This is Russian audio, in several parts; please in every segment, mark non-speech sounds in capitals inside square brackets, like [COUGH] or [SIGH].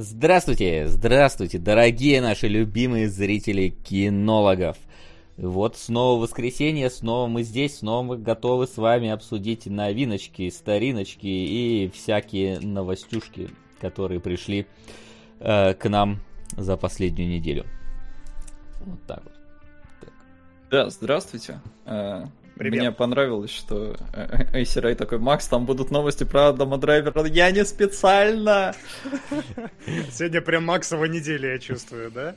Здравствуйте, здравствуйте, дорогие наши любимые зрители кинологов. Вот снова воскресенье, снова мы здесь, снова мы готовы с вами обсудить новиночки, стариночки и всякие новостюшки, которые пришли э, к нам за последнюю неделю. Вот так вот. Так. Да, здравствуйте. Привет. Мне понравилось, что Эйсерай такой, Макс, там будут новости про Адама Драйвера. Я не специально! [LAUGHS] Сегодня прям Максова неделя, я чувствую, да?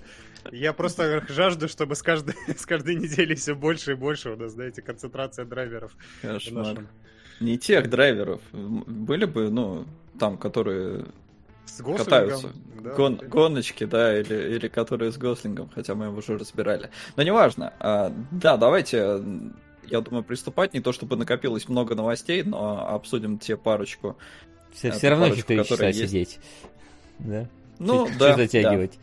Я просто жажду, чтобы с каждой, [LAUGHS] с каждой недели все больше и больше у нас, знаете, концентрация драйверов. Кошмар. Не тех драйверов. Были бы, ну, там, которые с катаются. Да, Гон, гоночки, да, или, или которые с Гослингом, хотя мы его уже разбирали. Но неважно. А, да, давайте я думаю, приступать. Не то чтобы накопилось много новостей, но обсудим те парочку. Все, все равно еще 4 часа есть. сидеть. Да? Ну, Чуть, да. затягивать. Да.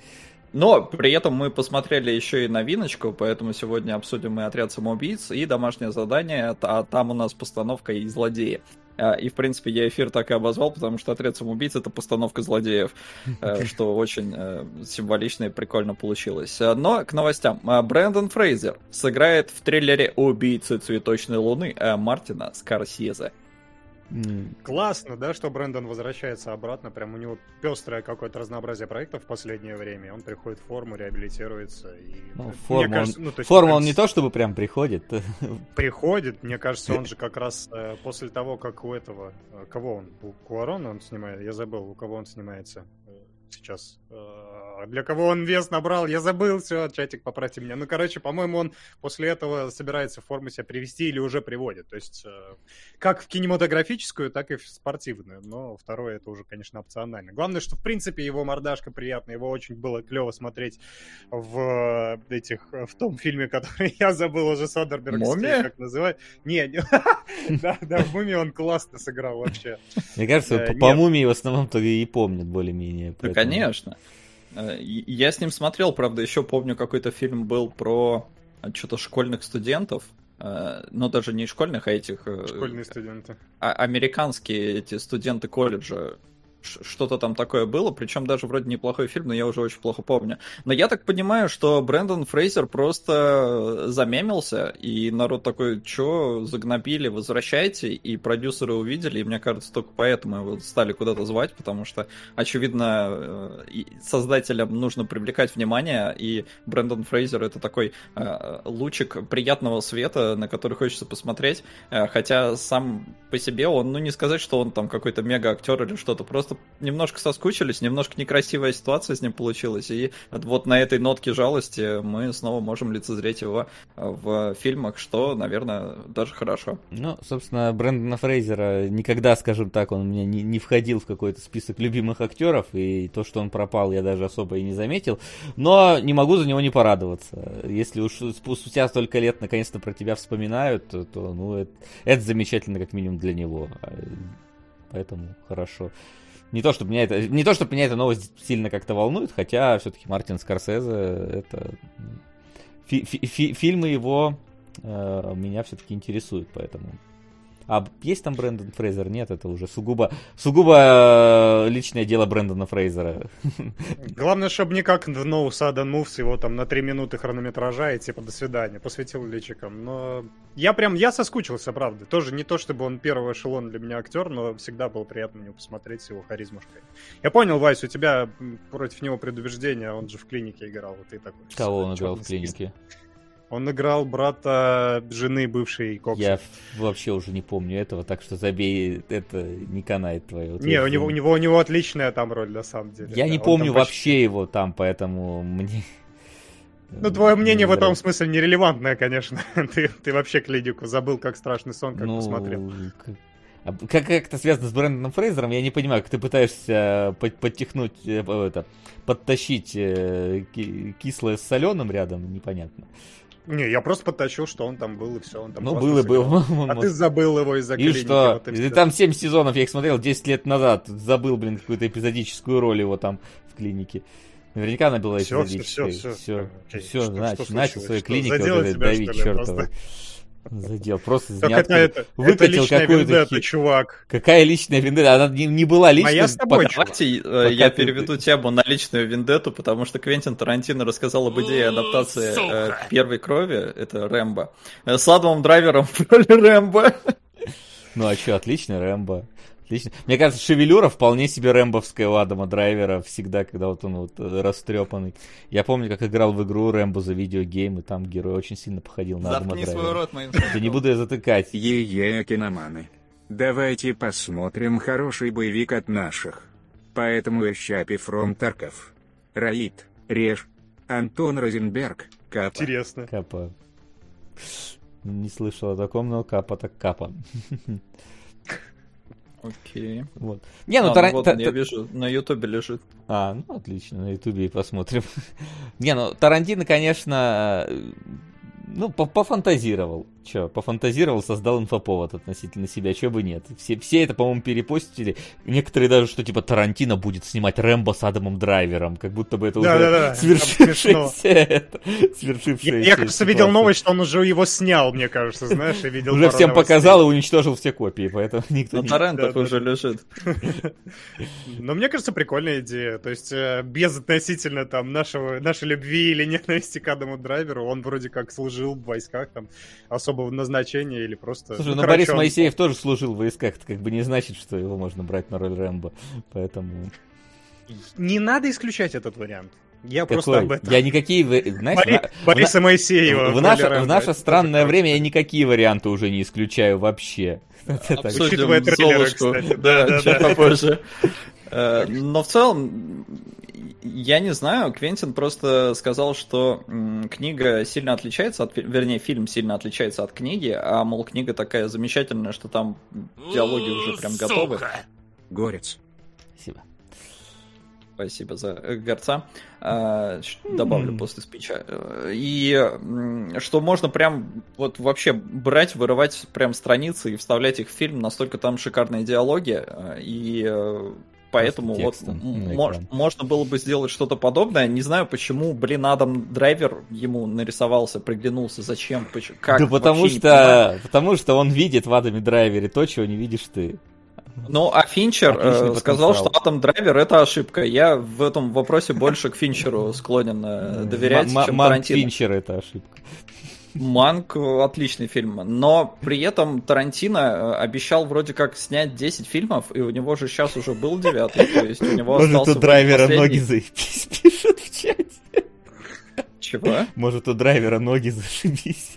Но при этом мы посмотрели еще и новиночку, поэтому сегодня обсудим и отряд самоубийц, и домашнее задание, а там у нас постановка и злодеи. А, и, в принципе, я эфир так и обозвал, потому что «Отряд самоубийц» — это постановка злодеев, э, [LAUGHS] что очень э, символично и прикольно получилось. Э, но к новостям. Брэндон Фрейзер сыграет в триллере «Убийцы цветочной луны» Мартина Скорсезе. Классно, да, что Брэндон возвращается обратно. Прям у него пестрое какое-то разнообразие проектов в последнее время. Он приходит в форму, реабилитируется. И... Ну, форму, кажется, он, ну, есть, форму он не то чтобы прям приходит. [LAUGHS] Приходит, мне кажется, он [LAUGHS] же как раз э, после того, как у этого... Э, кого он? У Куарона он снимает? Я забыл, у кого он снимается сейчас. Э, для кого он вес набрал, я забыл, все, чатик, поправьте меня. Ну, короче, по-моему, он после этого собирается форму себя привести или уже приводит. То есть, э, как в кинематографическую, так и в спортивную. Но второе, это уже, конечно, опционально. Главное, что, в принципе, его мордашка приятная, его очень было клево смотреть в этих, в том фильме, который [LAUGHS] я забыл уже Содерберг, как называть. Не, [LAUGHS] да, да, в Муми он классно сыграл вообще. Мне кажется, э, по Мумии в основном-то и помнят более-менее. Конечно. Э, я с ним смотрел, правда, еще помню, какой-то фильм был про э, что-то школьных студентов, э, но даже не школьных, а этих... Школьные студенты. А, американские эти студенты колледжа что-то там такое было, причем даже вроде неплохой фильм, но я уже очень плохо помню. Но я так понимаю, что Брэндон Фрейзер просто замемился, и народ такой, что загнобили, возвращайте, и продюсеры увидели, и мне кажется, только поэтому его стали куда-то звать, потому что, очевидно, э, создателям нужно привлекать внимание, и Брэндон Фрейзер это такой э, лучик приятного света, на который хочется посмотреть, э, хотя сам по себе он, ну не сказать, что он там какой-то мега-актер или что-то, просто немножко соскучились, немножко некрасивая ситуация с ним получилась, и вот на этой нотке жалости мы снова можем лицезреть его в фильмах, что, наверное, даже хорошо. Ну, собственно, Брэндона Фрейзера никогда, скажем так, он меня не, не входил в какой-то список любимых актеров, и то, что он пропал, я даже особо и не заметил, но не могу за него не порадоваться. Если уж спустя столько лет наконец-то про тебя вспоминают, то, то ну, это, это замечательно как минимум для него. Поэтому хорошо. Не то, чтобы меня это, не то, чтобы меня эта новость сильно как-то волнует, хотя все-таки Мартин Скорсезе это фи фи фильмы его э, меня все-таки интересуют, поэтому а есть там Брэндон Фрейзер? Нет, это уже сугубо, сугубо э, личное дело Брэндона Фрейзера. [LAUGHS] Главное, чтобы не как в No Sudden Moves его там на 3 минуты хронометража и типа до свидания, посвятил личикам. Но я прям, я соскучился, правда. Тоже не то, чтобы он первый эшелон для меня актер, но всегда было приятно на него посмотреть с его харизмушкой. Я понял, Вась, у тебя против него предубеждение, он же в клинике играл, вот ты такой. Кого он играл в клинике? Он играл брата жены бывшей Кокса. Я вообще уже не помню этого, так что забей, это не канает твое. Не, у него, у, него, у него отличная там роль, на самом деле. Я да. не помню вообще почти... его там, поэтому мне... Ну, твое мнение в этом смысле нерелевантное, конечно. [LAUGHS] ты, ты вообще клинику забыл, как страшный сон, как ну, посмотрел. А как, как это связано с Брэндоном Фрейзером, я не понимаю, как ты пытаешься под, подтихнуть, э, это, подтащить э, кислое с соленым рядом, непонятно. Не, я просто подтащил, что он там был, и все, он там Ну, был и был. [LAUGHS] А ты забыл его из-за И что? Вот, и там 7 сезонов, я их смотрел 10 лет назад. Забыл, блин, какую-то эпизодическую роль его там в клинике. Наверняка она была эпизодической. Все, все, все. Все, все, все значит, начал своей клинике вот давить чертова. Задел, просто из ниоткуда это, выкатил личная какую-то вендетта, хи- чувак. Какая личная вендетта? Она не, не была личной. Моя с тобой, пока-. Давайте э, Пока я ты- переведу тему на личную вендетту, потому что Квентин Тарантино рассказал об идее адаптации э, первой крови, это Рэмбо, э, с Адамом Драйвером в роли Рэмбо. Ну а что, отлично, Рэмбо. Отлично. Мне кажется, шевелюра вполне себе рэмбовская у Адама Драйвера всегда, когда вот он вот э, растрепанный. Я помню, как играл в игру Рэмбо за видеогейм, и там герой очень сильно походил на Адама Заткни свой Драйвера. рот моим Да не буду я затыкать. Е-е, киноманы. Давайте посмотрим хороший боевик от наших. Поэтому Ищапи Фром Тарков. Раид, Реж, Антон Розенберг, Капа. Интересно. Капа. Не слышал о таком, но капа так капа. [LAUGHS] Окей. Вот. Не, ну, А, Таран- вот та- он, я вижу, на Ютубе лежит. А, ну отлично, на Ютубе и посмотрим. [LAUGHS] Не, ну Тарантино, конечно, э, ну, по- пофантазировал. Че, пофантазировал, создал инфоповод относительно себя, че бы нет. Все, все это, по-моему, перепостили. Некоторые даже, что типа Тарантино будет снимать Рэмбо с Адамом Драйвером, как будто бы это уже Да-да-да, свершившееся, это, свершившееся Я, я, кажется, видел новость, что он уже его снял, мне кажется, знаешь, я видел Уже всем показал и уничтожил все копии, поэтому [LAUGHS] никто На не... торрентах да, уже лежит. [LAUGHS] Но мне кажется, прикольная идея. То есть, э, без относительно там нашего, нашей любви или [LAUGHS] ненависти к Адаму Драйверу, он вроде как служил в войсках, там, особого назначения или просто... Слушай, ну короче, Борис он- Моисеев тоже служил в войсках, это как бы не значит, что его можно брать на роль Рэмбо, поэтому... Не надо исключать этот вариант. Я Какой? просто об этом. Я никакие, знаешь, Бори- на- Бориса в, Моисеева. в наше, в наше странное время я никакие варианты уже не исключаю вообще. [LAUGHS] Обсудим Золушку. кстати. Да, чуть попозже. Э, Но в целом, я не знаю, Квентин просто сказал, что книга сильно отличается от, вернее, фильм сильно отличается от книги, а, мол, книга такая замечательная, что там диалоги уже прям готовы. Горец. Спасибо. Спасибо за э, горца. А, Добавлю после спича. И что можно прям вот вообще брать, вырывать прям страницы и вставлять их в фильм, настолько там шикарные диалоги. э, И э, поэтому вот мож- можно было бы сделать что-то подобное. Не знаю, почему, блин, Адам Драйвер ему нарисовался, приглянулся, зачем, поч- как. да потому что, потому что он видит в Адаме Драйвере то, чего не видишь ты. Ну, а Финчер э, сказал, что Адам Драйвер это ошибка. Я в этом вопросе больше к Финчеру склонен э, доверять, чем Тарантино. Финчер это ошибка. Манк отличный фильм, но при этом Тарантино э, обещал вроде как снять 10 фильмов, и у него же сейчас уже был девятый, то есть у него Может, остался у драйвера последний. ноги заебись, пишут в чате. Чего? Может, у драйвера ноги зашибись.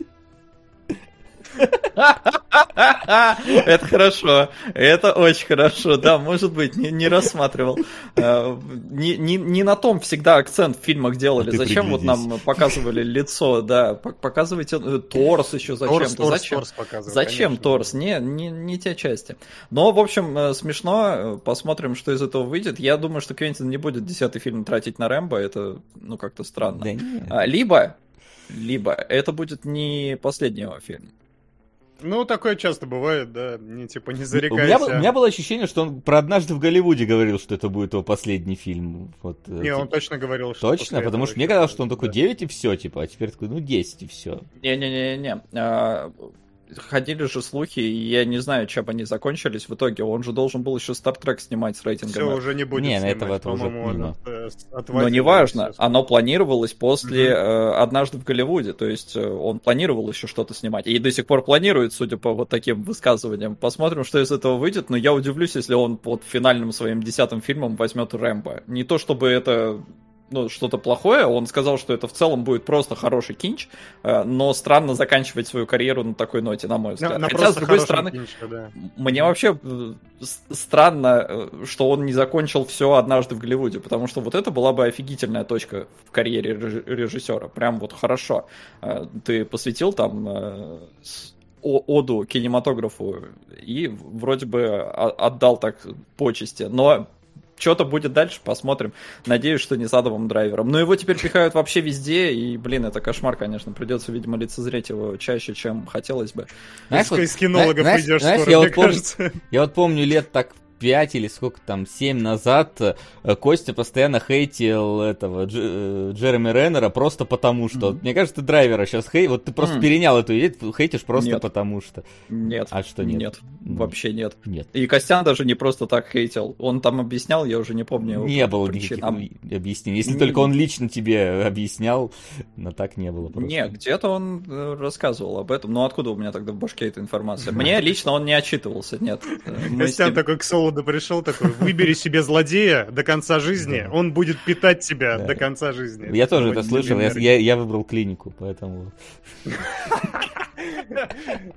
Это хорошо, это очень хорошо, да, может быть, не, не рассматривал. Э, Не, не, не на том всегда акцент в фильмах делали. А ты Зачем вот нам показывали лицо, да, показывайте э, торс еще зачем-то. торс, Зачем? торс показывает, Зачем конечно. торс? Не, не, не те части. Но, в общем, э, смешно. Посмотрим, что из этого выйдет. Я думаю, что Квентин не будет десятый фильм тратить на Рэмбо. Это, ну, как-то странно. Да. А, Либо, либо это будет не последний его фильм. Ну, такое часто бывает, да, не типа не У зарекайся. меня, был- у меня было ощущение, что он про однажды в Голливуде говорил, что это будет его последний фильм. Вот, э, Не, он типа, точно говорил, что Точно, потому что мне казалось, что он такой да. 9 и все, типа, а теперь такой, ну 10 и все. Не-не-не-не. Ходили же слухи, и я не знаю, чем они закончились в итоге. Он же должен был еще Стартрек снимать с рейтингом. Все, уже не будет Не, на снимать, этого это уже мимо. от- э, Но неважно, оно планировалось после э, «Однажды в Голливуде», то есть э, он планировал еще что-то снимать, и до сих пор планирует, судя по вот таким высказываниям. Посмотрим, что из этого выйдет, но я удивлюсь, если он под финальным своим десятым фильмом возьмет Рэмбо. Не то чтобы это ну, что-то плохое, он сказал, что это в целом будет просто хороший кинч, э, но странно заканчивать свою карьеру на такой ноте, на мой На- взгляд. на Хотя, просто с другой стороны, кинче, да. мне вообще э, странно, э, что он не закончил все однажды в Голливуде, потому что вот это была бы офигительная точка в карьере реж- режиссера. Прям вот хорошо. Ты посвятил там оду кинематографу и вроде бы о- отдал так почести. Но что-то будет дальше, посмотрим. Надеюсь, что не с Адамом Драйвером. Но его теперь пихают вообще везде, и, блин, это кошмар, конечно. Придется, видимо, лицезреть его чаще, чем хотелось бы. Знаешь, вот, из кинолога знаешь- придешь знаешь, скоро, я мне вот помню- кажется. Я вот помню лет так 5 или сколько там, 7 назад э, Костя постоянно хейтил этого Дж, э, Джереми Реннера просто потому что. Mm-hmm. Мне кажется, ты драйвера сейчас хей, вот ты просто mm-hmm. перенял эту идею, хейтишь просто нет. потому что. Нет. А что нет? Нет, ну, вообще нет. Нет. И Костян даже не просто так хейтил, он там объяснял, я уже не помню. Не было никаких объяснений. Если не... только он лично тебе объяснял, но так не было просто. Не, где-то он э, рассказывал об этом, но откуда у меня тогда в башке эта информация? [LAUGHS] Мне лично он не отчитывался, нет. Костян такой к Солоду пришел, такой, выбери себе злодея до конца жизни, он будет питать тебя до конца жизни. Я тоже это слышал, я выбрал клинику, поэтому...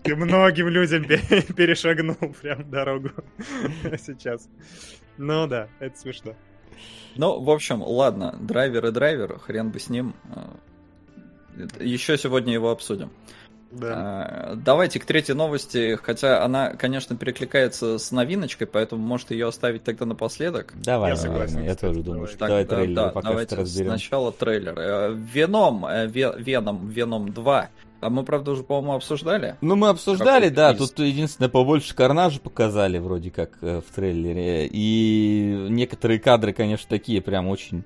Ты многим людям перешагнул прям дорогу сейчас. Ну да, это смешно. Ну, в общем, ладно, драйвер и драйвер, хрен бы с ним. А, Еще сегодня его обсудим. Да. А, давайте к третьей новости, хотя она, конечно, перекликается с новиночкой, поэтому может ее оставить тогда напоследок. Давай, я согласен. Я тоже думаю, что так, давай да, трейлер да, пока давайте разберем. Сначала трейлер. Э, Веном, э, Веном, Веном 2. А мы, правда, уже, по-моему, обсуждали. Ну, мы обсуждали, да. Тут единственное, побольше карнажа показали, вроде как, э, в трейлере. И некоторые кадры, конечно, такие прям очень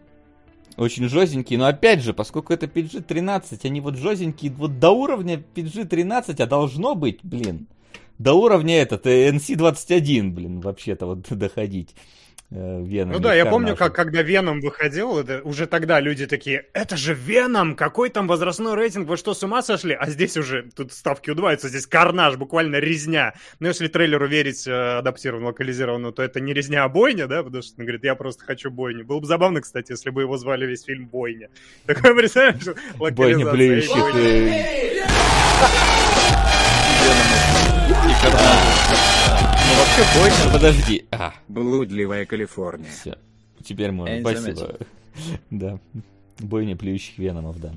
очень жестенькие, но опять же, поскольку это PG-13, они вот жестенькие, вот до уровня PG-13, а должно быть, блин, до уровня этот, NC-21, блин, вообще-то вот [LAUGHS] доходить. Э, Веном. Ну да, я помню, как когда Веном выходил, это, уже тогда люди такие, это же Веном, какой там возрастной рейтинг, вы что, с ума сошли? А здесь уже, тут ставки удваиваются, здесь карнаж, буквально резня. Но если трейлеру верить э, адаптированному, локализированному, то это не резня, а бойня, да, потому что он говорит, я просто хочу бойню. Было бы забавно, кстати, если бы его звали весь фильм Бойня. [LAUGHS] Такое, представляешь, Бойня блюющих. И карнаж. Ну вообще бойня. Подожди. А. Блудливая Калифорния. Все. Теперь можно. Спасибо. [LAUGHS] Да. Бойня плюющих веномов, да.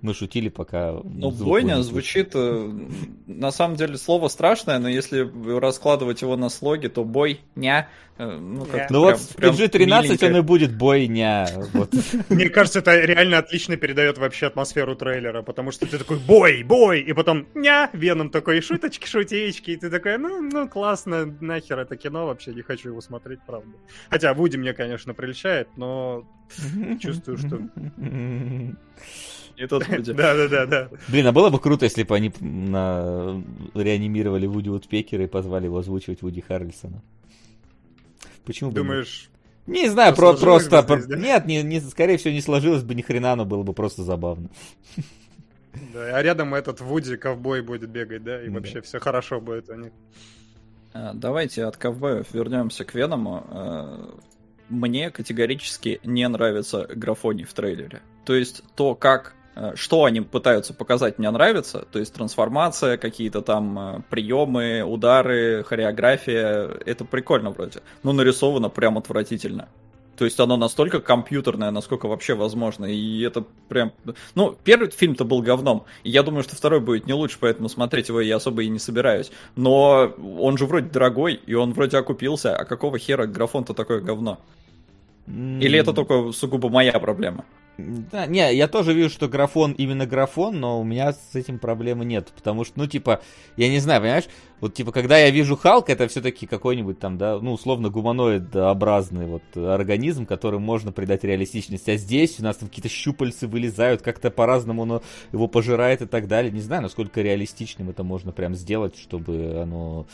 Мы шутили, пока... Ну, бойня звучит... Э, на самом деле слово страшное, но если раскладывать его на слоги, то бойня... Э, ну, как ну вот в PG-13 он и будет бойня. Вот. [LAUGHS] Мне кажется, это реально отлично передает вообще атмосферу трейлера, потому что ты такой бой, бой, и потом ня, Веном такой, шуточки, шутеечки, и ты такой, ну, ну классно, нахер это кино, вообще не хочу его смотреть, правда. Хотя Вуди мне, конечно, прельщает, но [LAUGHS] чувствую, что... Не тот [LAUGHS] Вуди. Да-да-да. да. Блин, а было бы круто, если бы они на... реанимировали Вуди Утпекера и позвали его озвучивать Вуди Харрельсона. Почему бы Думаешь, не знаю, про, просто... Здесь, да? Нет, не, не, скорее всего, не сложилось бы ни хрена, но было бы просто забавно. Да, а рядом этот Вуди ковбой будет бегать, да, и да. вообще все хорошо будет у них. А, давайте от ковбоев вернемся к Веному. А, мне категорически не нравится графоний в трейлере. То есть то, как что они пытаются показать, мне нравится. То есть трансформация, какие-то там э, приемы, удары, хореография. Это прикольно вроде. Но нарисовано прям отвратительно. То есть оно настолько компьютерное, насколько вообще возможно. И это прям... Ну, первый фильм-то был говном. И я думаю, что второй будет не лучше, поэтому смотреть его я особо и не собираюсь. Но он же вроде дорогой, и он вроде окупился. А какого хера графон-то такое говно? Или это только сугубо моя проблема? Да, не, я тоже вижу, что графон именно графон, но у меня с этим проблемы нет, потому что, ну, типа, я не знаю, понимаешь, вот, типа, когда я вижу Халк, это все-таки какой-нибудь там, да, ну, условно, гуманоидообразный вот организм, которым можно придать реалистичность, а здесь у нас там какие-то щупальцы вылезают, как-то по-разному оно его пожирает и так далее, не знаю, насколько реалистичным это можно прям сделать, чтобы оно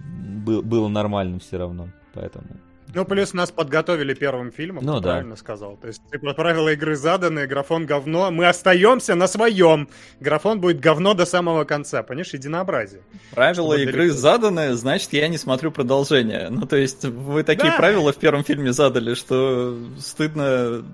было нормальным все равно, поэтому... Ну, плюс нас подготовили первым фильмом, ну, да. правильно сказал. То есть, типа, правила игры заданы, графон говно, мы остаемся на своем. Графон будет говно до самого конца, понимаешь, единообразие. Правила Чтобы игры заданы, значит, я не смотрю продолжение. Ну, то есть, вы такие да. правила в первом фильме задали, что стыдно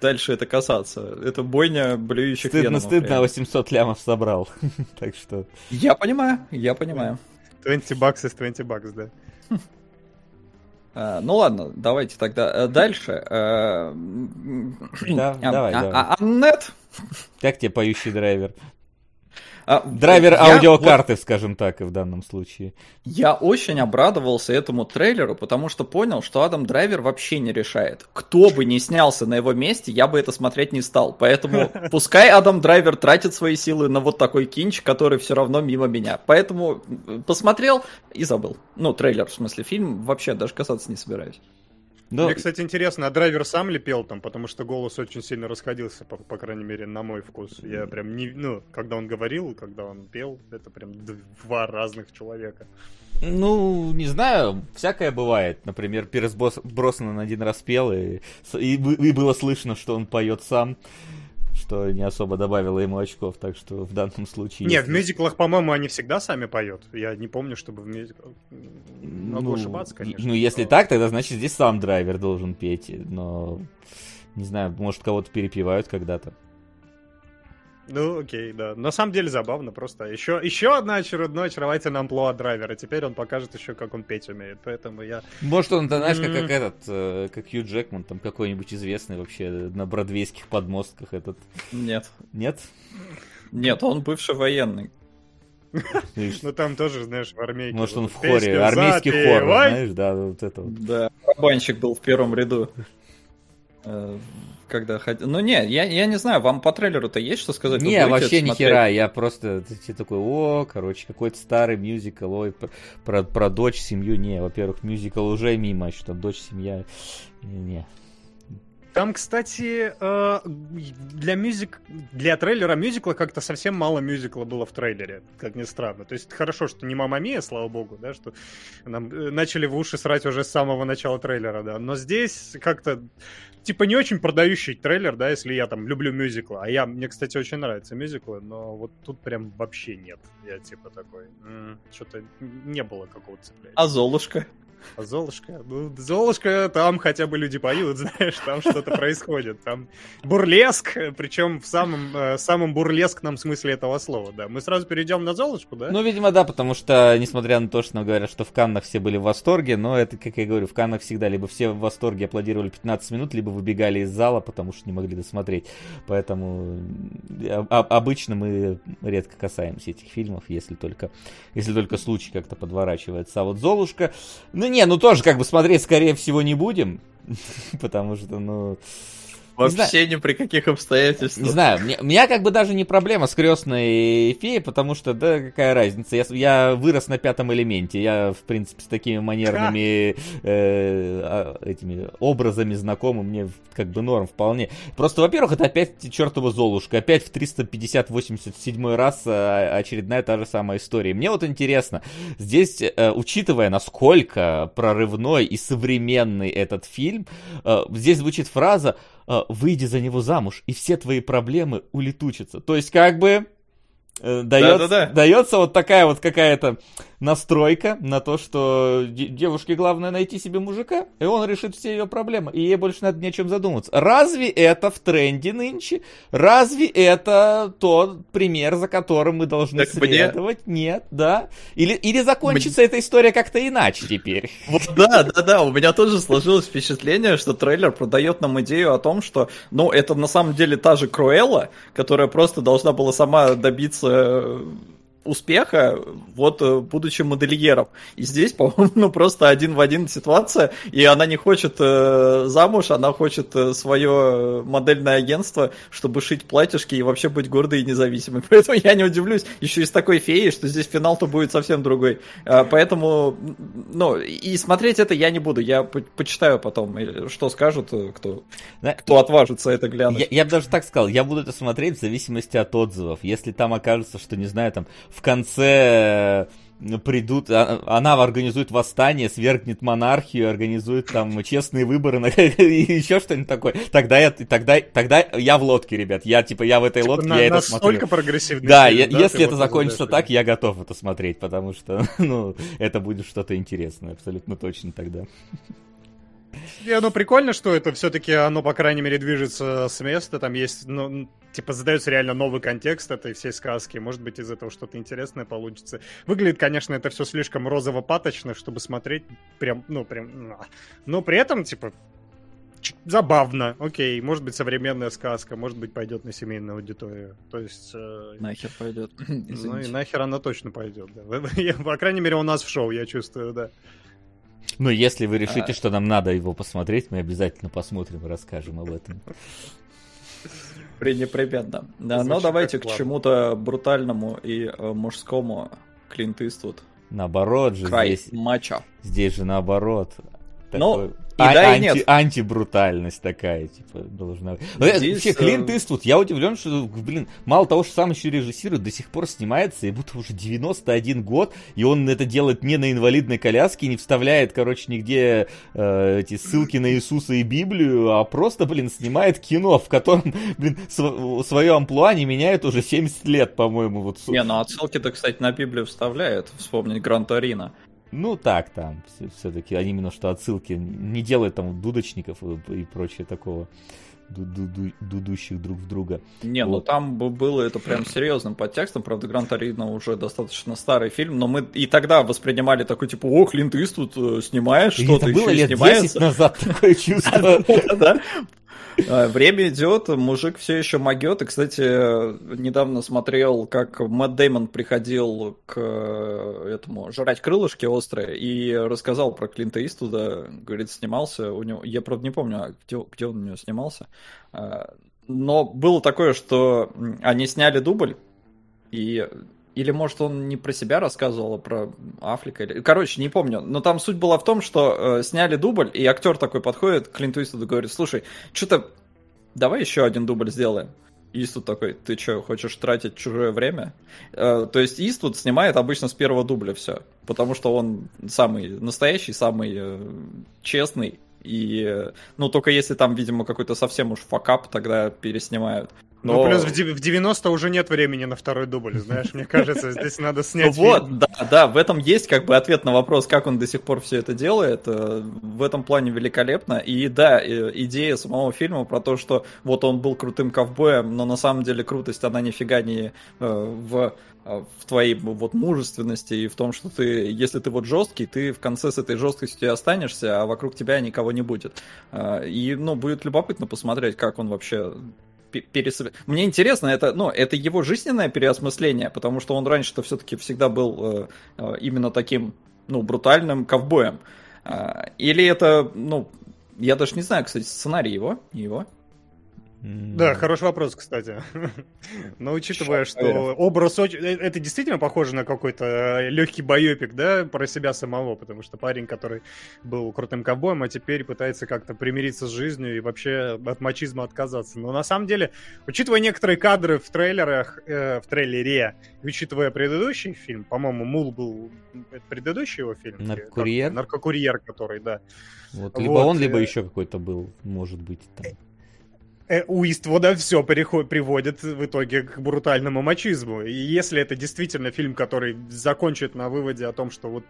дальше это касаться. Это бойня блюющих Стыдно, веномов, стыдно, 800 лямов собрал. [LAUGHS] так что... Я понимаю, я понимаю. 20 баксов 20 бакс, да. Э, ну ладно, давайте тогда э, дальше. Э, да, давай, а, давай. А, Аннет? Как тебе поющий драйвер? А, Драйвер я аудиокарты, скажем так, в данном случае. Я очень обрадовался этому трейлеру, потому что понял, что Адам Драйвер вообще не решает. Кто бы ни снялся на его месте, я бы это смотреть не стал. Поэтому [LAUGHS] пускай Адам Драйвер тратит свои силы на вот такой кринж, который все равно мимо меня. Поэтому посмотрел и забыл. Ну, трейлер, в смысле, фильм вообще даже касаться не собираюсь. Но... Мне, кстати, интересно, а драйвер сам ли пел там, потому что голос очень сильно расходился, по, по крайней мере, на мой вкус. Я прям не, ну, когда он говорил, когда он пел, это прям два разных человека. Ну, не знаю, всякое бывает. Например, Пирс Броснан один раз пел, и, и, и было слышно, что он поет сам что не особо добавило ему очков, так что в данном случае... Нет, если... в мюзиклах, по-моему, они всегда сами поют. Я не помню, чтобы в мюзиклах... Могу ну, ошибаться, конечно. Ну, если но... так, тогда значит здесь сам драйвер должен петь, но... Не знаю, может, кого-то перепевают когда-то. Ну, окей, да. На самом деле забавно просто. Еще, еще одна очередной очаровательный амплуа драйвера. Теперь он покажет еще, как он петь умеет. Поэтому я... Может, он, ты знаешь, как, как этот, э, как Хью Джекман, там какой-нибудь известный вообще на бродвейских подмостках этот. Нет. Нет? Нет, он бывший военный. Ну там тоже, знаешь, в армейке. Может, он в хоре, армейский хор, знаешь, да, вот это вот. Да, барабанщик был в первом ряду. Когда ходил. Ну не, я, я не знаю, вам по трейлеру-то есть что сказать? Не, вообще ни хера, я просто ты такой, о, короче, какой-то старый мюзикл, ой, про, про дочь, семью, не, во-первых, мюзикл уже мимо, что дочь, семья, не. Там, кстати, э, для мюзик, для трейлера мюзикла как-то совсем мало мюзикла было в трейлере, как ни странно. То есть хорошо, что не Мама Мия, слава богу, да, что нам э, начали в уши срать уже с самого начала трейлера, да. Но здесь как-то типа не очень продающий трейлер, да, если я там люблю мюзиклы. А я, мне, кстати, очень нравятся мюзиклы, но вот тут прям вообще нет. Я типа такой, что-то не было какого-то цепляющего. А Золушка? А Золушка? Ну, Золушка, там хотя бы люди поют, [LAUGHS] знаешь, там что-то происходит. Там бурлеск, причем в самом, э, самом бурлескном смысле этого слова, да. Мы сразу перейдем на Золушку, да? Ну, видимо, да, потому что, несмотря на то, что нам говорят, что в Каннах все были в восторге, но это, как я говорю, в Каннах всегда либо все в восторге аплодировали 15 минут, либо выбегали из зала, потому что не могли досмотреть. Поэтому обычно мы редко касаемся этих фильмов, если только, если только случай как-то подворачивается. А вот Золушка, ну, не, ну тоже как бы смотреть, скорее всего, не будем. [LAUGHS] Потому что, ну... Вообще ни при каких обстоятельствах. Не знаю, у меня как бы даже не проблема с крестной феей, потому что, да, какая разница, я, вырос на пятом элементе, я, в принципе, с такими манерными э, а, этими образами знакомы, мне как бы норм вполне. Просто, во-первых, это опять чертова Золушка, опять в 350-87 раз э, очередная та же самая история. Мне вот интересно, здесь, э, учитывая, насколько прорывной и современный этот фильм, э, здесь звучит фраза выйди за него замуж, и все твои проблемы улетучатся. То есть, как бы, э, дается, да, да, да. дается вот такая вот какая-то настройка на то, что девушке главное найти себе мужика, и он решит все ее проблемы, и ей больше надо ни о чем задуматься. Разве это в тренде нынче? Разве это тот пример, за которым мы должны так следовать? Мне... Нет, да? Или, или закончится мне... эта история как-то иначе теперь? [LAUGHS] Вот да, да, да, у меня тоже сложилось впечатление, что трейлер продает нам идею о том, что, ну, это на самом деле та же Круэлла, которая просто должна была сама добиться успеха, вот э, будучи модельером. И здесь, по-моему, ну, просто один в один ситуация, и она не хочет э, замуж, она хочет э, свое модельное агентство, чтобы шить платьишки и вообще быть гордой и независимой. [LAUGHS] Поэтому я не удивлюсь еще из такой феи, что здесь финал-то будет совсем другой. А, поэтому, ну, и смотреть это я не буду, я по почитаю потом, что скажут, э, кто, кто отважится это глянуть. Я, я бы даже так сказал, я буду это смотреть в зависимости от отзывов. Если там окажется, что, не знаю, там в конце э, придут, а, она организует восстание, свергнет монархию, организует там честные выборы [LAUGHS] и еще что-нибудь такое. Тогда я, тогда, тогда я в лодке, ребят. Я типа я в этой типа лодке, на, я это смотрю. прогрессивный. Да, фильм, да если это закончится так, я готов это смотреть, потому что, [LAUGHS] ну, это будет что-то интересное, абсолютно точно тогда. И оно прикольно, что это все-таки оно, по крайней мере, движется с места. Там есть, ну, типа, задается реально новый контекст этой всей сказки. Может быть, из этого что-то интересное получится. Выглядит, конечно, это все слишком розово-паточно, чтобы смотреть прям, ну, прям... Но при этом, типа, забавно, окей, может быть современная сказка, может быть пойдет на семейную аудиторию. То есть... Э, нахер пойдет. [CLEARS THROAT] ну и нахер она точно пойдет, да. [LAUGHS] По крайней мере у нас в шоу, я чувствую, да. Ну, если вы решите, а... что нам надо его посмотреть, мы обязательно посмотрим и расскажем об этом. Пренепременно. Да, но давайте к чему-то брутальному и э, мужскому. Клинт Иствуд. Наоборот же Край здесь... матча. Здесь же наоборот. Ну, и а, да, и нет. Антибрутальность такая, типа, должна быть. Здесь, Вообще, Клинт э, Иствуд, я удивлен, что, блин, мало того, что сам еще режиссирует, до сих пор снимается, и будто уже 91 год, и он это делает не на инвалидной коляске, не вставляет, короче, нигде э, эти ссылки на Иисуса и Библию, а просто, блин, снимает кино, в котором, блин, св- свое амплуа не меняет уже 70 лет, по-моему. Вот. Не, ну отсылки-то, кстати, на Библию вставляет, вспомнить Гран Торино. Ну так, там, все-таки они именно что отсылки не делают там дудочников и, и прочее такого ду дудущих друг в друга. Не, ну вот. ну там было это прям серьезным подтекстом, правда, Гран Торино уже достаточно старый фильм, но мы и тогда воспринимали такой, типа, о, Клинт Иствуд э, снимаешь что-то, еще было лет снимается. 10 назад такое [LAUGHS] чувство. Время идет, мужик все еще могет. И, кстати, недавно смотрел, как Мэтт Деймон приходил к э, этому жрать крылышки острые и рассказал про Клинта Иствуда. Говорит, снимался у него. Я, правда, не помню, а где, где он у него снимался. А, но было такое, что они сняли дубль, и или, может, он не про себя рассказывал, а про Африка. Или... Короче, не помню. Но там суть была в том, что э, сняли дубль, и актер такой подходит к Клинту Иствуду и говорит, слушай, что-то давай еще один дубль сделаем. Иствуд такой, ты что, хочешь тратить чужое время? Э, то есть Иствуд снимает обычно с первого дубля все, потому что он самый настоящий, самый э, честный, и, э, ну, только если там, видимо, какой-то совсем уж факап, тогда переснимают. Но... Ну, плюс в 90 уже нет времени на второй дубль, знаешь, мне кажется, здесь надо снять. Ну вот, да, да, в этом есть как бы ответ на вопрос, как он до сих пор все это делает. Э, в этом плане великолепно. И да, э, идея самого фильма про то, что вот он был крутым ковбоем, но на самом деле крутость, она нифига не э, в в твоей вот мужественности и в том, что ты, если ты вот жесткий, ты в конце с этой жесткостью останешься, а вокруг тебя никого не будет. И, ну, будет любопытно посмотреть, как он вообще перес... Мне интересно, это, ну, это его жизненное переосмысление, потому что он раньше-то все-таки всегда был э, э, именно таким, ну, брутальным ковбоем. Э, или это, ну, я даже не знаю, кстати, сценарий его, его. Да, хороший вопрос, кстати. [LAUGHS] Но учитывая, что образ очень... Э, это действительно похоже на какой-то э, легкий боепик, да, про себя самого, потому что парень, который был крутым ковбоем, а теперь пытается как-то примириться с жизнью и вообще от мачизма отказаться. Но на самом деле, учитывая некоторые кадры в трейлерах, э, в трейлере, учитывая предыдущий фильм, по-моему, Мул был предыдущий его фильм. Наркокурьер? Наркокурьер, который, да. Вот, либо вот, он, либо еще какой-то был, может быть. Там. Э, у Иствуда все переход, приводит в итоге к брутальному мачизму. И если это действительно фильм, который закончит на выводе о том, что вот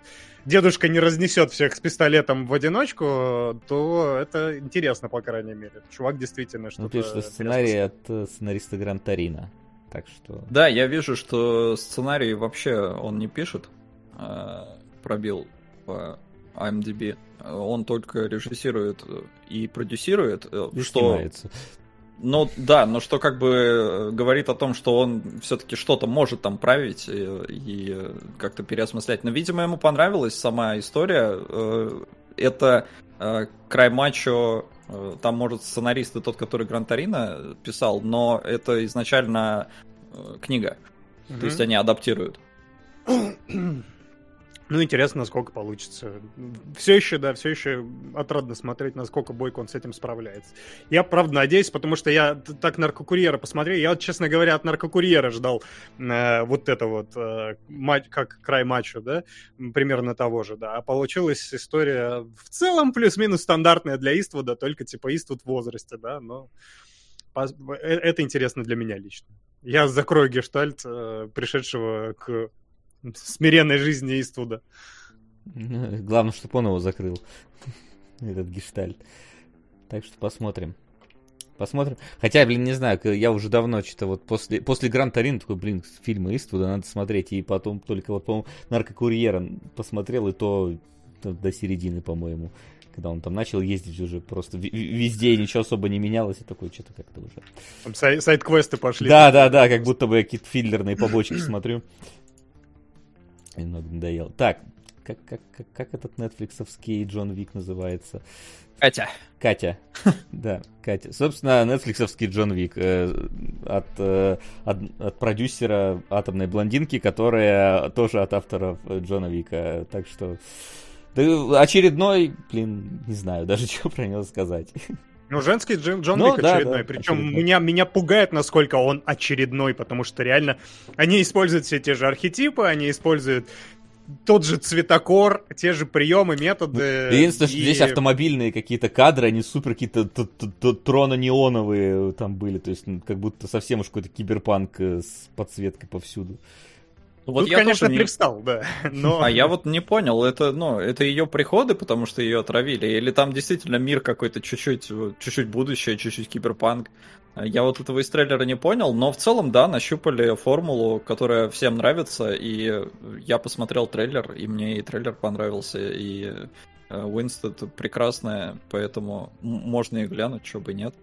дедушка не разнесет всех с пистолетом в одиночку, то это интересно, по крайней мере. Чувак действительно что-то... Ну, пишет, что сценарий от э, сценариста Грантарина. Так что... Да, я вижу, что сценарий вообще он не пишет. А, пробил по IMDb. Он только режиссирует и продюсирует, и что снимается. Ну да, но что как бы э, говорит о том, что он все-таки что-то может там править и, и как-то переосмыслять. Но, видимо, ему понравилась сама история. Э, это э, край матча, там, может, сценарист и тот, который Грантарина писал, но это изначально книга. Mm-hmm. То есть они адаптируют. [CLEARS THROAT] Ну, интересно, насколько получится. Все еще, да, все еще отрадно смотреть, насколько Бойко он с этим справляется. Я, правда, надеюсь, потому что я так наркокурьера посмотрел. Я, честно говоря, от наркокурьера ждал э, вот это вот, э, матч, как край матча, да, примерно того же, да. А получилась история в целом плюс-минус стандартная для Иствуда, только типа Иствуд в возрасте, да, но э, это интересно для меня лично. Я закрою гештальт, э, пришедшего к смиренной жизни Иствуда. Главное, чтобы он его закрыл. [LAUGHS] Этот гештальт. Так что посмотрим. Посмотрим. Хотя, блин, не знаю, я уже давно что-то вот после, после Гранд Тарина такой, блин, фильмы Иствуда надо смотреть. И потом только вот, по-моему, Наркокурьера посмотрел, и то до середины, по-моему. когда он там начал ездить уже просто везде ничего особо не менялось, и такой что-то как-то уже... Там сай- сайт-квесты пошли. Да, да, да, как будто бы я какие-то филлерные побочки смотрю. Немного надоело. Так, как, как, как, как этот нетфликсовский Джон Вик называется? Катя. Катя. [LAUGHS] Да, Катя. Собственно, нетфликсовский Джон Вик э, от, э, от, от продюсера «Атомной блондинки», которая тоже от авторов Джона Вика. Так что да, очередной, блин, не знаю даже, [LAUGHS] что про него сказать. Ну, женский Джон, Джон ну, Вик да, очередной. Да, Причем очередной. Меня, меня пугает, насколько он очередной, потому что реально они используют все те же архетипы, они используют тот же цветокор, те же приемы, методы. Единственное, и... что здесь автомобильные какие-то кадры, они супер какие-то троно-неоновые там были, то есть как будто совсем уж какой-то киберпанк э, с подсветкой повсюду. Вот Тут, я конечно, не... привстал, да. [LAUGHS] Но... А я вот не понял, это, ну, это ее приходы, потому что ее отравили, или там действительно мир какой-то чуть-чуть, чуть-чуть будущее, чуть-чуть киберпанк. Я вот этого из трейлера не понял, но в целом, да, нащупали формулу, которая всем нравится, и я посмотрел трейлер, и мне и трейлер понравился, и Уинстед прекрасная, поэтому можно и глянуть, что бы нет.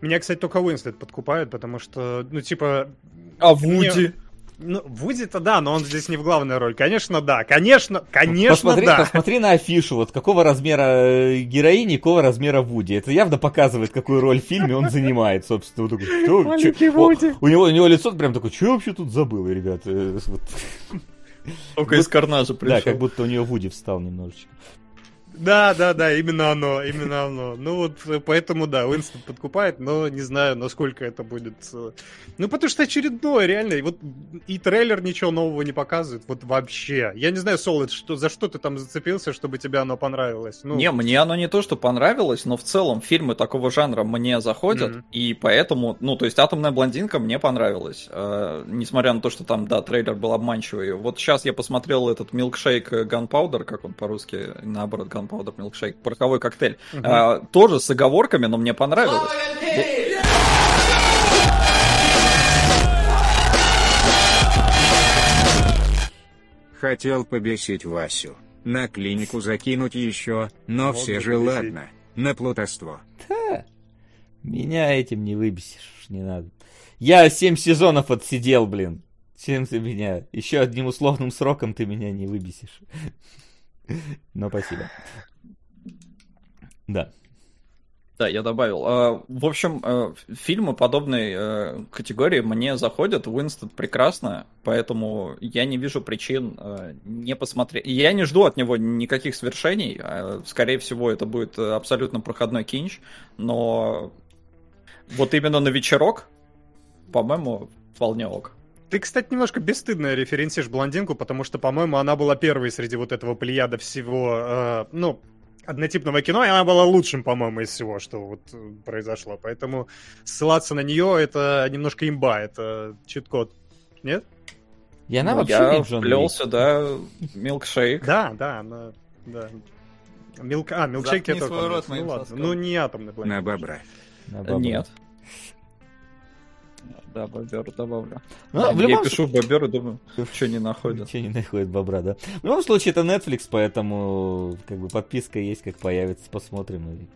Меня, кстати, только Уинстед подкупает, потому что, ну, типа... А Вуди? Мне... Ну, Вуди-то да, но он здесь не в главной роли. Конечно, да. Конечно, конечно, посмотри, да. Посмотри на афишу, вот какого размера э, героини, какого размера Вуди. Это явно показывает, какую роль в фильме он занимает, собственно. Вот такой, что, чё, Вуди. У, него, у него лицо прям такое, что я вообще тут забыл, ребята? Вот. Только из карнажа пришел. Да, как будто у него Вуди встал немножечко. Да, да, да, именно оно, именно оно. Ну вот, э, поэтому, да, Уинстон подкупает, но не знаю, насколько это будет... Э, ну, потому что очередное, реально, и вот и трейлер ничего нового не показывает, вот вообще. Я не знаю, Солод, что, за что ты там зацепился, чтобы тебе оно понравилось? Ну... Не, мне оно не то, что понравилось, но в целом фильмы такого жанра мне заходят, mm-hmm. и поэтому, ну, то есть «Атомная блондинка» мне понравилась, э, несмотря на то, что там, да, трейлер был обманчивый. Вот сейчас я посмотрел этот «Милкшейк Gunpowder», как он по-русски, наоборот, Gunpowder, Gunpowder Milkshake, пороховой коктейль. Угу. А, тоже с оговорками, но мне понравилось. Хотел побесить Васю. На клинику закинуть еще, но Мог все же побесить. ладно. На плутовство. Да. Меня этим не выбесишь, не надо. Я семь сезонов отсидел, блин. Чем ты меня? Еще одним условным сроком ты меня не выбесишь. Но спасибо. Да. Да, я добавил. А, в общем, э, фильмы подобной э, категории мне заходят. Уинстон прекрасно, поэтому я не вижу причин э, не посмотреть. Я не жду от него никаких свершений. Скорее всего, это будет абсолютно проходной кинч. Но вот именно на вечерок, по-моему, вполне ок. Ты, кстати, немножко бесстыдно референсишь блондинку, потому что, по-моему, она была первой среди вот этого плеяда всего, э, ну, однотипного кино, и она была лучшим, по-моему, из всего, что вот э, произошло. Поэтому ссылаться на нее это немножко имба, это чит-код. Нет? И она ну, вообще я вплелся, да, милкшейк. Да, да, она, да. Милк... А, милкшейк я только... Рот, ну ладно, ну не атомный. На бобра. На бобра. Нет. Да, бобер добавлю. Ну, да, в любом... Я пишу бобер и думаю, что не находят. Что не находят бобра, да. В любом случае, это Netflix, поэтому как бы подписка есть, как появится, посмотрим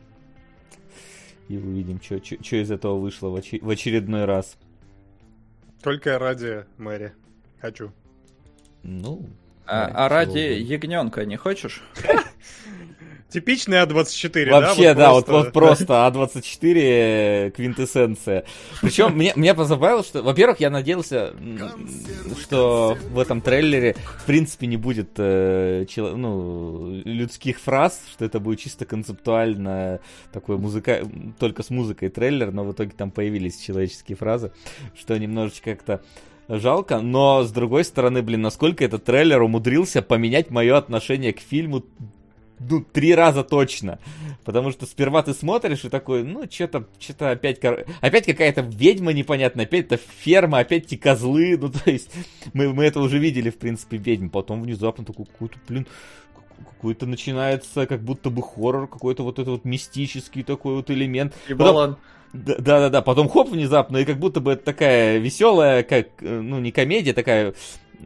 и, и увидим, что из этого вышло в, оч... в очередной раз. Только ради Мэри. Хочу. Ну. А, а ради ягненка не хочешь? [LAUGHS] Типичный А24, Вообще, да, вот, да, просто... вот, вот просто А24 квинтэссенция. Причем мне, меня позабавило, что, во-первых, я надеялся, что в этом трейлере, в принципе, не будет э, чело, ну, людских фраз, что это будет чисто концептуально такой музыка, только с музыкой трейлер, но в итоге там появились человеческие фразы, что немножечко как-то жалко, но с другой стороны, блин, насколько этот трейлер умудрился поменять мое отношение к фильму ну, три раза точно. Потому что сперва ты смотришь и такой, ну, что-то, что-то опять, опять какая-то ведьма непонятная, опять это ферма, опять те козлы, [LAUGHS] ну, то есть, мы, мы это уже видели, в принципе, ведьм. Потом внезапно такой какой-то, блин, какой-то начинается как будто бы хоррор, какой-то вот этот вот мистический такой вот элемент. И Потом... Да-да-да, потом хоп внезапно, и как будто бы это такая веселая, как, э, ну, не комедия, такая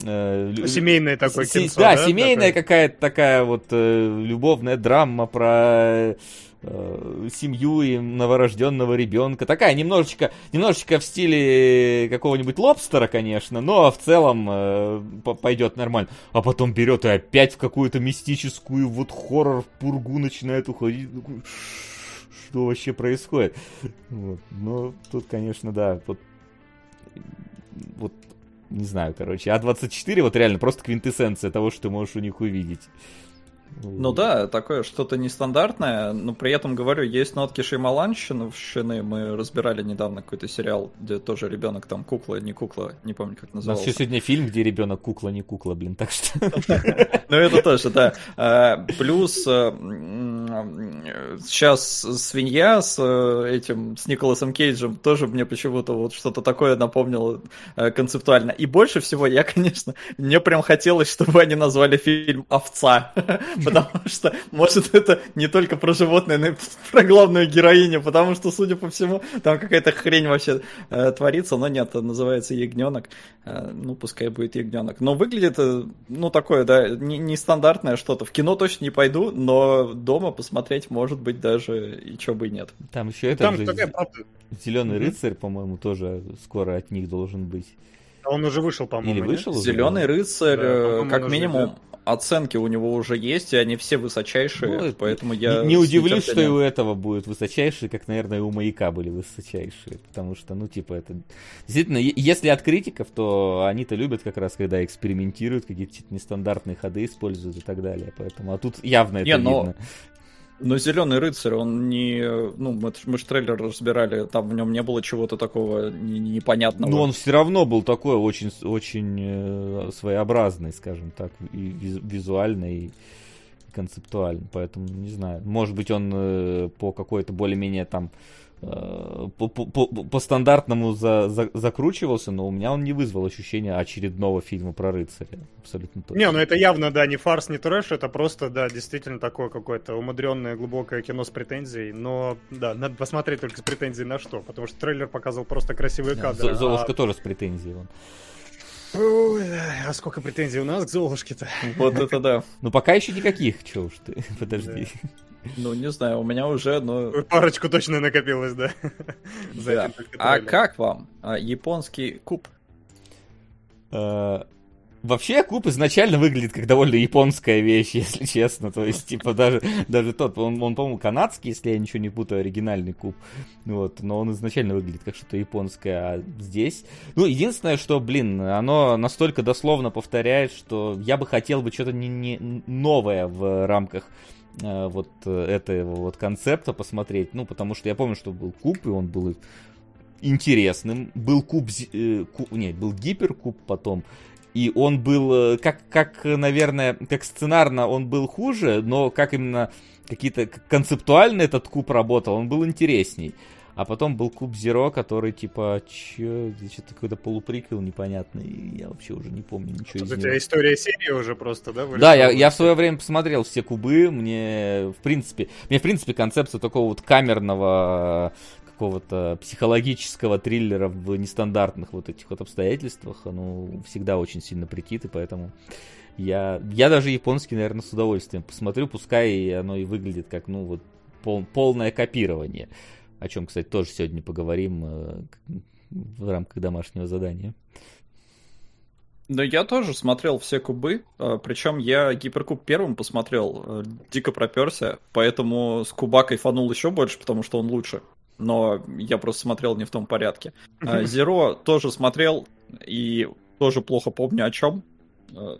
э, Семейное такое Се- кинцо, да, да, семейная такое? какая-то такая вот э, любовная драма про э, семью и новорожденного ребенка. Такая немножечко, немножечко в стиле какого-нибудь лобстера, конечно, но в целом э, пойдет нормально. А потом берет и опять в какую-то мистическую вот хоррор пургу начинает уходить. Что вообще происходит? Вот. Но тут, конечно, да, вот вот не знаю, короче, А24 вот реально просто квинтэссенция того, что ты можешь у них увидеть. Ну да, такое что-то нестандартное, но при этом, говорю, есть нотки шеймаланщины. Мы разбирали недавно какой-то сериал, где тоже ребенок там кукла, не кукла, не помню, как У нас назывался. еще сегодня фильм, где ребенок кукла, не кукла, блин, так что... [LAUGHS] Ну, это тоже, да. А, Плюс э, сейчас свинья с э, этим, с Николасом Кейджем тоже мне почему-то вот что-то такое напомнило э, концептуально. И больше всего я, [LAUGHS] конечно, мне прям хотелось, чтобы они назвали фильм «Овца», [LAUGHS] [LAUGHS] потому что, может, это не только про животное, но и про главную героиню, потому что, судя по всему, там какая-то хрень вообще э, творится, но нет, называется «Ягненок». Э, Ну, пускай будет «Ягненок». Но выглядит, э, ну, такое, да, не- нестандартное что-то. В кино точно не пойду, но дома посмотреть, может быть, даже и чё бы и нет. Там еще этот Там же такая, Зеленый рыцарь, по-моему, тоже скоро от них должен быть. он уже вышел, по-моему. Или вышел уже? Зеленый рыцарь, Да, э, как он уже минимум, оценки у него уже есть, и они все высочайшие, Ну, поэтому Не- я... Не с удивлюсь, что и у этого будет высочайшие, как, наверное, и у маяка были высочайшие. Потому что, ну, типа, это... Действительно, если от критиков, то они-то любят как раз, когда экспериментируют, какие-то нестандартные ходы используют и так далее. Поэтому, а тут явно это Не, но- видно. Но Зеленый рыцарь, он не... Ну, мы, мы же трейлер разбирали, там в нем не было чего-то такого не- не- непонятного. Но он все равно был такой очень, очень э, своеобразный, скажем так, и визу- визуально, и концептуально. Поэтому, не знаю, может быть, он э, по какой-то более-менее там э, по, по- по- по стандартному за- за- закручивался, но у меня он не вызвал ощущения очередного фильма про рыцаря. Абсолютно точно. Не, ну это явно, да, не фарс, не трэш, это просто, да, действительно такое какое-то умудренное, глубокое кино с претензией, но, да, надо посмотреть только с претензией на что, потому что трейлер показывал просто красивые кадры. Зо- Золушка а... тоже с претензией. вон. Ой, а сколько претензий у нас к Золушке-то? Вот это да. Ну, пока еще никаких, че уж ты, [LAUGHS] подожди. Ну, не знаю, у меня уже, но... Парочку точно накопилось, да? За Да. А как вам а, японский куб? Вообще, куб изначально выглядит как довольно японская вещь, [LAUGHS] если честно. То есть, типа, даже, даже тот, он, он, по-моему, канадский, если я ничего не путаю, оригинальный куб. Вот, но он изначально выглядит как что-то японское. А здесь... Ну, единственное, что, блин, оно настолько дословно повторяет, что я бы хотел бы что-то не, не новое в рамках э, вот э, этого вот концепта посмотреть. Ну, потому что я помню, что был куб, и он был интересным. Был куб, э, ку- нет, был гиперкуб потом. И он был, э, как, как, э, наверное, как сценарно он был хуже, но как именно какие-то концептуально этот куб работал, он был интересней. А потом был куб Зеро, который типа, чё, что-то какой-то полуприквел непонятный, я вообще уже не помню ничего Тут из у него. тебя история серии уже просто, да? Да, я, я в свое время посмотрел все кубы, мне, в принципе, мне, в принципе, концепция такого вот камерного какого-то психологического триллера в нестандартных вот этих вот обстоятельствах, оно всегда очень сильно прикид, и поэтому я, я даже японский, наверное, с удовольствием посмотрю, пускай оно и выглядит как, ну, вот, пол- полное копирование, о чем, кстати, тоже сегодня поговорим э, в рамках домашнего задания. Ну, я тоже смотрел все кубы, причем я гиперкуб первым посмотрел, э, дико проперся, поэтому с куба кайфанул еще больше, потому что он лучше. Но я просто смотрел не в том порядке. [LAUGHS] А, Зеро тоже смотрел и тоже плохо помню о чем. Э,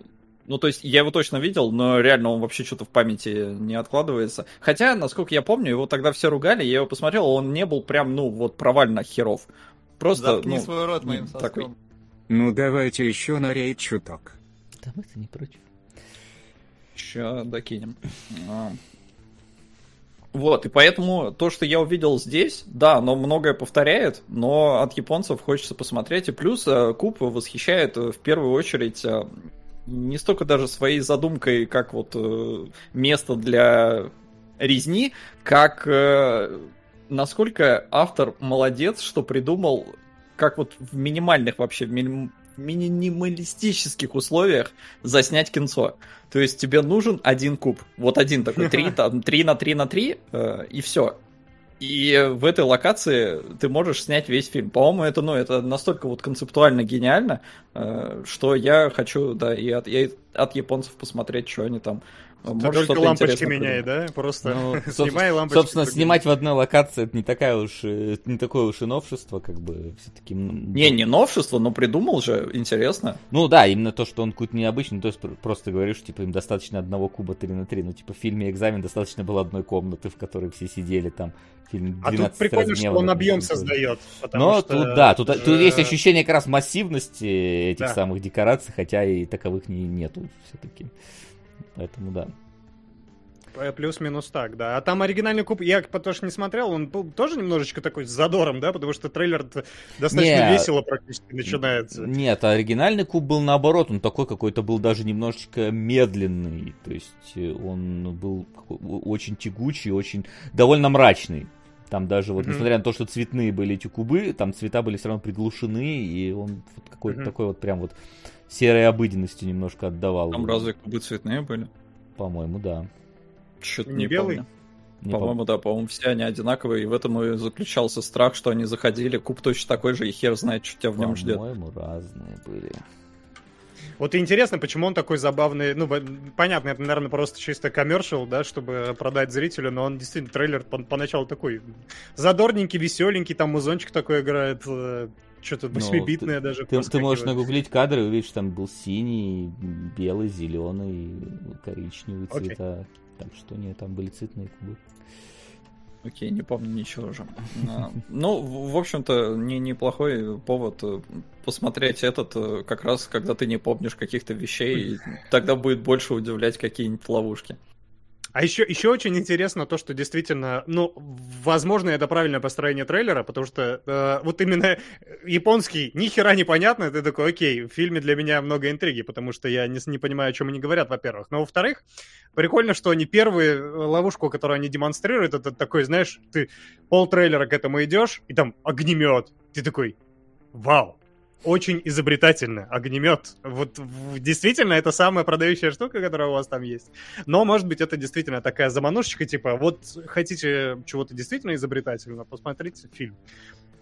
Ну, то есть я его точно видел, но реально он вообще что-то в памяти не откладывается. Хотя, насколько я помню, его тогда все ругали, я его посмотрел, он не был прям, ну, вот провально херов. Просто, Заткни ну, свой рот моим такой. соском. Ну давайте еще на рейд чуток. Да мы-то не против. Ща докинем. А. Вот, и поэтому то, что я увидел здесь, да, оно многое повторяет, но от японцев хочется посмотреть. И плюс э, Куб восхищает э, в первую очередь э, не столько даже своей задумкой, как вот место для резни, как насколько автор молодец, что придумал, как вот в минимальных вообще, в минималистических условиях заснять кинцо. То есть тебе нужен один куб. Вот один такой, 3, [LAUGHS] там, 3 на 3 на 3, э, и все. И в этой локации ты можешь снять весь фильм. По-моему, это, ну, это настолько вот концептуально гениально, э, что я хочу, да, и от, и от японцев посмотреть, что они там может, Только лампочки меняй, да? Просто ну, [LAUGHS] снимай лампочки. Собственно, снимать в одной локации это не такая уж э, не такое уж и новшество, как бы все-таки. Не, не новшество, но придумал же, интересно. Ну да, именно то, что он какой-то необычный, то есть просто говоришь, типа, им достаточно одного куба 3 на 3. Ну, типа, в фильме экзамен достаточно было одной комнаты, в которой все сидели там. Фильм а тут прикольно, что он объем создает. Но что... тут, да, тут, тут есть ощущение как раз массивности этих да. самых декораций, хотя и таковых не, нету все-таки. Поэтому да. Плюс-минус так, да. А там оригинальный куб, я потому что не смотрел, он был тоже немножечко такой с задором, да, потому что трейлер достаточно не, весело практически начинается. Нет, оригинальный куб был наоборот, он такой какой-то был даже немножечко медленный, то есть э, он был очень тягучий, очень довольно мрачный. Там даже вот, mm-hmm. несмотря на то, что цветные были эти кубы, там цвета были все равно приглушены, и он вот какой-то mm-hmm. такой вот прям вот серой обыденностью немножко отдавал. Там разве кубы цветные были? По-моему, да. Что-то не, не белый? помню. Не по-моему, да, по-моему, все они одинаковые, и в этом и заключался страх, что они заходили, куб точно такой же, и хер знает, что тебя в нем ждет. По-моему, разные были. Вот интересно, почему он такой забавный. Ну, понятно, это, наверное, просто чисто коммершил, да, чтобы продать зрителю, но он действительно, трейлер по- поначалу такой задорненький, веселенький, там музончик такой играет. Что-то 8-битное ну, даже. Ты, ты можешь нагуглить кадры и увидишь, там был синий, белый, зеленый, коричневый цвета. Okay. Так что нет, там были цветные кубы. Окей, не помню ничего уже. [LAUGHS] Ну, в общем-то, не, неплохой повод э, посмотреть этот, э, как раз когда ты не помнишь каких-то вещей, тогда будет больше удивлять какие-нибудь ловушки. А еще, еще очень интересно то, что действительно, ну, возможно, это правильное построение трейлера, потому что э, вот именно японский ни хера не понятно, ты такой, окей, в фильме для меня много интриги, потому что я не, не понимаю, о чем они говорят, во-первых. Но во-вторых, прикольно, что они первые э, ловушку, которую они демонстрируют, это такой, знаешь, ты пол трейлера к этому идешь, и там огнемет. Ты такой, вау, очень изобретательно. Огнемет. Вот действительно, это самая продающая штука, которая у вас там есть. Но, может быть, это действительно такая заманушечка, типа, вот хотите чего-то действительно изобретательного, посмотрите фильм.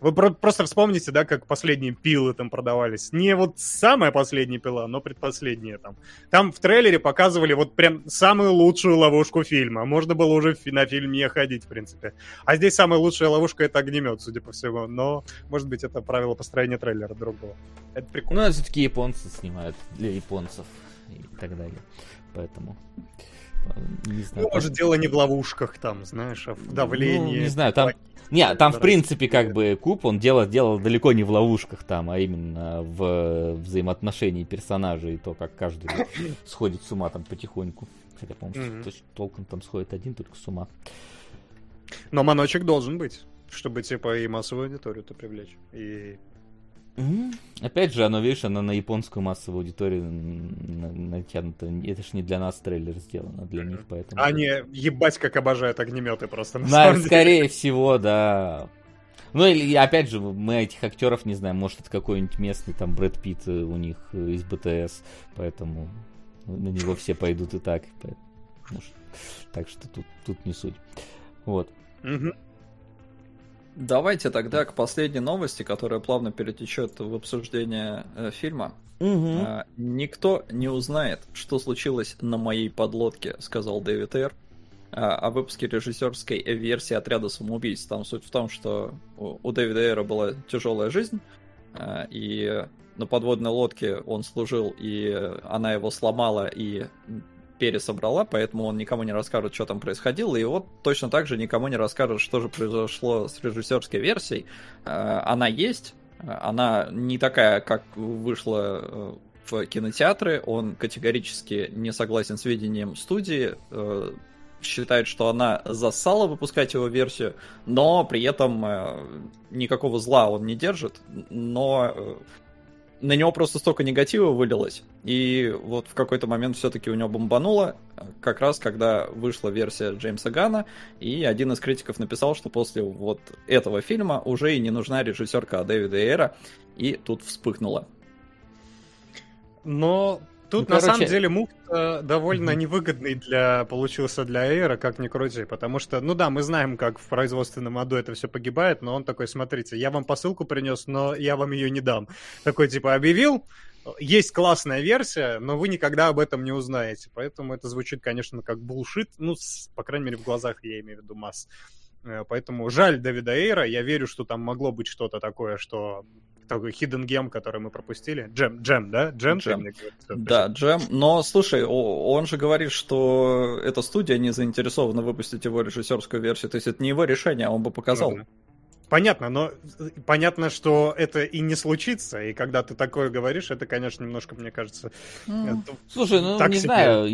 Вы про- просто вспомните, да, как последние пилы там продавались. Не вот самая последняя пила, но предпоследняя там. Там в трейлере показывали вот прям самую лучшую ловушку фильма. Можно было уже на фильм не ходить, в принципе. А здесь самая лучшая ловушка — это огнемет, судя по всему. Но, может быть, это правило построения трейлера другого. Это прикольно. Ну, а все-таки японцы снимают для японцев и так далее. Поэтому... Не знаю, ну, может, дело не в ловушках там, знаешь, а в давлении. Ну, не знаю, там, не, там, в принципе, как бы Куб, он делал, делал далеко не в ловушках там, а именно в взаимоотношении персонажей, и то, как каждый [COUGHS] сходит с ума там потихоньку. Хотя, по-моему, mm-hmm. толком там сходит один, только с ума. Но маночек должен быть, чтобы, типа, и массовую аудиторию-то привлечь. И Mm-hmm. Опять же, оно, видишь, оно на японскую массовую аудиторию натянуто. Это ж не для нас трейлер сделан, а для них, поэтому... Они ебать как обожают огнеметы просто, на да, самом скорее деле. всего, да. Ну, или, опять же, мы этих актеров не знаем, может, это какой-нибудь местный, там, Брэд Питт э, у них э, из БТС, поэтому на него все пойдут и так. Может, так что тут, тут не суть. Вот. Угу. Давайте тогда к последней новости, которая плавно перетечет в обсуждение э, фильма. Угу. Э, никто не узнает, что случилось на моей подлодке, сказал Дэвид Эр. А, о выпуске режиссерской версии отряда самоубийц. Там суть в том, что у Дэвида Эра была тяжелая жизнь, и на подводной лодке он служил, и она его сломала, и пересобрала, поэтому он никому не расскажет, что там происходило, и вот точно так же никому не расскажет, что же произошло с режиссерской версией. Э, она есть, она не такая, как вышла э, в кинотеатры, он категорически не согласен с видением студии, э, считает, что она засала выпускать его версию, но при этом никакого зла он не держит, но на него просто столько негатива вылилось, и вот в какой-то момент все-таки у него бомбануло, как раз когда вышла версия Джеймса Гана, и один из критиков написал, что после вот этого фильма уже и не нужна режиссерка Дэвида Эйра, и тут вспыхнуло. Но тут Ну, на короче- самом деле мув э, довольно Мгм. невыгодный для получился для Эйра, как ни крути, потому что, ну да, мы знаем, как в производственном аду это все погибает, но он такой, смотрите, я вам посылку принес, но я вам ее не дам. Такой типа объявил, есть классная версия, но вы никогда об этом не узнаете. Поэтому это звучит, конечно, как булшит, ну, с- по крайней мере, в глазах я имею в виду масс. Э, Поэтому жаль Дэвида Эйра, я верю, что там могло быть что-то такое, что такой hidden gem, который мы пропустили. Джем, джем, да? Джем? Джем. Да, Джем. Но слушай, он же говорит, что эта студия не заинтересована выпустить его режиссерскую версию. То есть это не его решение, а он бы показал. Ну да. Понятно, но э, понятно, что это и не случится, и когда ты такое говоришь, это, конечно, немножко, мне кажется, это- Слушай, ну Так не себе. знаю,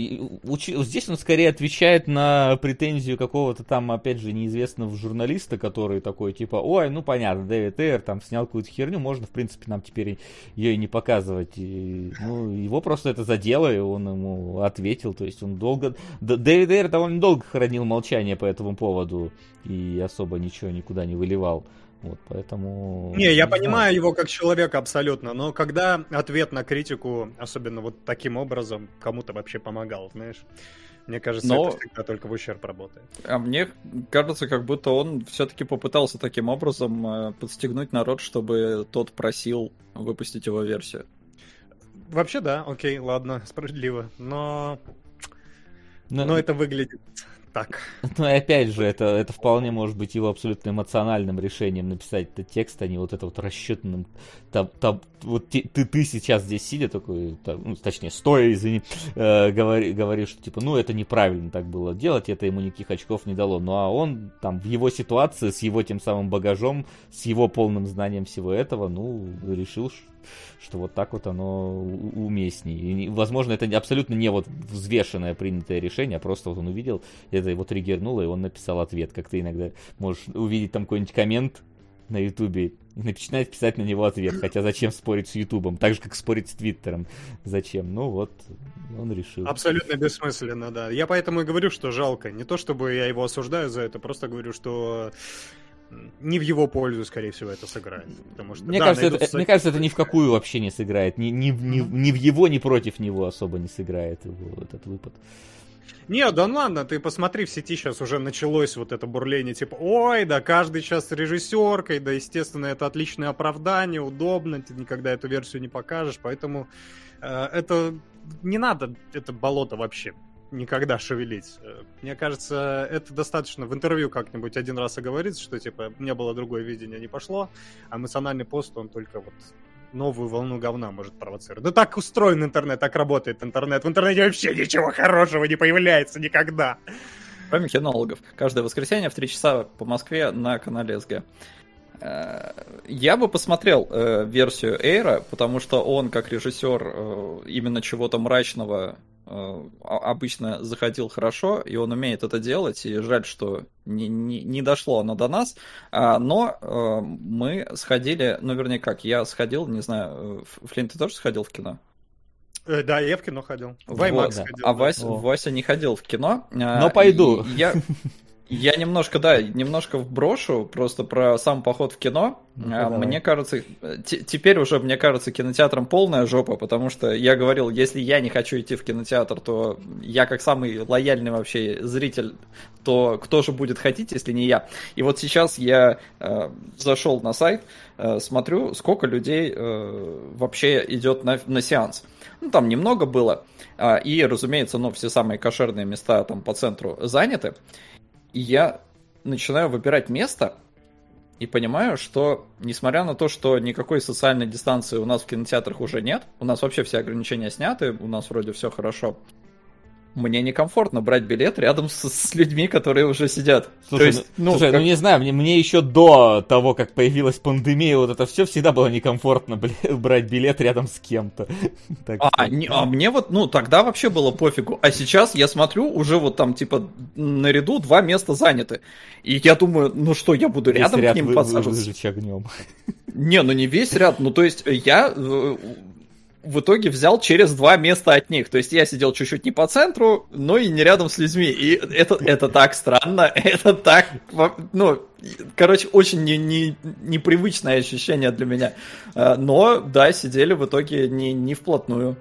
учи- здесь он скорее отвечает на претензию какого-то там, опять же, неизвестного журналиста, который такой, типа, ой, ну понятно, Дэвид Эйр там снял какую-то херню, можно, в принципе, нам теперь ее и не показывать. И, ну, его просто это задело, и он ему ответил, то есть он долго... Д- Дэвид Эйр довольно долго хранил молчание по этому поводу и особо ничего никуда не выливал. Вот, поэтому... Не, я знаю. понимаю его как человека абсолютно, но когда ответ на критику, особенно вот таким образом, кому-то вообще помогал, знаешь, мне кажется, Но- это всегда только в ущерб работает. А мне кажется, как будто он все-таки попытался таким образом э, подстегнуть народ, чтобы тот просил выпустить его версию. Вообще, да, окей, ладно, справедливо, но, Ну, но это выглядит так. Ну и опять же, это, это вполне может быть его абсолютно эмоциональным решением написать этот текст, а не вот это вот расчетным. Там, там, вот те- ты, ты сейчас здесь сидя такой, там, ну, точнее, стоя, извини, э, говори, говоришь, что типа, ну это неправильно так было делать, это ему никаких очков не дало. Ну а он там в его ситуации, с его тем самым багажом, с его полным знанием всего этого, ну, решил, ш- что вот так вот оно уместнее. И, возможно, это абсолютно не вот взвешенное принятое решение, а просто вот он увидел, это его триггернуло, и он написал ответ, как ты иногда можешь увидеть там какой-нибудь коммент на Ютубе и начинать писать на него ответ. Хотя зачем спорить с Ютубом? Так же, как спорить с Твиттером. Зачем? Ну вот, он решил. Абсолютно бессмысленно, да. Я поэтому и говорю, что жалко. Не то, чтобы я его осуждаю за это, просто говорю, что не в его пользу, скорее всего, это сыграет. Потому что, Мне, да, кажется, это, мне кажется, это ни в какую вообще не сыграет. Ни, ни, ни, ни в его, ни против него особо не сыграет его, этот выпад. Не, да ну ладно, ты посмотри, в сети сейчас уже началось вот это бурление, типа, ой, да каждый сейчас режиссеркой, да, естественно, это отличное оправдание, удобно, ты никогда эту версию не покажешь, поэтому э, это не надо, это болото вообще никогда шевелить. Э, Мне кажется, это достаточно в интервью как-нибудь один раз оговориться, что, типа, не было другое видение, не пошло, а эмоциональный пост, он только вот новую волну говна может провоцировать. Да так устроен интернет, так работает интернет. В интернете вообще ничего хорошего не появляется никогда. Кроме кинологов. Каждое воскресенье в 3 часа по Москве на канале СГ. Э, Я бы посмотрел э, версию Эйра, потому что он, как режиссер именно чего-то мрачного, обычно заходил хорошо, и он умеет это делать, и жаль, что не, не, не дошло оно до нас. А, но э, мы сходили, ну, вернее, как, я сходил, не знаю, э, Флинт, ты тоже сходил в кино? Э, да, я в кино ходил. В Вот, IMAX да. ходил. А да. Вася, О. Вася не ходил в кино. а, Но пойду. Я, [LAUGHS] я немножко, да, немножко вброшу просто про сам поход в кино. А, давай. Мне кажется, э, те- теперь уже, мне кажется, кинотеатром полная жопа, потому что я говорил, если я не хочу идти в кинотеатр, то я как самый лояльный вообще зритель, то кто же будет ходить, если не я? И вот сейчас я э, зашел на сайт, э, смотрю, сколько людей э, вообще идет на, на сеанс. Ну, там немного было. А, И, разумеется, ну, все самые кошерные места там по центру заняты. И я начинаю выбирать место и понимаю, что, несмотря на то, что никакой социальной дистанции у нас в кинотеатрах уже нет, у нас вообще все ограничения сняты, у нас вроде все хорошо, мне некомфортно брать билет рядом с, с людьми, которые уже сидят. Слушай, то есть, ну, ну, слушай, как- ну не знаю, мне, мне еще до того, как появилась пандемия, вот это все всегда было некомфортно [LAUGHS] бля, брать билет рядом с кем-то. [LAUGHS] А, не- а мне вот, ну, тогда вообще было пофигу. А сейчас я смотрю, уже вот там, типа, на ряду два места заняты. И я думаю, ну что, я буду Весь рядом ряд к ним вы- подсаживаться? огнем. Не, ну не весь ряд. Ну, то есть, я э, в итоге взял через два места от них. То есть, я сидел чуть-чуть не по центру, но и не рядом с людьми. И это, это так странно, [LAUGHS] это так... Ну, короче, очень не, не, непривычное ощущение для меня. Э, Но, да, сидели в итоге не, не вплотную.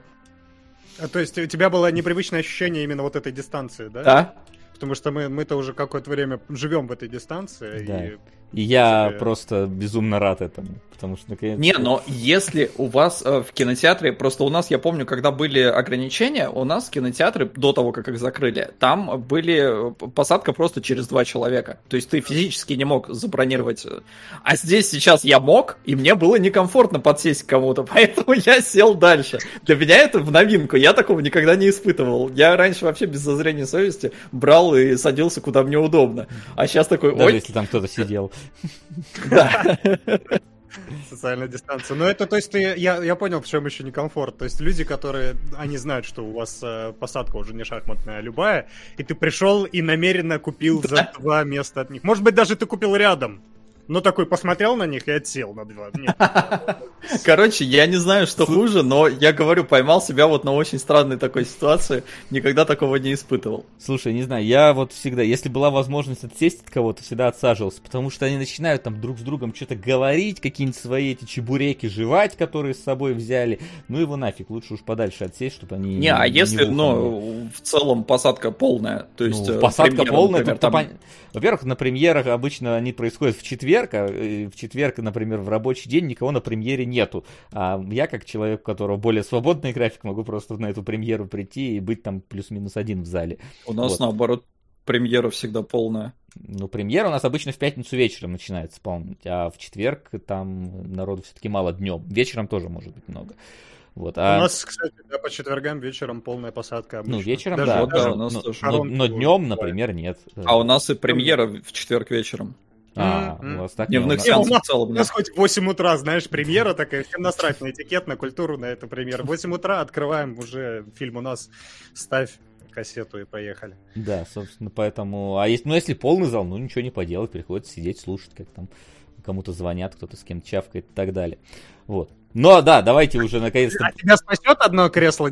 А, то есть у тебя было непривычное ощущение именно вот этой дистанции, да? Да. Потому что мы, мы-то уже какое-то время живем в этой дистанции. Да. И... И я Тебе- просто безумно рад этому, потому что наконец Не, но если у вас э, в кинотеатре, просто у нас, я помню, когда были ограничения, у нас кинотеатры, до того, как их закрыли, там были э, посадка просто через два человека. То есть ты физически не мог забронировать. э. А здесь сейчас я мог, и мне было некомфортно подсесть к кому-то, [LAUGHS] поэтому я сел дальше. Для меня это в новинку, я такого никогда не испытывал. Я раньше вообще без зазрения совести брал и садился куда мне удобно. А сейчас такой, даже ой, если там кто-то сидел. Да. Социальная дистанция. Но это, то есть, ты, я, я понял, в чем еще некомфорт. То есть люди, которые, они знают, что у вас э, посадка уже не шахматная, а любая, и ты пришел и намеренно купил за два места от них. Может быть, даже ты купил рядом. Но такой посмотрел на них и отсел на два. Нет. [LAUGHS] Короче, я не знаю, что хуже, но я говорю, поймал себя вот на очень странной такой ситуации. Никогда такого не испытывал. Слушай, не знаю, я вот всегда, если была возможность отсесть от кого-то, всегда отсаживался, потому что они начинают там друг с другом что-то говорить, какие-нибудь свои эти чебуреки жевать, которые с собой взяли. Ну его нафиг, лучше уж подальше отсесть, чтобы они... Не, а если, в ухо ну, в целом посадка полная, то есть... Ну, э, посадка премьера, полная. например, это там- Во-первых, на премьерах обычно они происходят в четверг, а э, в четверг, например, в рабочий день никого на премьере нету. А я, как человек, у которого более свободный график, могу просто на эту премьеру прийти и быть там плюс-минус один в зале. У нас, Вот. наоборот, премьера всегда полная. Ну, премьера у нас обычно в пятницу вечером начинается, по-моему, а в четверг там народу все-таки мало днем. Вечером тоже может быть много. Вот, У а, нас, кстати, да, по четвергам вечером полная посадка обычно. ну, вечером, Даже- да, вот, да, даже у нас но, тоже. но, но днем, например, нет. А у нас и премьера в четверг вечером. А, у вас так не, нас- Не, у нас- в целом У нас хоть в 8 утра, знаешь, премьера такая, всем насрать на этикет, на культуру, на эту премьеру. В 8 утра открываем уже фильм у нас, ставь кассету и поехали. Да, собственно, поэтому... А если, ну, если полный зал, ну, ничего не поделать, приходится сидеть, слушать, как там кому-то звонят, кто-то с кем-то чавкает и так далее. Вот. Но, да, давайте уже наконец-то... А тебя спасет одно кресло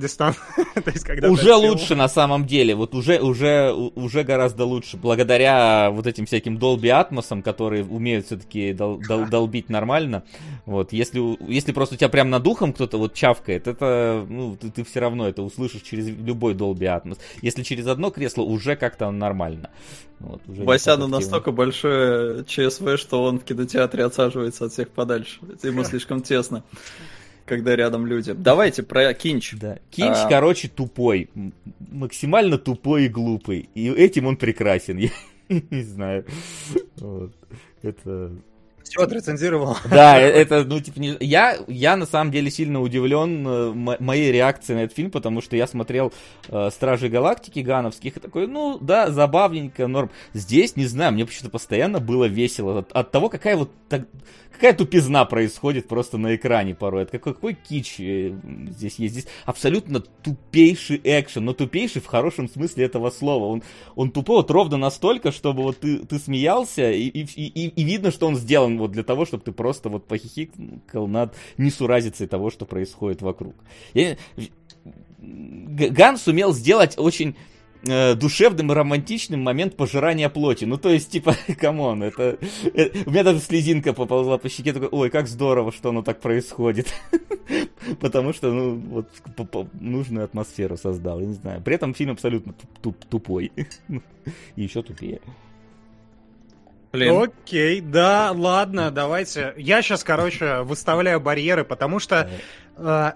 [LAUGHS] ты Уже сел? лучше на самом деле, вот уже, уже, уже гораздо лучше, благодаря вот этим всяким Dolby Atmos'ам, которые умеют все-таки [LAUGHS] долбить нормально. Вот, если, у- если просто у тебя прям над ухом кто-то вот чавкает, это, ну, ты, ты все равно это услышишь через любой Dolby Atmos. Если через одно кресло, уже как-то нормально. Вот, уже активно. настолько большое ЧСВ, что он в кинотеатре отсаживается от всех подальше. Ему [LAUGHS] слишком тесно, когда рядом люди. Давайте про кинч. Да. Кинч, А. короче, тупой. Максимально тупой и глупый. И этим он прекрасен. [LAUGHS] Я не знаю. Вот. Это... Все отрецензировал. Да, э- это, ну, типа, не- я, я на самом деле сильно удивлен э, мо- моей реакцией на этот фильм, потому что я смотрел э, Стражи Галактики Гановских и такой, ну, да, забавненько, норм. Здесь, не знаю, мне почему-то постоянно было весело от, от того, какая вот так- какая тупизна происходит просто на экране порой. Это какой, какой кич э, здесь есть. Здесь абсолютно тупейший экшен, но тупейший в хорошем смысле этого слова. Он, он тупой вот ровно настолько, чтобы вот ты, ты смеялся, и, и, и, и видно, что он сделан вот для того, чтобы ты просто вот похихикал над несуразицей того, что происходит вокруг. Я- Г- Ган сумел сделать очень э, душевным и романтичным момент пожирания плоти. Ну, то есть, типа, [LAUGHS] come on, это... э, У меня даже слезинка поползла по щеке, такой, ой, как здорово, что оно так происходит. [LAUGHS] Потому что, ну, вот, нужную атмосферу создал, я не знаю. При этом фильм абсолютно туп- туп- тупой. [LAUGHS] И еще тупее. Блин, Окей, да, ладно, давайте. Я сейчас, короче, выставляю барьеры, потому что э,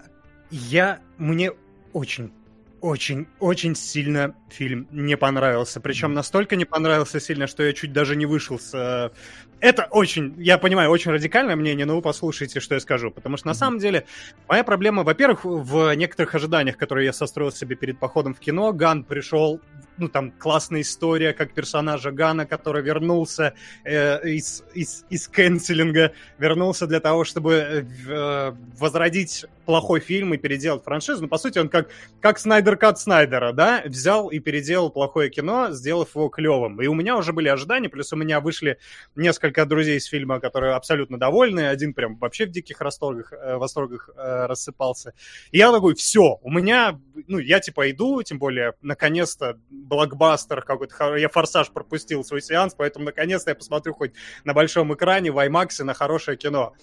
я мне очень, очень, очень сильно фильм не понравился. Причем настолько не понравился сильно, что я чуть даже не вышел с. э, Это очень, я понимаю, очень радикальное мнение, но вы послушайте, что я скажу. Потому что на Мгм. самом деле моя проблема, во-первых, в некоторых ожиданиях, которые я состроил себе перед походом в кино, Ган пришел, ну там классная история, как персонажа Гана, который вернулся э, из, из, из кэнселинга, вернулся для того, чтобы э, э, возродить плохой фильм и переделать франшизу. Ну, по сути, он как, как Снайдер Кат Снайдера, да, взял и переделал плохое кино, сделав его клевым. И у меня уже были ожидания, плюс у меня вышли несколько друзей из фильма, которые абсолютно довольны, один прям вообще в диких восторгах, э, восторгах э, рассыпался. И я такой, все, у меня, ну, я типа иду, тем более, наконец-то, блокбастер какой-то, я «Форсаж» пропустил свой сеанс, поэтому наконец-то я посмотрю хоть на большом экране, в IMAX на хорошее кино.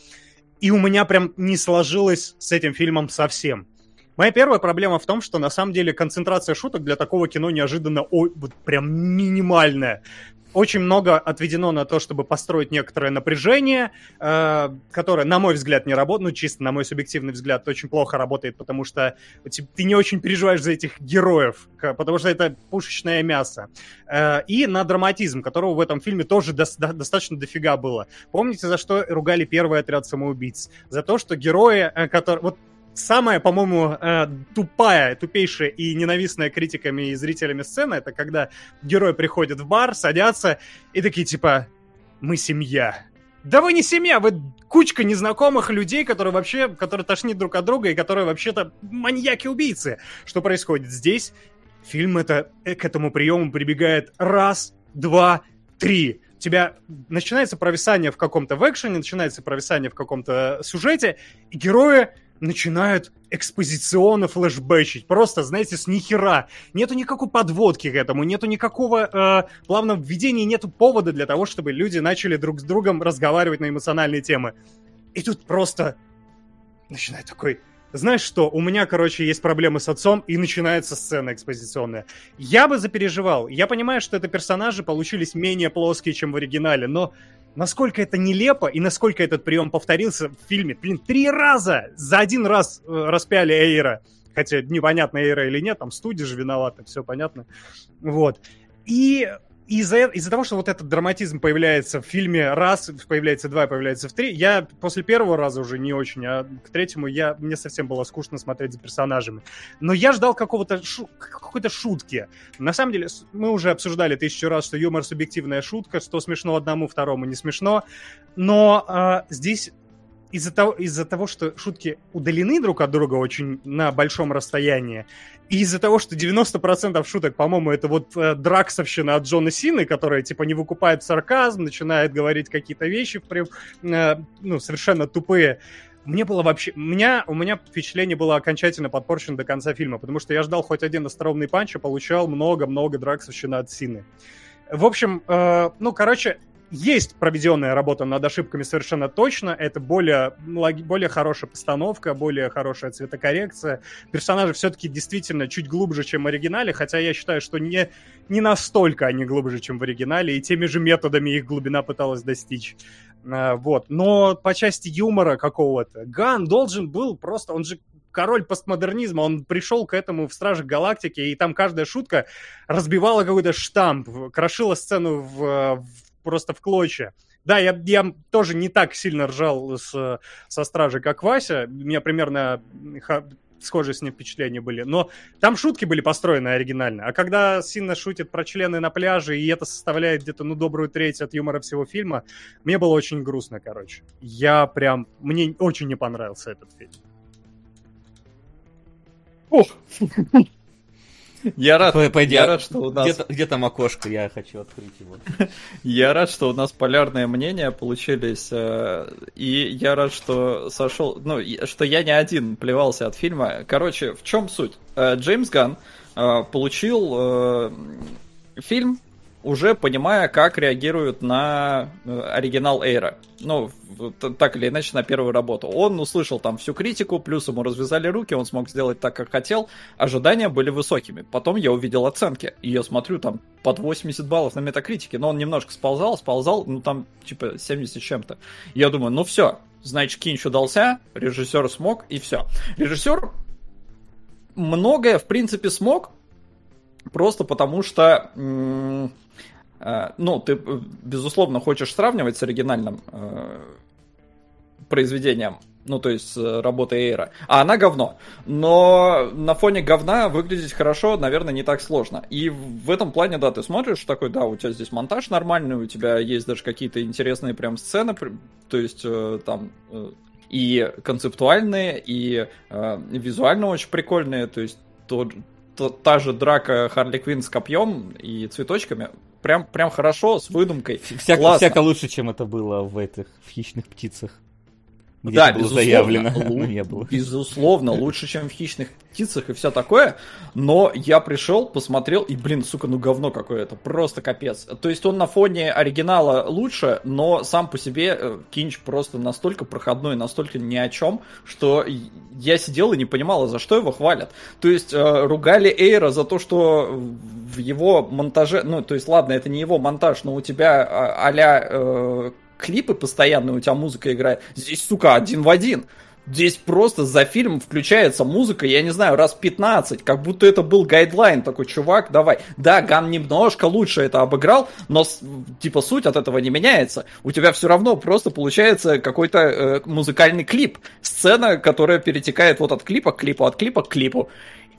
И у меня прям не сложилось с этим фильмом совсем. Моя первая проблема в том, что на самом деле концентрация шуток для такого кино неожиданно о, вот прям минимальная очень много отведено на то, чтобы построить некоторое напряжение, э, которое, на мой взгляд, не работает, ну, чисто на мой субъективный взгляд, очень плохо работает, потому что ты не очень переживаешь за этих героев, потому что это пушечное мясо. Э, и на драматизм, которого в этом фильме тоже до, до, достаточно дофига было. Помните, за что ругали первый отряд самоубийц? За то, что герои, э, которые... Вот самая, по-моему, э, тупая, тупейшая и ненавистная критиками и зрителями сцена, это когда герои приходят в бар, садятся и такие типа «Мы семья». Да вы не семья, вы кучка незнакомых людей, которые вообще, которые тошнит друг от друга и которые вообще-то маньяки-убийцы. Что происходит здесь? Фильм это, э, к этому приему прибегает раз, два, три. У тебя начинается провисание в каком-то в экшене, начинается провисание в каком-то сюжете, и герои начинают экспозиционно флешбэчить. Просто, знаете, с нихера. Нету никакой подводки к этому, нету никакого э, плавного введения, нету повода для того, чтобы люди начали друг с другом разговаривать на эмоциональные темы. И тут просто начинает такой... Знаешь что, у меня, короче, есть проблемы с отцом, и начинается сцена экспозиционная. Я бы запереживал. Я понимаю, что это персонажи получились менее плоские, чем в оригинале, но насколько это нелепо и насколько этот прием повторился в фильме. Блин, три раза за один раз э, распяли Эйра. Хотя непонятно, Эйра или нет, там студия же виновата, все понятно. Вот. И из-за из того, что вот этот драматизм появляется в фильме раз, появляется два, появляется в три, я после первого раза уже не очень, а к третьему я, мне совсем было скучно смотреть за персонажами. Но я ждал какого-то шу, какой-то шутки. На самом деле, мы уже обсуждали тысячу раз, что юмор субъективная шутка, что смешно одному, второму не смешно. Но а, здесь из-за того, из-за того, что шутки удалены друг от друга очень на большом расстоянии, и из-за того, что 90% шуток, по-моему, это вот э, драксовщина от Джона Сины, которая, типа, не выкупает сарказм, начинает говорить какие-то вещи, э, ну, совершенно тупые. Мне было вообще... У меня, у меня впечатление было окончательно подпорчено до конца фильма, потому что я ждал хоть один остроумный панч, а получал много-много драксовщины от Сины. В общем, э, ну, короче, есть проведенная работа над ошибками совершенно точно. Это более, более хорошая постановка, более хорошая цветокоррекция. Персонажи все-таки действительно чуть глубже, чем в оригинале, хотя я считаю, что не, не настолько они глубже, чем в оригинале, и теми же методами их глубина пыталась достичь. А, вот. Но по части юмора какого-то, Ган должен был просто... Он же король постмодернизма, он пришел к этому в Страже Галактики, и там каждая шутка разбивала какой-то штамп, крошила сцену в, в просто в клочья. Да, я, я тоже не так сильно ржал с, со Стражей, как Вася. У меня примерно схожие с ним впечатления были. Но там шутки были построены оригинально. А когда Синна шутит про члены на пляже, и это составляет где-то, ну, добрую треть от юмора всего фильма, мне было очень грустно, короче. Я прям... Мне очень не понравился этот фильм. Ох! Я рад, Пойди, я рад, что у нас... Где, где там окошко? Я хочу открыть его. Я рад, что у нас полярные мнения получились. Э, и я рад, что сошел... Ну, что я не один плевался от фильма. Короче, в чем суть? Э, Джеймс Ган э, получил фильм уже понимая, как реагируют на э, оригинал Эйра. Ну, так или иначе, на первую работу. Он услышал там всю критику, плюс ему развязали руки, он смог сделать так, как хотел. Ожидания были высокими. Потом я увидел оценки. И я смотрю, там под 80 баллов на метакритике. Но он немножко сползал, сползал, ну там типа 70 с чем-то. Я думаю, ну все, значит, кинч удался, режиссер смог, и все. Режиссер многое, в принципе, смог, просто потому что Э, ну, ты, э, безусловно, хочешь сравнивать с оригинальным э, произведением, ну, то есть с работой Эйра, а она говно. Но на фоне говна выглядеть хорошо, наверное, не так сложно. И в этом плане, да, ты смотришь, такой, да, у тебя здесь монтаж нормальный, у тебя есть даже какие-то интересные прям сцены, то есть там и концептуальные, и э, визуально очень прикольные, то есть то, то, та же драка Харли Квинн с копьем и цветочками прям, прям хорошо, с выдумкой. Всяко, всяко лучше, чем это было в этих в хищных птицах. Где да, было безусловно, заявлено, [LAUGHS] лу- не было. безусловно, лучше, чем в «Хищных птицах» и все такое, но я пришел, посмотрел, и, блин, сука, ну говно какое-то, просто капец. То есть он на фоне оригинала лучше, но сам по себе э, Кинч просто настолько проходной, настолько ни о чем, что я сидел и не понимал, а за что его хвалят. То есть э, ругали Эйра за то, что в его монтаже, ну, то есть, ладно, это не его монтаж, но у тебя а- а-ля э, клипы постоянно, у тебя музыка играет. Здесь, сука, один в один. Здесь просто за фильм включается музыка, я не знаю, раз 15, как будто это был гайдлайн, такой, чувак, давай. Да, Ган немножко лучше это обыграл, но, типа, суть от этого не меняется. У тебя все равно просто получается какой-то э, музыкальный клип. Сцена, которая перетекает вот от клипа к клипу, от клипа к клипу.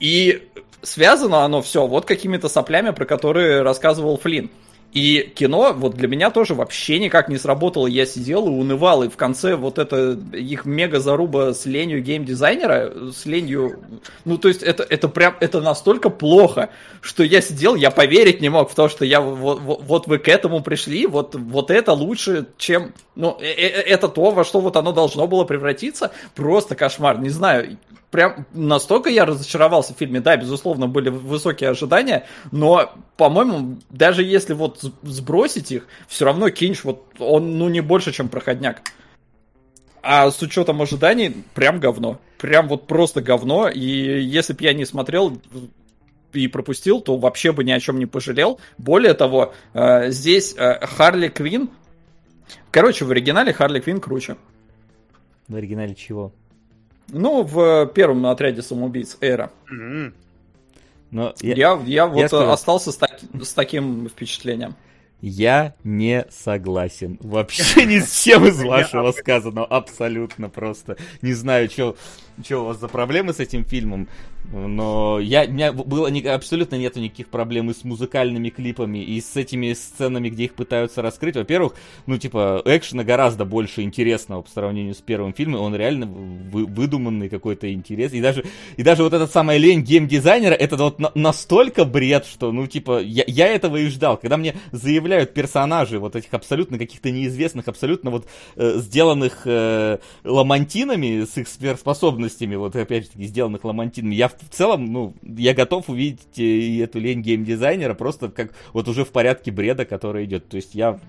И связано оно все вот какими-то соплями, про которые рассказывал Флинн. И кино вот для меня тоже вообще никак не сработало. Я сидел и унывал, и в конце вот это их мега заруба с ленью геймдизайнера, с ленью... Ну, то есть это, это прям, это настолько плохо, что я сидел, я поверить не мог в то, что я вот, вот, вот вы к этому пришли, вот, вот это лучше, чем... Ну, э- э- это то, во что вот оно должно было превратиться. Просто кошмар, не знаю прям настолько я разочаровался в фильме. Да, безусловно, были высокие ожидания, но, по-моему, даже если вот сбросить их, все равно Кинч, вот он, ну, не больше, чем проходняк. А с учетом ожиданий, прям говно. Прям вот просто говно. И если бы я не смотрел и пропустил, то вообще бы ни о чем не пожалел. Более того, э, здесь э, Харли Квин... Короче, в оригинале Харли Квин круче. В оригинале чего? Ну, в первом отряде самоубийц Эра. Но я, Я, я, вот скажу. остался с, так- с таким впечатлением. я не согласен. Вообще [LAUGHS] ни с чем из вашего сказанного. Абсолютно просто. Не знаю, что у вас за проблемы с этим фильмом. Но я, у меня было ни- абсолютно нету никаких проблем и с музыкальными клипами, и с этими сценами, где их пытаются раскрыть. Во-первых, ну, типа, экшена гораздо больше интересного по сравнению с первым фильмом. Он реально вы- выдуманный какой-то интерес. И даже, и даже вот эта самая лень геймдизайнера, это вот на- настолько бред, что, ну, типа, я, я этого и ждал. Когда мне заявляют персонажи вот этих абсолютно каких-то неизвестных, абсолютно вот э, сделанных э, ламантинами с их сверхспособностями, вот опять же таки сделанных ламантинами, я в целом, ну, я готов увидеть э, и эту лень геймдизайнера просто как вот уже в порядке бреда, который идет. То есть я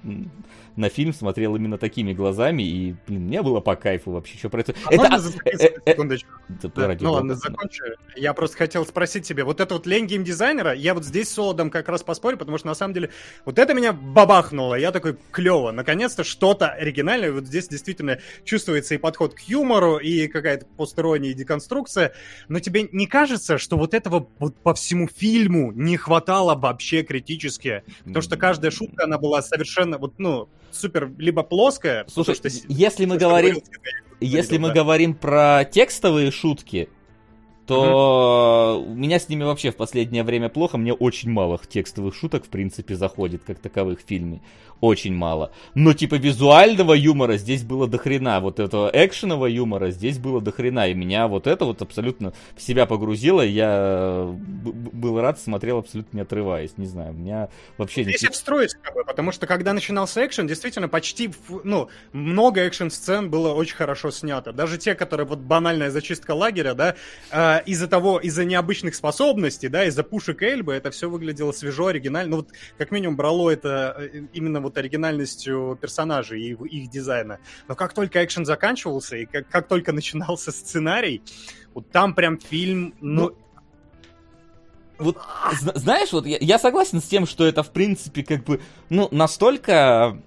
на фильм смотрел именно такими глазами, и, блин, мне было по кайфу вообще. Что происходит? А можно а, э, э, секундочку? да, ну ладно, закончу. Я просто хотел спросить тебя, вот это вот лень геймдизайнера, я вот здесь с Солодом как раз поспорю, потому что на самом деле вот это меня бабахнуло. Я такой, клево, наконец-то что-то оригинальное. Вот здесь действительно чувствуется и подход к юмору, и какая-то посторонняя деконструкция. Но тебе не кажется, что вот этого вот по всему фильму не хватало вообще критически? Потому что каждая шутка, она была совершенно, вот, ну, супер, либо плоская, Слушай, потому что... если мы говорим, если мы да. говорим про текстовые шутки, то у меня с ними вообще в последнее время плохо. Мне очень мало текстовых шуток, в принципе, заходит как таковых в фильме. Очень мало. Но типа визуального юмора здесь было до хрена. Вот этого экшенового юмора здесь было до хрена. И меня вот это вот абсолютно в себя погрузило. Я б- был рад, смотрел абсолютно не отрываясь. Не знаю, у меня вообще... Здесь как бы, потому что когда начинался экшен, действительно почти, ну, много экшен-сцен было очень хорошо снято. Даже те, которые вот банальная зачистка лагеря, да, э, из-за того, из-за необычных способностей, да, из-за пушек Эльбы, это все выглядело свежо, оригинально. Ну вот, как минимум, брало это э, именно вот оригинальностью персонажей и их дизайна. Но как только экшен заканчивался, и как, как только начинался сценарий, вот там прям фильм, ну, вот, зна- знаешь, вот я, я согласен с тем, что это, в принципе, как бы, ну, настолько,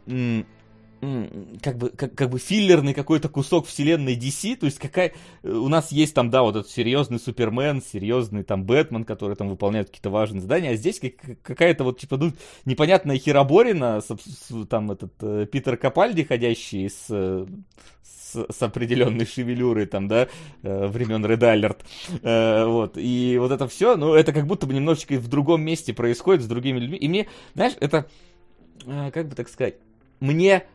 как бы, как, как бы филлерный какой-то кусок вселенной DC, то есть какая, э, у нас есть там, да, вот этот серьезный Супермен, серьезный там Бэтмен, который там выполняет какие-то важные задания, а здесь как- какая-то вот, типа, ну, непонятная хероборина, там этот э, Питер Капальди, ходящий с, с, с определенной шевелюрой, там, да, э, времен Red Alert. Вот. И вот это все, ну, это как будто бы немножечко в другом месте происходит, с другими людьми. И мне, знаешь, это, как бы так сказать, мне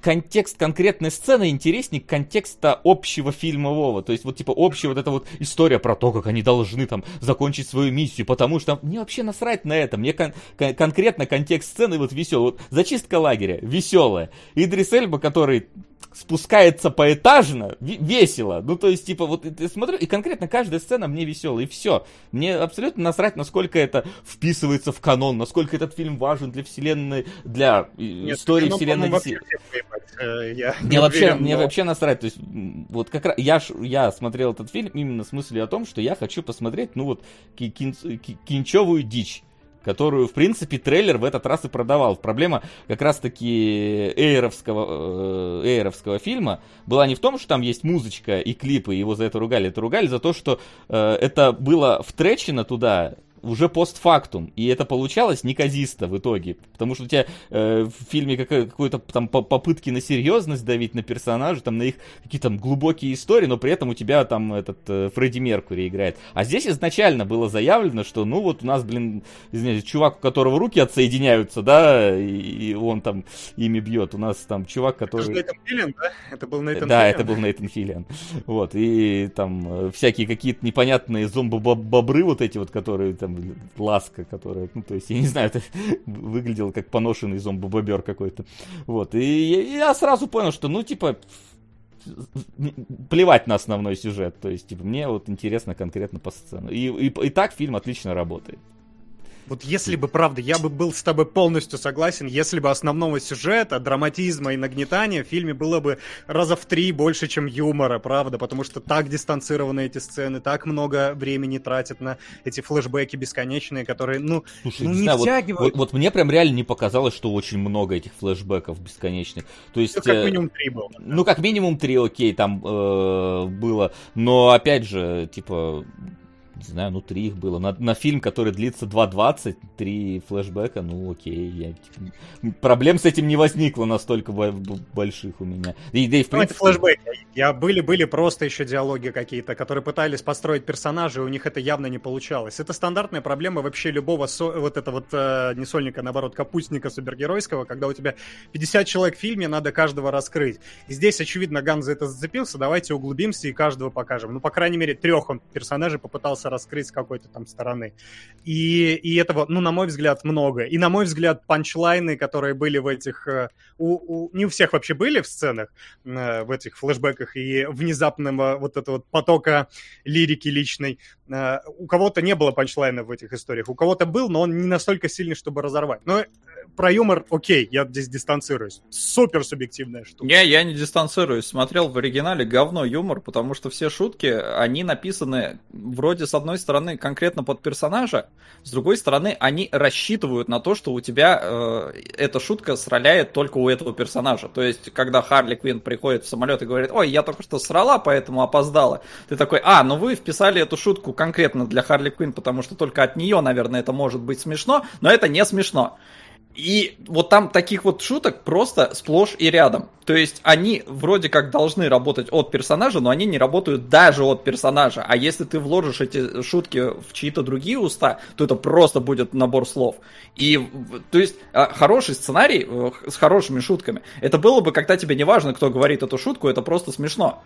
контекст конкретной сцены интереснее контекста общего фильмового. То есть вот типа общая вот эта вот история про то, как они должны там закончить свою миссию, потому что мне вообще насрать на это. Мне кон- кон- конкретно контекст сцены вот веселый. Вот зачистка лагеря, веселая. Идрис Эльба, который спускается поэтажно, весело. Ну, то есть, типа, вот ты смотрю, и конкретно каждая сцена мне веселая, и все. Мне абсолютно насрать, насколько это вписывается в канон, насколько этот фильм важен для вселенной, для Нет, истории ну, вселенной. Вообще э, я мне вообще, уверен, мне но... вообще насрать. То есть, вот как раз я, я смотрел этот фильм именно с мыслью о том, что я хочу посмотреть, ну вот, кин, кинчевую дичь которую, в принципе, трейлер в этот раз и продавал. Проблема как раз-таки эйровского, э, эйровского фильма была не в том, что там есть музычка и клипы, его за это ругали. Это ругали за то, что э, это было втречено туда уже постфактум, и это получалось неказисто в итоге, потому что у тебя э, в фильме какой- какой-то там попытки на серьезность давить на персонажа, там на их какие-то там глубокие истории, но при этом у тебя там этот э, Фредди Меркури играет. А здесь изначально было заявлено, что ну вот у нас, блин, извиняюсь, чувак, у которого руки отсоединяются, да, и, и он там ими бьет. У нас там чувак, который... Это Нейтан Филлиан, да? Это был Нейтан Да, Филлиан. это был Нейтан Филлиан. Вот, и там э, всякие какие-то непонятные зомбо-бобры вот эти вот, которые там ласка, которая, ну, то есть, я не знаю, это [LAUGHS] выглядело как поношенный зомбобобер какой-то. Вот, и я сразу понял, что, ну, типа, плевать на основной сюжет. То есть, типа, мне вот интересно конкретно по сцену. И, и, и так фильм отлично работает. Вот если бы, правда, я бы был с тобой полностью согласен, если бы основного сюжета, драматизма и нагнетания в фильме было бы раза в три больше, чем юмора, правда, потому что так дистанцированы эти сцены, так много времени тратят на эти флешбеки бесконечные, которые, ну, Слушай, ну не, не знаю, втягивают. Вот, вот, вот мне прям реально не показалось, что очень много этих флешбеков бесконечных. То есть... Ну, как э, минимум три было. Да. Ну, как минимум три, окей, там э, было, но, опять же, типа, не знаю, ну три их было. На, на фильм, который длится 2.20, три флешбека, ну окей. Я, типа, проблем с этим не возникло настолько больших у меня. И, да и в ну, принципе... флешбеки. Я были-были просто еще диалоги какие-то, которые пытались построить персонажей, у них это явно не получалось. Это стандартная проблема вообще любого со... вот это вот э, не сольника, а наоборот, капустника супергеройского, когда у тебя 50 человек в фильме, надо каждого раскрыть. И здесь, очевидно, Ган за это зацепился, давайте углубимся и каждого покажем. Ну, по крайней мере, трех он персонажей попытался раскрыть с какой-то там стороны. И, и этого, ну, на мой взгляд, много. И, на мой взгляд, панчлайны, которые были в этих... Э, у, у, не у всех вообще были в сценах, э, в этих флешбеках и внезапного вот этого потока лирики личной. Э, у кого-то не было панчлайна в этих историях, у кого-то был, но он не настолько сильный, чтобы разорвать. Но про юмор, окей, я здесь дистанцируюсь. Супер субъективная штука. Не, я не дистанцируюсь. Смотрел в оригинале говно юмор, потому что все шутки, они написаны вроде с одной стороны конкретно под персонажа, с другой стороны они рассчитывают на то, что у тебя э, эта шутка сраляет только у этого персонажа. То есть, когда Харли Квинн приходит в самолет и говорит, ой, я только что срала, поэтому опоздала. Ты такой, а, ну вы вписали эту шутку конкретно для Харли Квинн, потому что только от нее, наверное, это может быть смешно, но это не смешно. И вот там таких вот шуток просто сплошь и рядом. То есть они вроде как должны работать от персонажа, но они не работают даже от персонажа. А если ты вложишь эти шутки в чьи-то другие уста, то это просто будет набор слов. И, то есть, а, хороший сценарий э, с хорошими шутками, это было бы, когда тебе не важно, кто говорит эту шутку, это просто смешно.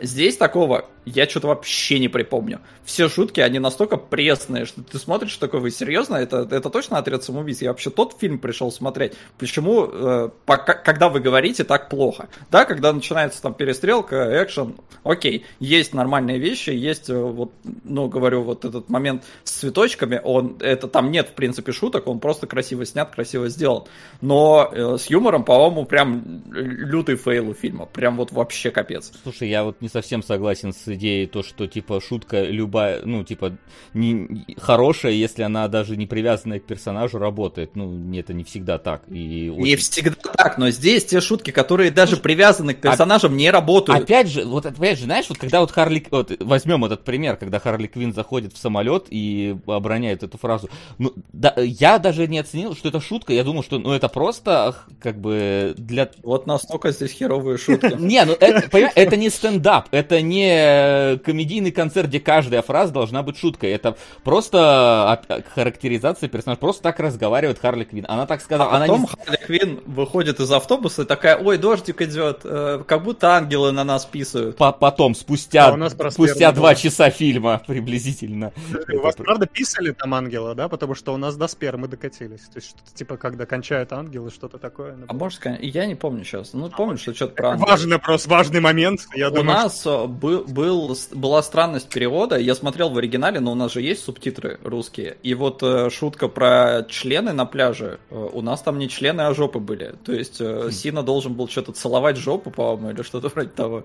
Здесь такого я что-то вообще не припомню. Все шутки, они настолько пресные, что ты смотришь такой, вы серьезно? Это, это точно отряд самоубийц? Я вообще тот фильм пришел смотреть. Почему, э, пока, когда вы говорите так плохо? Да, когда начинается там перестрелка, экшен, окей, есть нормальные вещи, есть, э, вот, ну, говорю, вот этот момент с цветочками, он, это там нет, в принципе, шуток, он просто красиво снят, красиво сделан. Но э, с юмором, по-моему, прям лютый fail у фильма. Прям вот вообще капец. Слушай, я вот не совсем согласен с идеей то, что типа шутка любая, ну типа не, хорошая, если она даже не привязанная к персонажу работает. Ну это не всегда так. И очень... Не всегда так, но здесь те шутки, которые даже Слушай, привязаны к а персонажам, а... не работают. Опять же, вот опять же, знаешь, вот когда вот Харли, вот возьмем этот пример, когда Харли Квин заходит в самолет и обороняет эту фразу, ну да, я даже не оценил, что это шутка, я думал, что ну это просто как бы для. Вот настолько здесь херовые шутки. [LAUGHS] Не, ну это, это не стендап стендап, это не комедийный концерт, где каждая фраза должна быть шуткой. Это просто характеризация персонажа. Просто так разговаривает Харли Квин. Она так сказала. А потом она не... Харли Квин выходит из автобуса и такая, ой, дождик идет, э, как будто ангелы на нас писают. По потом, спустя, а спустя два часа фильма приблизительно. У вас правда писали там ангела, да? Потому что у нас до спермы докатились. То есть что-то типа, когда кончают ангелы, что-то такое. А может, я не помню сейчас. Ну, помню, что что-то про. Важный вопрос, важный момент. Я у думаю, нас что... был, был, была странность перевода. Я смотрел в оригинале, но у нас же есть субтитры русские. И вот э, шутка про члены на пляже. Э, у нас там не члены, а жопы были. То есть э, хм. Сина должен был что-то целовать жопу, по-моему, или что-то [LAUGHS] вроде того.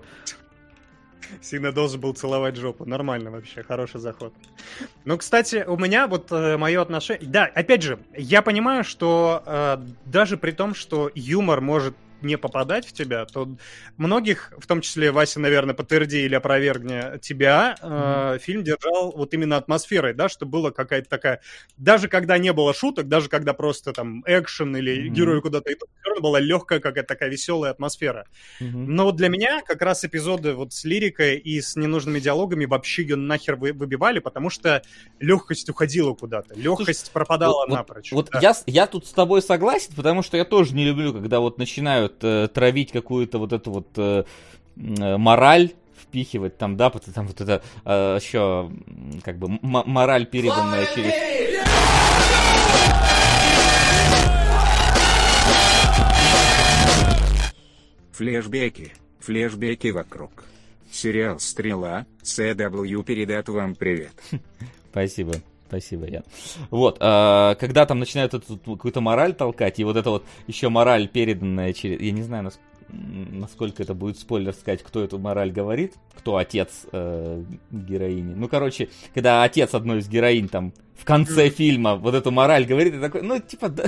Сильно должен был целовать жопу. Нормально вообще, хороший заход. Ну, кстати, у меня вот э, мое отношение... Да, опять же, я понимаю, что э, даже при том, что юмор может не попадать в тебя, то многих, в том числе Вася, наверное, подтверди или опровергни тебя, mm-hmm. э, фильм держал вот именно атмосферой, да, что было какая-то такая... Даже когда не было шуток, даже когда просто там экшен или mm-hmm. герои куда-то идут, все равно была легкая какая-то такая веселая атмосфера. Mm-hmm. Но вот для меня как раз эпизоды вот с лирикой и с ненужными диалогами вообще ее нахер вы, выбивали, потому что легкость уходила куда-то, легкость Слушай, пропадала вот, напрочь. Вот, да. я, я тут с тобой согласен, потому что я тоже не люблю, когда вот начинают э, травить какую-то вот эту вот э, э, мораль впихивать там, да, там вот это э, еще как бы мораль переданная через... Флешбеки, флешбеки вокруг. Сериал «Стрела», CW передает вам привет. [LAUGHS] Спасибо. Спасибо, Ян. Вот, э, когда там начинают эту какую-то мораль толкать, и вот это вот еще мораль переданная через... Я не знаю, нас, насколько это будет спойлер сказать, кто эту мораль говорит, кто отец э, героини. Ну, короче, когда отец одной из героинь там в конце фильма вот эту мораль говорит, и такой, ну, типа, да,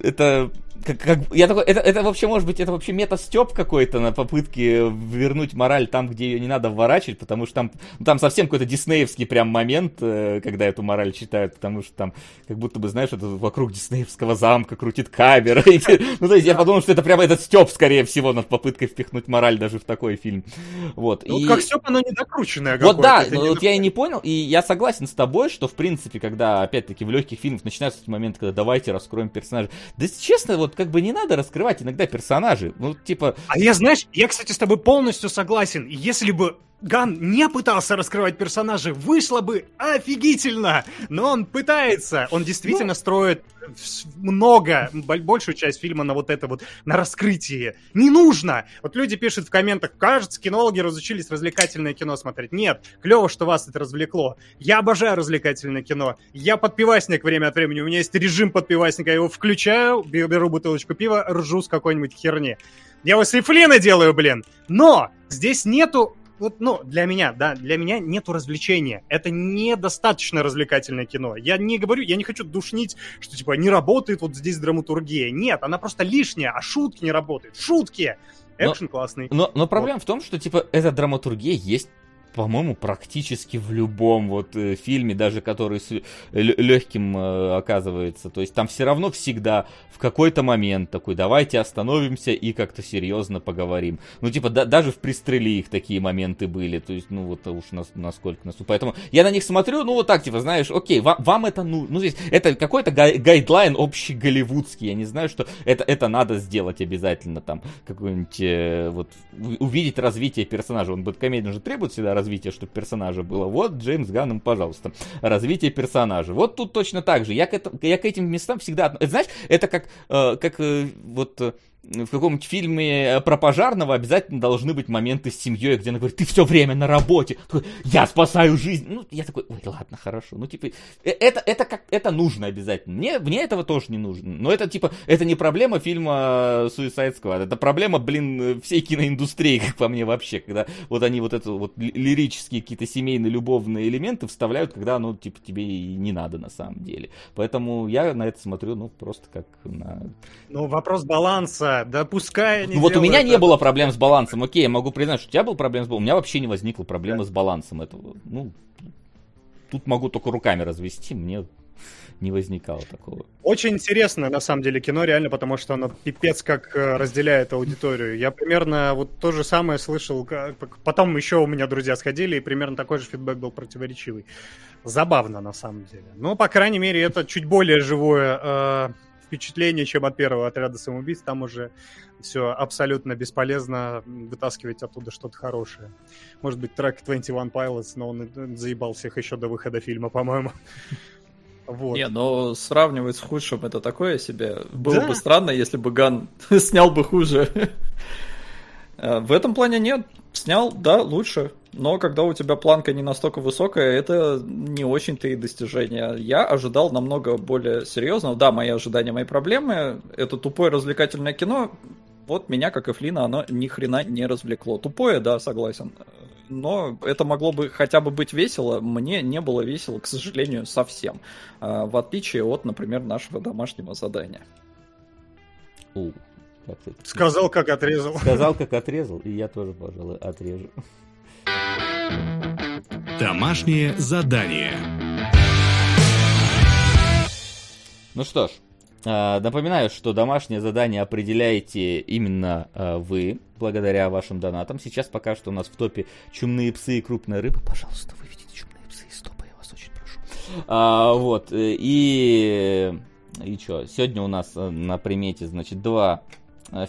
это как, как, я такой, это, это вообще может быть, это вообще мета-степ какой-то на попытке вернуть мораль там, где ее не надо вворачивать, потому что там, ну, там совсем какой-то диснеевский прям момент, э, когда эту мораль читают, потому что там как будто бы, знаешь, это вокруг диснеевского замка крутит камера. [LAUGHS] Ну, то есть я подумал, что это прямо этот степ, скорее всего, над попыткой впихнуть мораль даже в такой фильм. Вот. Ну, как степ, оно недокрученное Вот да, вот я и не понял, и я согласен с тобой, что, в принципе, когда, опять-таки, в легких фильмах начинаются эти моменты, когда давайте раскроем персонажа. Да, честно, вот как бы не надо раскрывать иногда персонажей. Ну, типа... А я, знаешь, я, кстати, с тобой полностью согласен. Если бы Ган не пытался раскрывать персонажей, вышло бы офигительно, но он пытается, он действительно ну... строит много, большую часть фильма на вот это вот, на раскрытие. Не нужно! Вот люди пишут в комментах, кажется, кинологи разучились развлекательное кино смотреть. Нет, клево, что вас это развлекло. Я обожаю развлекательное кино. Я подпивасник время от времени, у меня есть режим подпивасника, я его включаю, беру бутылочку пива, ржу с какой-нибудь херни. Я его с делаю, блин. Но здесь нету вот, ну, для меня, да, для меня нету развлечения. Это недостаточно развлекательное кино. Я не говорю, я не хочу душнить, что, типа, не работает вот здесь драматургия. Нет, она просто лишняя, а шутки не работают. Шутки! Экшен но, классный. Но, но проблема вот. в том, что, типа, эта драматургия есть по-моему, практически в любом вот э, фильме, даже который с легким э, оказывается. То есть там все равно всегда в какой-то момент такой, давайте остановимся и как-то серьезно поговорим. Ну, типа, да, даже в «Пристрели» их такие моменты были. То есть, ну, вот уж нас, насколько нас... Поэтому я на них смотрю, ну, вот так, типа, знаешь, окей, вам, вам это, ну, ну, здесь, это какой-то гай гайдлайн общий голливудский. Я не знаю, что это, это надо сделать обязательно там. Какой-нибудь, э, вот, увидеть развитие персонажа. Он, комедия же требует всегда развития, чтобы персонажа было. Вот Джеймс Ганном, пожалуйста. Развитие персонажа. Вот тут точно так же. Я к, это, я к этим местам всегда... Знаешь, это как, э, как э, вот... Э, в каком-нибудь фильме э, про пожарного обязательно должны быть моменты с семьей, где она говорит, ты все время на работе, я спасаю жизнь. Ну, я такой, ой, ладно, хорошо. Ну, типа, э, это, это, как, это нужно обязательно. Мне, мне этого тоже не нужно. Но это, типа, это не проблема фильма Suicide Squad, это проблема, блин, всей киноиндустрии, как по мне вообще, когда вот они вот это вот лирические какие-то семейные любовные элементы вставляют, когда, ну, типа, тебе и не надо на самом деле. Поэтому я на это смотрю, ну, просто как на... Ну, вопрос баланса да, пускай они Ну вот у меня это. не было проблем с балансом, окей, я могу признать, что у тебя был проблем с балансом, у меня вообще не возникло проблемы да. с балансом этого. Ну, тут могу только руками развести, мне не возникало такого. Очень интересно, на самом деле, кино реально, потому что оно пипец как э, разделяет аудиторию. Я примерно вот то же самое слышал, потом еще у меня друзья сходили, и примерно такой же фидбэк был противоречивый. Забавно, на самом деле. Но, по крайней мере, это чуть более живое э, впечатление, чем от первого отряда самоубийц. Там уже все абсолютно бесполезно вытаскивать оттуда что-то хорошее. Может быть, трек 21 Pilots, но он заебал всех еще до выхода фильма, по-моему. [LAUGHS] Вот. Не, но сравнивать с худшим это такое себе. Было да. бы странно, если бы Ган [LAUGHS] снял бы хуже. [LAUGHS] Э, в этом плане нет. Снял, да, лучше. Но когда у тебя планка не настолько высокая, это не очень-то и достижение. Я ожидал намного более серьезного. Да, мои ожидания, мои проблемы. Это тупое развлекательное кино. Вот меня, как и Флина, оно ни хрена не развлекло. Тупое, да, согласен. Но это могло бы хотя бы быть весело. Мне не было весело, к сожалению, совсем. А, в отличие от, например, нашего домашнего задания. Сказал, как отрезал. Сказал, как отрезал, и я тоже, пожалуй, отрежу. Домашнее задание. Ну что ж, а, напоминаю, что домашнее задание определяете именно а, вы, благодаря вашим донатам. Сейчас пока что у нас в топе чумные псы и крупная рыба. Пожалуйста, выведите чумные псы из топа, я вас очень прошу. А, вот, э, и... И что, сегодня у нас э, на примете, значит, два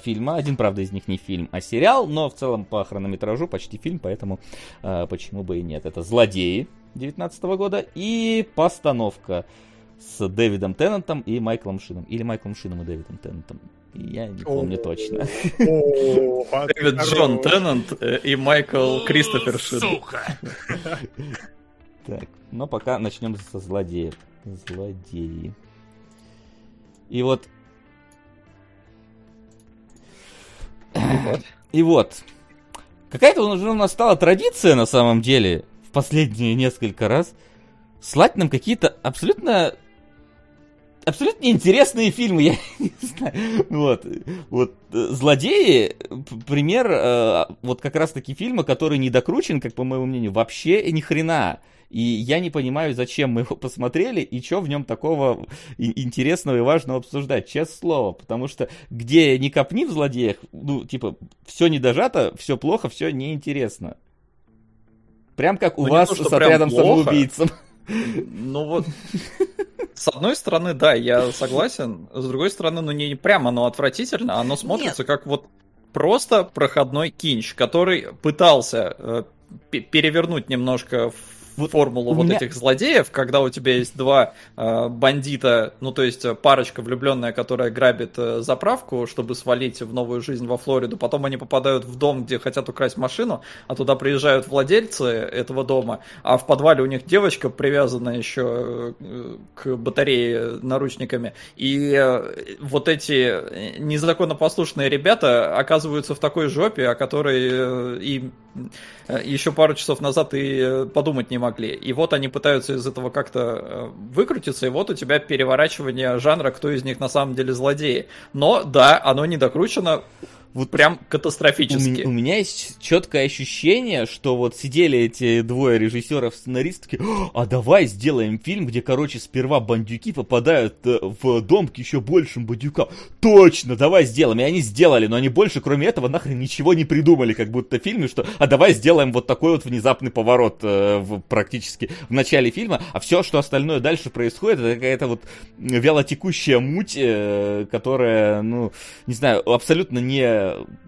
фильма. Один, правда, из них не фильм, а сериал, но в целом по хронометражу почти фильм, поэтому э, почему бы и нет. Это «Злодеи» 19 года и постановка с Дэвидом Теннантом и Майклом Шином. Или Майклом Шином и Дэвидом Теннантом. Я не помню точно. [LAUGHS] Дэвид Джон Теннант э, и Майкл Кристофер Шин. Сука! [LAUGHS] Так, но пока начнем со злодеев. Злодеи. И вот И вот. Какая-то уже у нас стала традиция на самом деле в последние несколько раз слать нам какие-то абсолютно абсолютно интересные фильмы, [LAUGHS] я не знаю. Вот, вот «Злодеи» пример э, вот как раз-таки фильма, который не докручен, как по моему мнению, вообще ни хрена. И я не понимаю, зачем мы его посмотрели и что в нем такого интересного и важного обсуждать, честное слово. Потому что где не копни в злодеях, ну, типа, все не дожато, все плохо, все неинтересно. Прям как у ну, вас то, с отрядом самоубийцем. Ну вот, с одной стороны, да, я согласен. С другой стороны, ну не прямо оно отвратительно, оно смотрится Нет. как вот просто проходной кинч, который пытался э, перевернуть немножко вот формулу вот меня... этих злодеев, когда у тебя есть два э, бандита, ну то есть парочка влюбленная, которая грабит э, заправку, чтобы свалить в новую жизнь во Флориду, потом они попадают в дом, где хотят украсть машину, а туда приезжают владельцы этого дома, а в подвале у них девочка привязана еще э, к батарее наручниками, и э, вот эти незаконно послушные ребята оказываются в такой жопе, о которой э, и э, еще пару часов назад и э, подумать не могли могли. И вот они пытаются из этого как-то э, выкрутиться, и вот у тебя переворачивание жанра, кто из них на самом деле злодеи. Но да, оно не докручено вот прям катастрофически. У, у меня есть четкое ощущение, что вот сидели эти двое режиссеров, сценаристов, такие, а давай сделаем фильм, где, короче, сперва бандюки попадают э, в дом к еще большим бандюкам. Точно, давай сделаем. И они сделали, но они больше, кроме этого, нахрен ничего не придумали, как будто в фильме, что, а давай сделаем вот такой вот внезапный поворот э, в, практически в начале фильма, а все, что остальное дальше происходит, это какая-то вот вялотекущая муть, э, которая, ну, не знаю, абсолютно не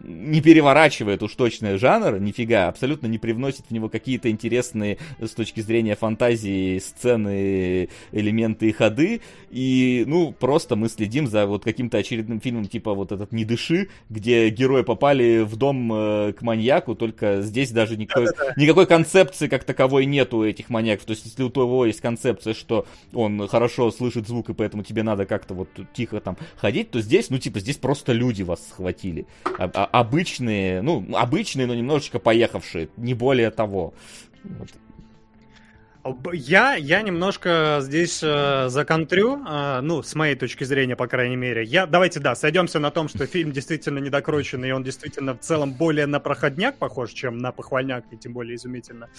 не переворачивает уж точно жанр, нифига, абсолютно не привносит в него какие-то интересные с точки зрения фантазии сцены, элементы и ходы, и, ну, просто мы следим за вот каким-то очередным фильмом, типа вот этот «Не дыши», где герои попали в дом э, к маньяку, только здесь даже никакой, никакой концепции как таковой нету у этих маньяков, то есть если у того есть концепция, что он хорошо слышит звук, и поэтому тебе надо как-то вот тихо там ходить, то здесь, ну, типа, здесь просто люди вас схватили. Обычные, ну, обычные, но немножечко поехавшие, не более того. Вот. Я, я немножко здесь э, законтрю, э, ну, с моей точки зрения, по крайней мере. Я, давайте, да, сойдемся на том, что фильм действительно недокрученный, и он действительно в целом более на проходняк похож, чем на похвальняк, и тем более изумительно.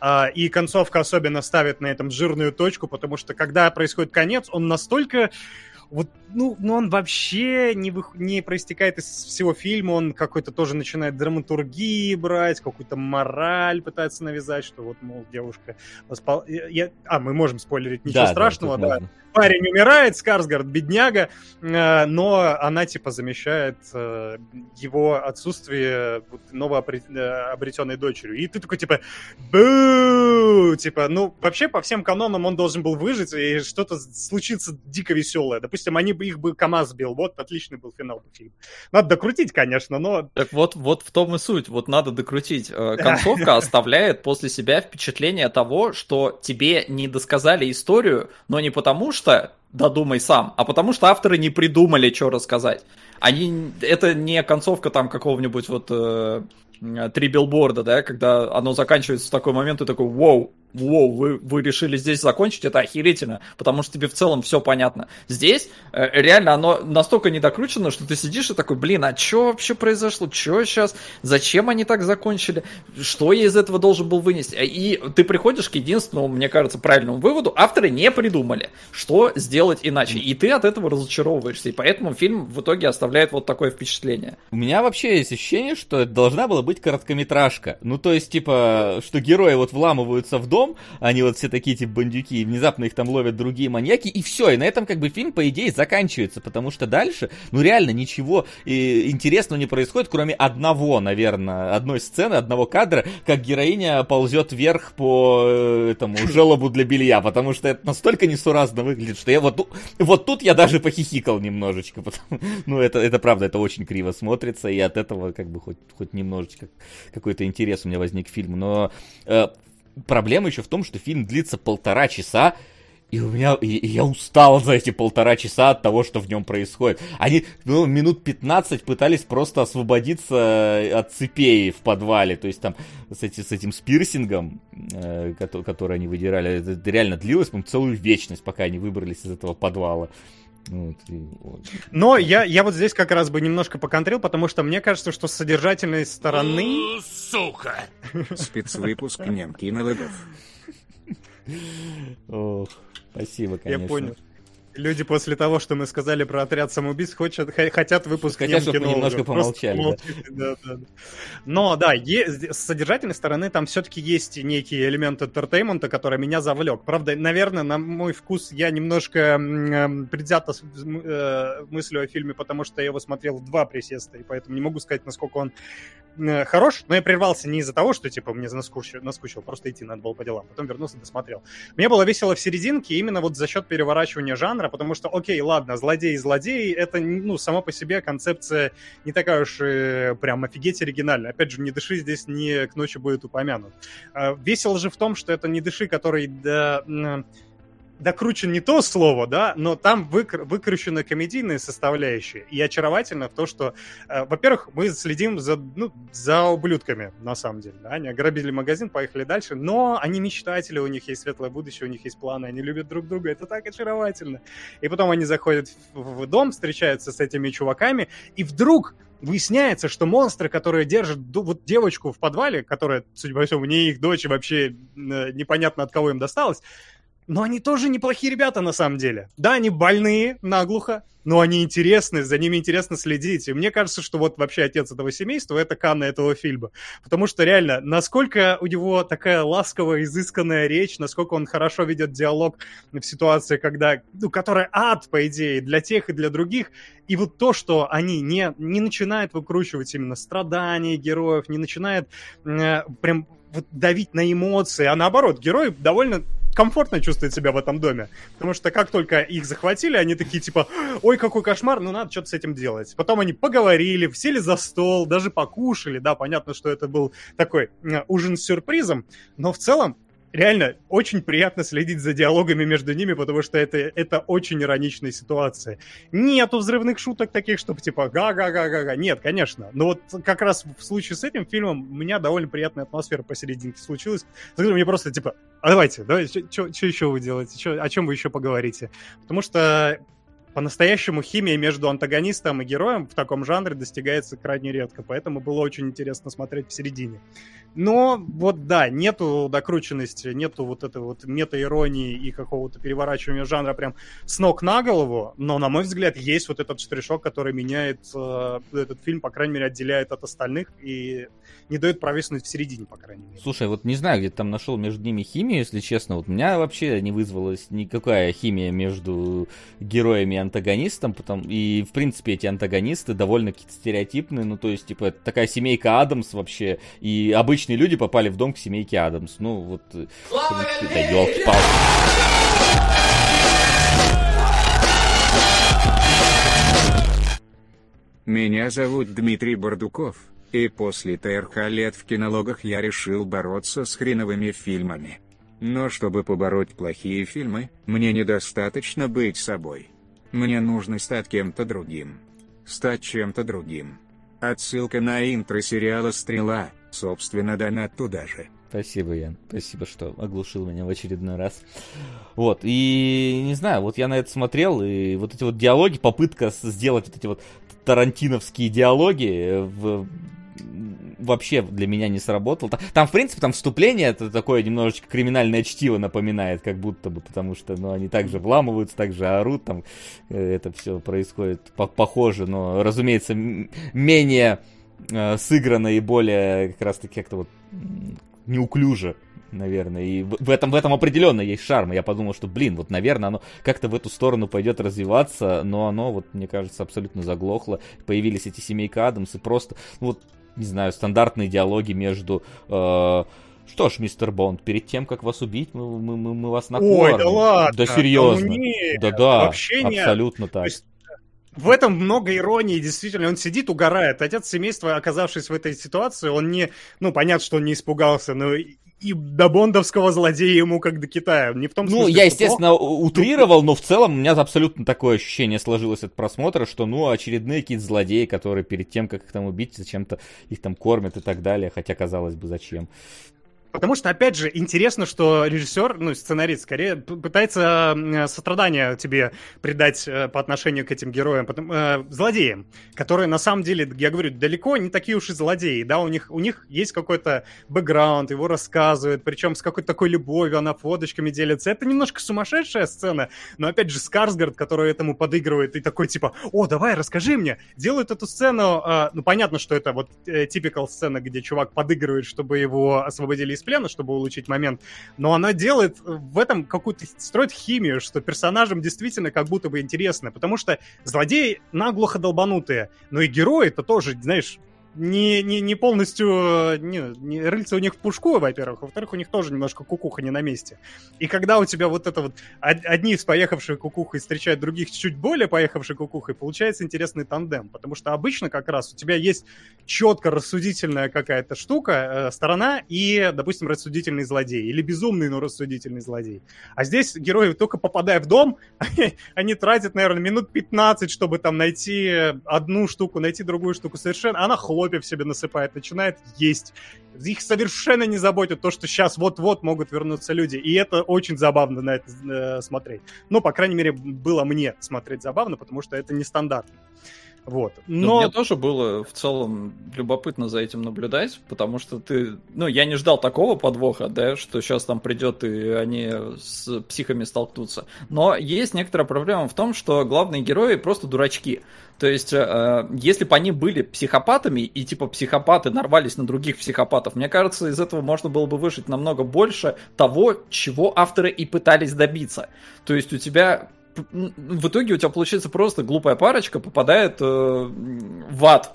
А, и концовка особенно ставит на этом жирную точку, потому что когда происходит конец, он настолько вот, ну, ну он вообще не, вых- не проистекает из всего фильма, он какой-то тоже начинает драматургии брать, какую-то мораль пытается навязать, что вот, мол, девушка... воспол- я- А, мы можем спойлерить, ничего Да, да, страшного, да. можно. Парень умирает, Скарсгард бедняга, э, но она, типа, замещает э, его отсутствие вот, новообретенной дочерью. И ты такой, типа, бу Типа, ну, вообще, по всем канонам он должен был выжить, и что-то случится дико веселое. Допустим, они бы их бы КамАЗ сбил. Вот, отличный был финал фильма. Надо докрутить, конечно, но... Так вот, вот в том и суть. Вот надо докрутить. Э, [LAUGHS] Концовка оставляет после себя впечатление того, что тебе не досказали историю, но не потому что додумай сам, а потому что авторы не придумали, что рассказать. Они, это не концовка там какого-нибудь вот э, три билборда, да, когда оно заканчивается в такой момент, и такой, вау, Воу, вы, вы решили здесь закончить, это охерительно, потому что тебе в целом все понятно. Здесь э, реально оно настолько недокручено, что ты сидишь и такой, блин, а что вообще произошло? Что сейчас? Зачем они так закончили? Что я из этого должен был вынести? И ты приходишь к единственному, мне кажется, правильному выводу, авторы не придумали, что сделать иначе. И ты от этого разочаровываешься. И поэтому фильм в итоге оставляет вот такое впечатление. У меня вообще есть ощущение, что должна была быть короткометражка. Ну, то есть, типа, что герои вот вламываются в дом, они вот все такие, типа, бандюки, и внезапно их там ловят другие маньяки, и все, и на этом как бы фильм, по идее, заканчивается, потому что дальше, ну, реально ничего э, интересного не происходит, кроме одного, наверное, одной сцены, одного кадра, как героиня ползет вверх по э, этому [LAUGHS] желобу для белья, потому что это настолько несуразно выглядит, что я вот, вот тут я даже похихикал немножечко, потому, [LAUGHS] ну, это, это правда, это очень криво смотрится, и от этого как бы хоть, хоть немножечко какой-то интерес у меня возник к фильму, но э, проблема еще в том, что фильм длится полтора часа, и у меня, и, и я устал за эти полтора часа от того, что в нем происходит. Они, ну, минут 15 пытались просто освободиться от цепей в подвале, то есть там с, эти, с этим с пирсингом, э, который, который они выдирали, это, реально длилось, по целую вечность, пока они выбрались из этого подвала. Вот, и, вот. Но я, я вот здесь как раз бы немножко поконтрил, потому что мне кажется, что с содержательной стороны... Спецвыпуск не кинологов. Ох, спасибо, конечно. Я понял. Люди после того, что мы сказали про отряд самоубийц, хотят, хотят выпуск Хотят, чтоб мы немножко помолчали, да. помолчите, да, да, да. Но да, с содержательной стороны там все-таки есть некий элемент entertainment а, который меня завлек. Правда, наверное, на мой вкус я немножко эм, предвзято э, мыслю о фильме, потому что я его смотрел в два присеста, и поэтому не могу сказать, насколько он э, хорош, но я прервался не из-за того, что, типа, мне наскучил, наскучил, просто идти надо было по делам. Потом вернулся, досмотрел. Мне было весело в серединке именно вот за счет переворачивания жанра, потому что, окей, ладно, злодей и злодей, это, ну, само по себе концепция не такая уж и прям офигеть оригинальная. Опять же, «Не дыши» здесь не к ночи будет упомянут. А, Весело же в том, что это «Не дыши», который да, докручен не то слово, да, но там выкр- выкручена комедийная составляющая. И очаровательно в то, что, э, во-первых, мы следим за, ну, за ублюдками, на самом деле. Да? Они ограбили магазин, поехали дальше, но они мечтатели, у них есть светлое будущее, у них есть планы, они любят друг друга, это так очаровательно. И потом они заходят в, в дом, встречаются с этими чуваками, и вдруг выясняется, что монстры, которые держат вот девочку в подвале, которая, судя по всему, не их дочь, вообще э, непонятно от кого им досталось, но они тоже неплохие ребята на самом деле. Да, они больные наглухо, но они интересны, за ними интересно следить. И мне кажется, что вот вообще отец этого семейства — это Канна этого фильма. Потому что реально, насколько у него такая ласковая, изысканная речь, насколько он хорошо ведет диалог в ситуации, когда, ну, которая ад, по идее, для тех и для других. И вот то, что они не, не начинают выкручивать именно страдания героев, не начинают э, прям вот давить на эмоции, а наоборот, герой довольно комфортно чувствует себя в этом доме. Потому что как только их захватили, они такие типа, ой, какой кошмар, ну надо что-то с этим делать. Потом они поговорили, сели за стол, даже покушали. Да, понятно, что это был такой ужин с сюрпризом, но в целом реально очень приятно следить за диалогами между ними, потому что это, это очень ироничная ситуация. Нету взрывных шуток таких, чтобы типа га-га-га-га-га. Нет, конечно. Но вот как раз в случае с этим фильмом у меня довольно приятная атмосфера посерединке случилась. Мне просто типа, а давайте, давайте, что еще вы делаете? Чё, о чем вы еще поговорите? Потому что по-настоящему химия между антагонистом и героем в таком жанре достигается крайне редко, поэтому было очень интересно смотреть в середине. Но вот да, нету докрученности, нету вот этой вот мета-иронии и какого-то переворачивания жанра прям с ног на голову, но, на мой взгляд, есть вот этот штришок, который меняет э, этот фильм, по крайней мере, отделяет от остальных и не дает провиснуть в середине, по крайней мере. Слушай, вот не знаю, где ты там нашел между ними химию, если честно, вот у меня вообще не вызвалась никакая химия между героями антагонистом, потом, и, в принципе, эти антагонисты довольно какие-то стереотипные, ну, то есть, типа, это такая семейка Адамс вообще, и обычные люди попали в дом к семейке Адамс, ну, вот, э, да елки-палки. Меня зовут Дмитрий Бардуков, и после ТРХ лет в кинологах я решил бороться с хреновыми фильмами. Но чтобы побороть плохие фильмы, мне недостаточно быть собой. Мне нужно стать кем-то другим. Стать чем-то другим. Отсылка на интро сериала «Стрела», собственно, донат туда же. Спасибо, Ян. Спасибо, что оглушил меня в очередной раз. Вот, и не знаю, вот я на это смотрел, и вот эти вот диалоги, попытка сделать вот эти вот тарантиновские диалоги в вообще для меня не сработал. Там, в принципе, там вступление это такое немножечко криминальное чтиво напоминает, как будто бы, потому что, ну, они также вламываются, также орут, там э, это все происходит по похоже, но, разумеется, менее э, сыграно и более как раз-таки как-то вот неуклюже наверное. И в этом, в этом определенно есть шарм. Я подумал, что, блин, вот, наверное, оно как-то в эту сторону пойдет развиваться, но оно, вот, мне кажется, абсолютно заглохло. Появились эти семейка Адамс, и просто, ну, вот, не знаю, стандартные диалоги между... Э, что ж, мистер Бонд, перед тем, как вас убить, мы, мы, мы, мы вас накормим. Ой, да ладно. Да серьезно. Да-да, вообще абсолютно нет. так. То есть, в этом много иронии, действительно, он сидит, угорает. Отец семейства, оказавшись в этой ситуации, он не, ну, понятно, что он не испугался, но и до бондовского злодея ему как до Китая. Не в том ну, смысле, Ну, я, естественно, плохо. утрировал, но в целом у меня абсолютно такое ощущение сложилось от просмотра, что, ну, очередные какие-то злодеи, которые перед тем, как их там убить, зачем-то их там кормят и так далее, хотя, казалось бы, зачем. Потому что, опять же, интересно, что режиссер, ну, сценарист, скорее, пытается сострадание тебе придать э, по отношению к этим героям, потом, э, злодеям, которые, на самом деле, я говорю, далеко не такие уж и злодеи, да, у них, у них есть какой-то бэкграунд, его рассказывают, причем с какой-то такой любовью, она фоточками делится. Это немножко сумасшедшая сцена, но, опять же, Скарсгард, который этому подыгрывает, и такой, типа, о, давай, расскажи мне, делают эту сцену, э, ну, понятно, что это вот э, сцена, где чувак подыгрывает, чтобы его освободили из из плена, чтобы улучшить момент, но она делает в этом какую-то, строит химию, что персонажам действительно как будто бы интересно, потому что злодеи наглухо долбанутые, но и герои это тоже, знаешь, не, не, не полностью... Э, не, не, рыльца у них в пушку, во-первых, во-вторых, у них тоже немножко кукуха не на месте. И когда у тебя вот это вот... Одни с поехавшей кукухой встречают других чуть более поехавшей кукухой, получается интересный тандем. Потому что обычно как раз у тебя есть четко рассудительная какая-то штука, э, сторона, и, допустим, рассудительный злодей. Или безумный, но рассудительный злодей. А здесь герои, только попадая в дом, [LAUGHS] они тратят, наверное, минут 15, чтобы там найти одну штуку, найти другую штуку. Совершенно... Она хлопает хлопьев себе насыпает, начинает есть. Их совершенно не заботит то, что сейчас вот-вот могут вернуться люди. И это очень забавно на это э, смотреть. Ну, по крайней мере, было мне смотреть забавно, потому что это нестандартно. Вот. Ну, Но... Мне тоже было в целом любопытно за этим наблюдать, потому что ты... Ну, я не ждал такого подвоха, да, что сейчас там придет и они с психами столкнутся. Но есть некоторая проблема в том, что главные герои просто дурачки. То есть, э, если бы они были психопатами, и типа психопаты нарвались на других психопатов, мне кажется, из этого можно было бы вышить намного больше того, чего авторы и пытались добиться. То есть у тебя в итоге у тебя получается просто глупая парочка попадает э, в ад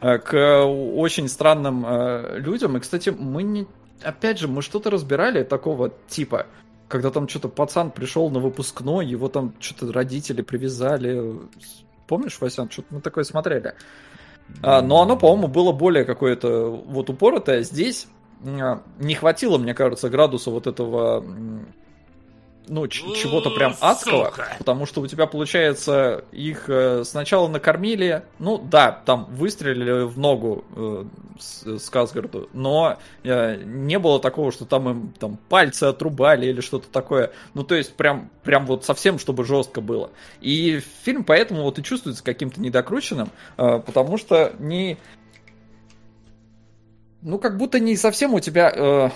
э, к очень странным э, людям. И, кстати, мы не... Опять же, мы что-то разбирали такого типа, когда там что-то пацан пришел на выпускной, его там что-то родители привязали. Помнишь, Васян, что-то мы такое смотрели? А, но оно, по-моему, было более какое-то вот упоротое. Здесь не хватило, мне кажется, градуса вот этого ну, чего-то прям адского, Сука. потому что у тебя, получается, их э, сначала накормили, ну, да, там выстрелили в ногу э, с, Сказгарду, но э, не было такого, что там им там пальцы отрубали или что-то такое, ну, то есть прям, прям вот совсем, чтобы жестко было. И фильм поэтому вот и чувствуется каким-то недокрученным, э, потому что не... Ну, как будто не совсем у тебя... Э,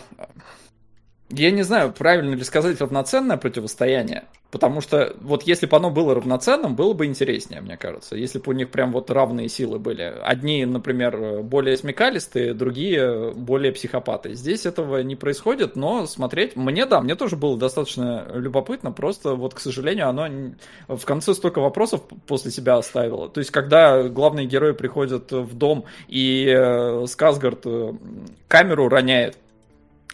я не знаю, правильно ли сказать равноценное противостояние, потому что вот если бы оно было равноценным, было бы интереснее, мне кажется, если бы у них прям вот равные силы были. Одни, например, более смекалистые, другие более психопаты. Здесь этого не происходит, но смотреть, мне да, мне тоже было достаточно любопытно, просто вот, к сожалению, оно в конце столько вопросов после себя оставило. То есть, когда главные герои приходят в дом и э, Сказгард э, камеру роняет,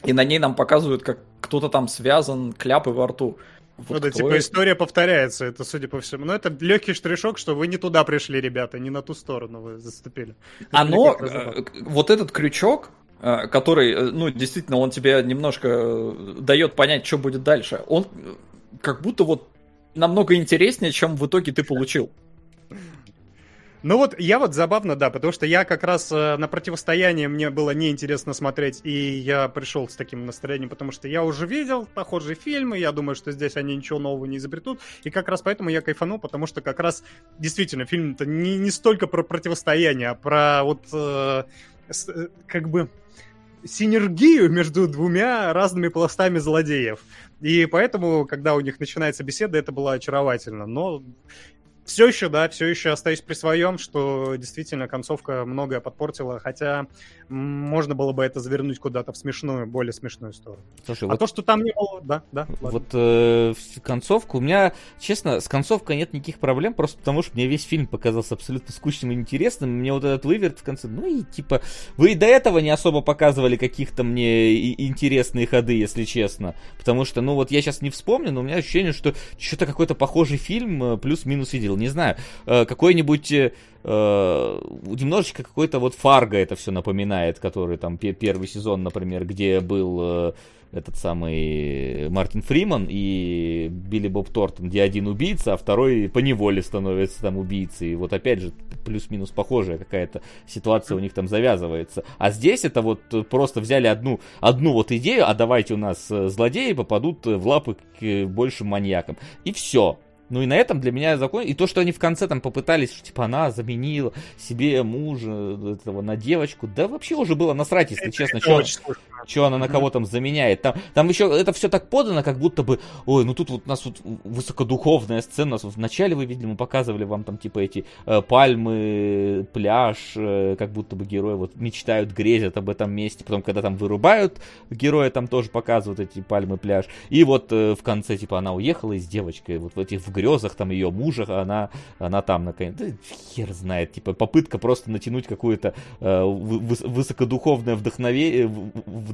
и на ней нам показывают, как кто-то там связан, кляпы во рту. Вот ну да, типа это? история повторяется, это судя по всему. Но это легкий штришок, что вы не туда пришли, ребята, не на ту сторону вы заступили. Оно, э, вот этот крючок, э, который, э, ну, действительно, он тебе немножко дает понять, что будет дальше, он как будто вот намного интереснее, чем в итоге ты получил. Ну вот, я вот забавно, да, потому что я как раз э, на противостояние мне было неинтересно смотреть, и я пришел с таким настроением, потому что я уже видел похожие фильмы, я думаю, что здесь они ничего нового не изобретут, и как раз поэтому я кайфанул, потому что как раз действительно фильм-то не, не столько про противостояние, а про вот э, с, э, как бы синергию между двумя разными пластами злодеев. И поэтому, когда у них начинается беседа, это было очаровательно. Но все еще, да, все еще остаюсь при своем, что действительно концовка многое подпортила, хотя можно было бы это завернуть куда-то в смешную, более смешную сторону. Слушай, а вот... то, что там не было, да, да. Ладно. Вот э, концовка, у меня, честно, с концовкой нет никаких проблем, просто потому что мне весь фильм показался абсолютно скучным и интересным, мне вот этот выверт в конце, ну и типа, вы и до этого не особо показывали каких-то мне интересные ходы, если честно, потому что, ну вот я сейчас не вспомню, но у меня ощущение, что что-то какой-то похожий фильм э, плюс-минус видел, не знаю, э, какой-нибудь э, э, немножечко какой-то вот Фарго это все напоминает, который там первый сезон, например, где был этот самый Мартин Фриман и Билли Боб Тортон, где один убийца, а второй по неволе становится там убийцей. И вот опять же плюс-минус похожая какая-то ситуация у них там завязывается. А здесь это вот просто взяли одну, одну вот идею, а давайте у нас злодеи попадут в лапы к большим маньякам. И все. Ну и на этом для меня закон. И то, что они в конце там попытались, что типа она заменила себе мужа этого на девочку, да вообще уже было насрать, если это, честно, что, что она на кого там заменяет. Там, там еще это все так подано, как будто бы, ой, ну тут вот у нас вот высокодуховная сцена. У нас вот вначале вы видели, мы показывали вам там типа эти э, пальмы, пляж, э, как будто бы герои вот мечтают, грезят об этом месте. Потом, когда там вырубают героя, там тоже показывают эти пальмы, пляж. И вот э, в конце типа она уехала и с девочкой вот в этих в грезах там ее мужа, она, она там наконец, да, хер знает, типа попытка просто натянуть какую-то э, высокодуховное вдохновение,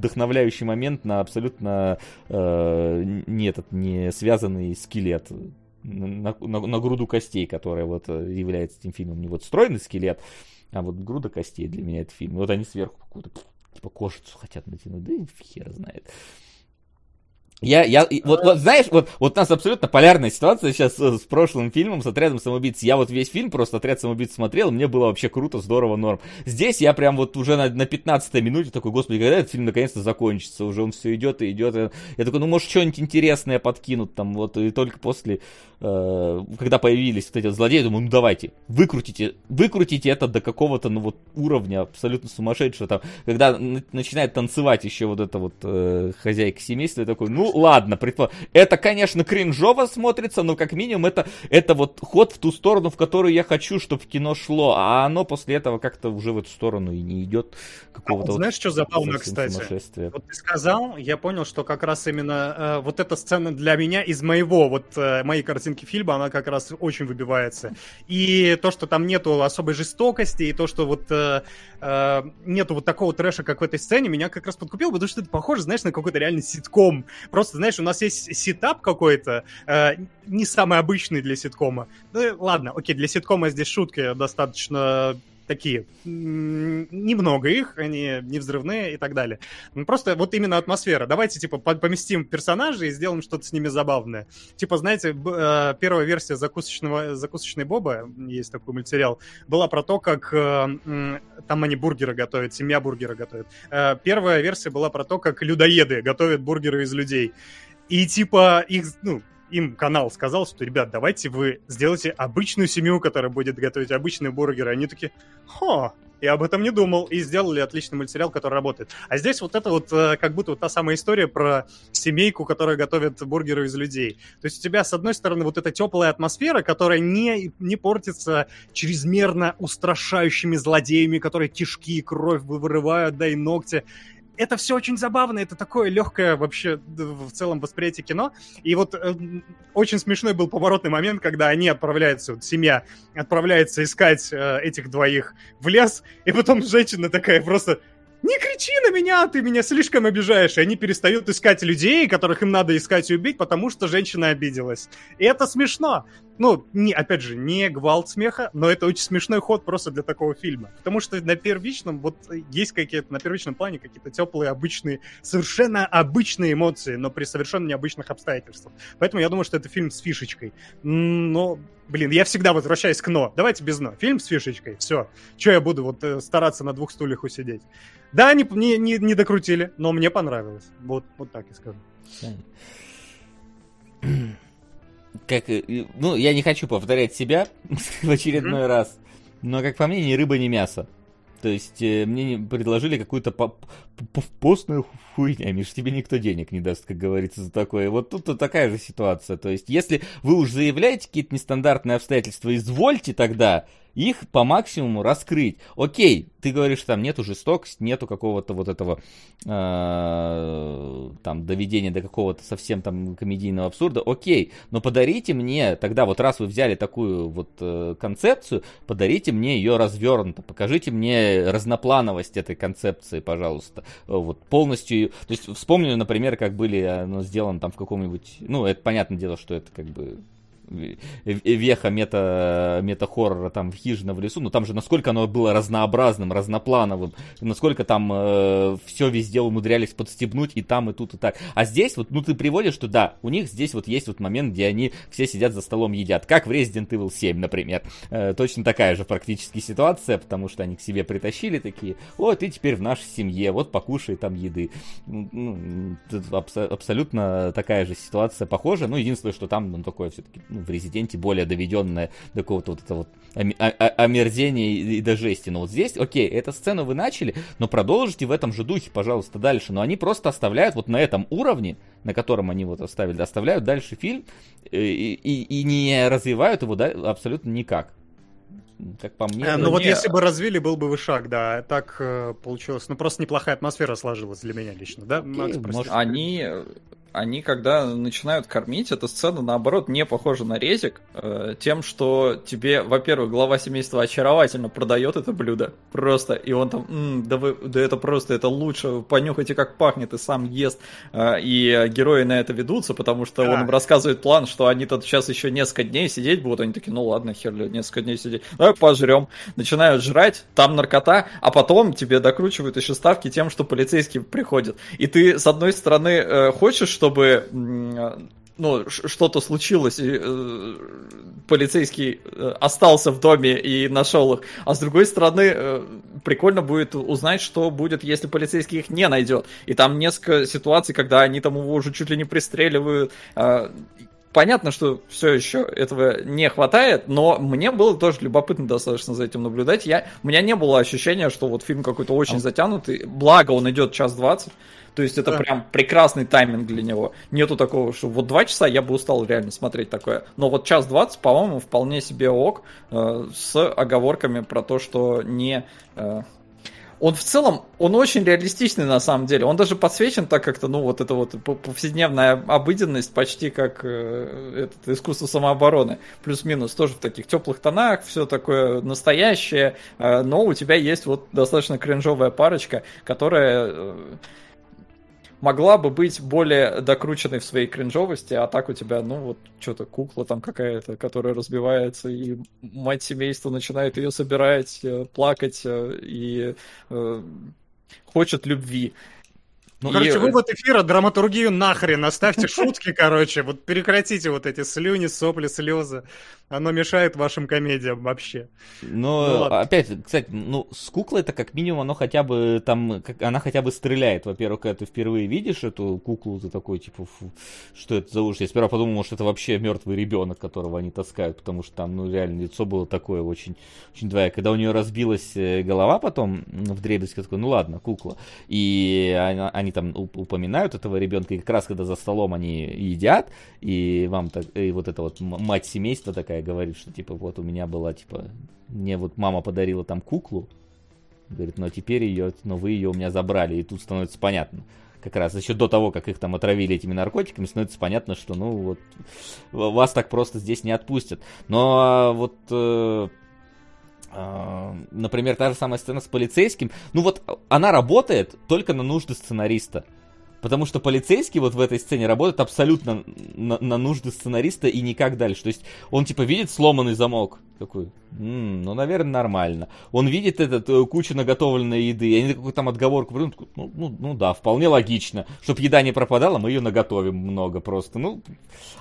вдохновляющий момент на абсолютно э, не этот не связанный скелет на, на, на груду костей, которая вот э, является этим фильмом. Не вот стройный скелет, а вот груда костей для меня это фильм. Вот они сверху какую-то типа кожицу хотят натянуть, да и хер знает. Я, я, вот, вот, знаешь, вот, вот у нас абсолютно полярная ситуация сейчас с, с прошлым фильмом, с отрядом самоубийц. Я вот весь фильм просто отряд самоубийц смотрел, мне было вообще круто, здорово, норм. Здесь я прям вот уже на, на 15 минуте такой, господи, когда этот фильм наконец-то закончится? Уже он все идет и идет. Я такой, ну, может, что-нибудь интересное подкинут там, вот, и только после Э, когда появились вот эти злодеи, думаю, ну давайте, выкрутите, выкрутите это до какого-то, ну вот, уровня абсолютно сумасшедшего, там, когда начинает танцевать еще вот эта вот э, хозяйка семейства, я такой, ну ладно, предпо... это, конечно, кринжово смотрится, но как минимум это, это вот ход в ту сторону, в которую я хочу, чтобы кино шло, а оно после этого как-то уже в эту сторону и не идет какого-то а, Знаешь, вот, что забавно, кстати? Вот ты сказал, я понял, что как раз именно э, вот эта сцена для меня из моего, вот э, моей картинки фильма, она как раз очень выбивается. И то, что там нету особой жестокости, и то, что вот э, э, нету вот такого трэша, как в этой сцене, меня как раз подкупило, потому что это похоже, знаешь, на какой-то реальный ситком. Просто, знаешь, у нас есть сетап какой-то, э, не самый обычный для ситкома. Ну, ладно, окей, для ситкома здесь шутки достаточно такие, немного их, они не взрывные и так далее. Ну, просто вот именно атмосфера. Давайте, типа, поместим персонажей и сделаем что-то с ними забавное. Типа, знаете, э, первая версия закусочного, закусочной Боба, есть такой мультсериал, была про то, как э, там они бургеры готовят, семья бургера готовит. Э, первая версия была про то, как людоеды готовят бургеры из людей. И типа их, ну, им канал сказал, что, ребят, давайте вы сделайте обычную семью, которая будет готовить обычные бургеры. Они такие, хо, я об этом не думал, и сделали отличный мультсериал, который работает. А здесь вот это вот э, как будто вот та самая история про семейку, которая готовит бургеры из людей. То есть у тебя, с одной стороны, вот эта теплая атмосфера, которая не, не портится чрезмерно устрашающими злодеями, которые кишки, кровь вырывают, да и ногти это все очень забавно, это такое легкое вообще в целом восприятие кино. И вот э, очень смешной был поворотный момент, когда они отправляются, вот семья отправляется искать э, этих двоих в лес, и потом женщина такая просто не кричи на меня, ты меня слишком обижаешь. И они перестают искать людей, которых им надо искать и убить, потому что женщина обиделась. И это смешно. Ну, не, опять же, не гвалт смеха, но это очень смешной ход просто для такого фильма. Потому что на первичном, вот есть какие-то, на первичном плане какие-то теплые, обычные, совершенно обычные эмоции, но при совершенно необычных обстоятельствах. Поэтому я думаю, что это фильм с фишечкой. Но, блин, я всегда возвращаюсь к «но». Давайте без «но». Фильм с фишечкой. Все. Че я буду вот э, стараться на двух стульях усидеть? Да, не, не, не, не докрутили, но мне понравилось. Вот, вот так я скажу. Как, ну, я не хочу повторять себя [LAUGHS] в очередной mm-hmm. раз, но, как по мне, ни рыба, ни мясо. То есть э, мне предложили какую-то постную хуйня, Миш, тебе никто денег не даст, как говорится, за такое. Вот тут такая же ситуация. То есть если вы уж заявляете какие-то нестандартные обстоятельства, извольте тогда их по максимуму раскрыть. Окей, ты говоришь, там нету жестокости, нету какого-то вот этого э, там доведения до какого-то совсем там комедийного абсурда. Окей, но подарите мне тогда вот раз вы взяли такую вот э, концепцию, подарите мне ее развернуто, покажите мне разноплановость этой концепции, пожалуйста. Вот полностью, то есть вспомню, например, как были оно сделано там в каком-нибудь, ну это понятное дело, что это как бы веха мета, мета-хоррора там в хижина в лесу, но там же насколько оно было разнообразным, разноплановым, насколько там э, все везде умудрялись подстебнуть и там, и тут, и так. А здесь вот, ну ты приводишь, что да, у них здесь вот есть вот момент, где они все сидят за столом едят, как в Resident Evil 7, например. Э, точно такая же практически ситуация, потому что они к себе притащили такие, о, ты теперь в нашей семье, вот покушай там еды. Ну, абс- абсолютно такая же ситуация похожа, ну единственное, что там ну, такое все-таки ну, в Резиденте более доведенное до какого-то вот этого вот омерзения и до жести. Но вот здесь, окей, эту сцену вы начали, но продолжите в этом же духе, пожалуйста, дальше. Но они просто оставляют вот на этом уровне, на котором они вот оставили, оставляют дальше фильм э, и, и, и не развивают его да, абсолютно никак как по мне. Э, ну вот если бы развили, был бы вышаг, да. Так э, получилось. Ну просто неплохая атмосфера сложилась для меня лично, да? Окей, Макс, может, они они, когда начинают кормить, эта сцена, наоборот, не похожа на резик, э, тем, что тебе, во-первых, глава семейства очаровательно продает это блюдо, просто, и он там, М, да, вы, да это просто, это лучше, понюхайте, как пахнет, и сам ест, э, и герои на это ведутся, потому что да. он им рассказывает план, что они тут сейчас еще несколько дней сидеть будут, они такие, ну ладно, хер ли, несколько дней сидеть, давай пожрем, начинают жрать, там наркота, а потом тебе докручивают еще ставки тем, что полицейские приходят, и ты, с одной стороны, э, хочешь, чтобы ну, что-то случилось, и э, полицейский э, остался в доме и нашел их. А с другой стороны, э, прикольно будет узнать, что будет, если полицейский их не найдет. И там несколько ситуаций, когда они там его уже чуть ли не пристреливают. Э, понятно, что все еще этого не хватает, но мне было тоже любопытно достаточно за этим наблюдать. Я, у меня не было ощущения, что вот фильм какой-то очень а... затянутый. Благо, он идет час двадцать. То есть это да. прям прекрасный тайминг для него. Нету такого, что вот два часа я бы устал реально смотреть такое. Но вот час двадцать, по-моему, вполне себе ок, э, с оговорками про то, что не... Э, он в целом, он очень реалистичный на самом деле. Он даже подсвечен так как-то, ну, вот это вот повседневная обыденность, почти как э, это, искусство самообороны. Плюс-минус тоже в таких теплых тонах, все такое настоящее. Э, но у тебя есть вот достаточно кринжовая парочка, которая... Э, могла бы быть более докрученной в своей кринжовости, а так у тебя, ну, вот, что-то кукла там какая-то, которая разбивается, и мать семейства начинает ее собирать, э, плакать э, и э, хочет любви. Ну, И- короче, вывод эфира, драматургию нахрен, оставьте [LAUGHS] шутки, короче, вот прекратите вот эти слюни, сопли, слезы. Оно мешает вашим комедиям вообще. Но Ну опять, кстати, ну с куклой это как минимум оно хотя бы там, как, она хотя бы стреляет. Во-первых, когда ты впервые видишь эту куклу, ты такой типа, фу, что это за ужас. Я сперва подумал, может это вообще мертвый ребенок, которого они таскают, потому что там, ну реально лицо было такое очень, очень двоякое. Когда у нее разбилась э, голова потом в дребезге, такой, ну ладно, кукла. И она- они там уп- упоминают этого ребенка, и как раз когда за столом они едят, и вам так, и вот эта вот мать семейства такая говорит, что типа вот у меня была типа мне вот мама подарила там куклу, говорит, но теперь ее, но вы ее у меня забрали, и тут становится понятно. Как раз еще до того, как их там отравили этими наркотиками, становится понятно, что ну вот вас так просто здесь не отпустят. Но вот э, например, та же самая сцена с полицейским, ну вот она работает только на нужды сценариста. Потому что полицейский вот в этой сцене работает абсолютно на, на нужды сценариста и никак дальше. То есть он типа видит сломанный замок. Такой, «М, ну, наверное, нормально. Он видит этот э, кучу наготовленной еды. И они какую-то там отговорку придумают. Ну, ну, ну да, вполне логично. Чтоб еда не пропадала, мы ее наготовим много просто. Ну,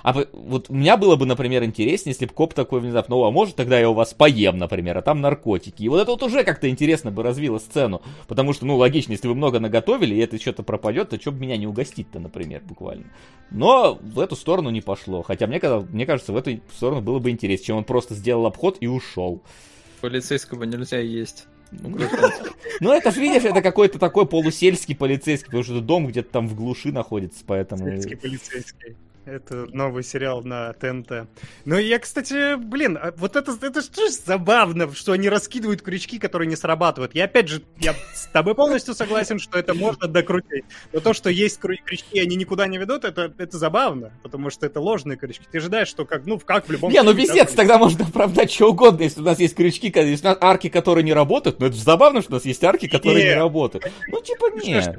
а вот у меня было бы, например, интереснее, если бы коп такой внезапно, ну, а может тогда я у вас поем, например, а там наркотики. И вот это вот уже как-то интересно бы развило сцену. Потому что, ну, логично, если вы много наготовили, и это что-то пропадет, то что бы меня не угостить-то, например, буквально. Но в эту сторону не пошло. Хотя мне, мне кажется, в эту сторону было бы интереснее, чем он просто сделал обход и ушел. Полицейского нельзя есть. Ну, это же, видишь, это какой-то такой полусельский полицейский, потому что это дом где-то там в глуши находится, поэтому... Сельский полицейский. Это новый сериал на ТНТ. Ну, я, кстати, блин, а вот это, это что ж забавно, что они раскидывают крючки, которые не срабатывают. Я, опять же, я с тобой полностью согласен, что это можно докрутить. Но то, что есть крю- крючки, и они никуда не ведут, это, это забавно, потому что это ложные крючки. Ты ожидаешь, что как, ну, как в любом Не, ну пиздец, тогда можно оправдать что угодно, если у нас есть крючки, если у нас арки, которые не работают, ну это же забавно, что у нас есть арки, которые не Нет. работают. Ну типа нет.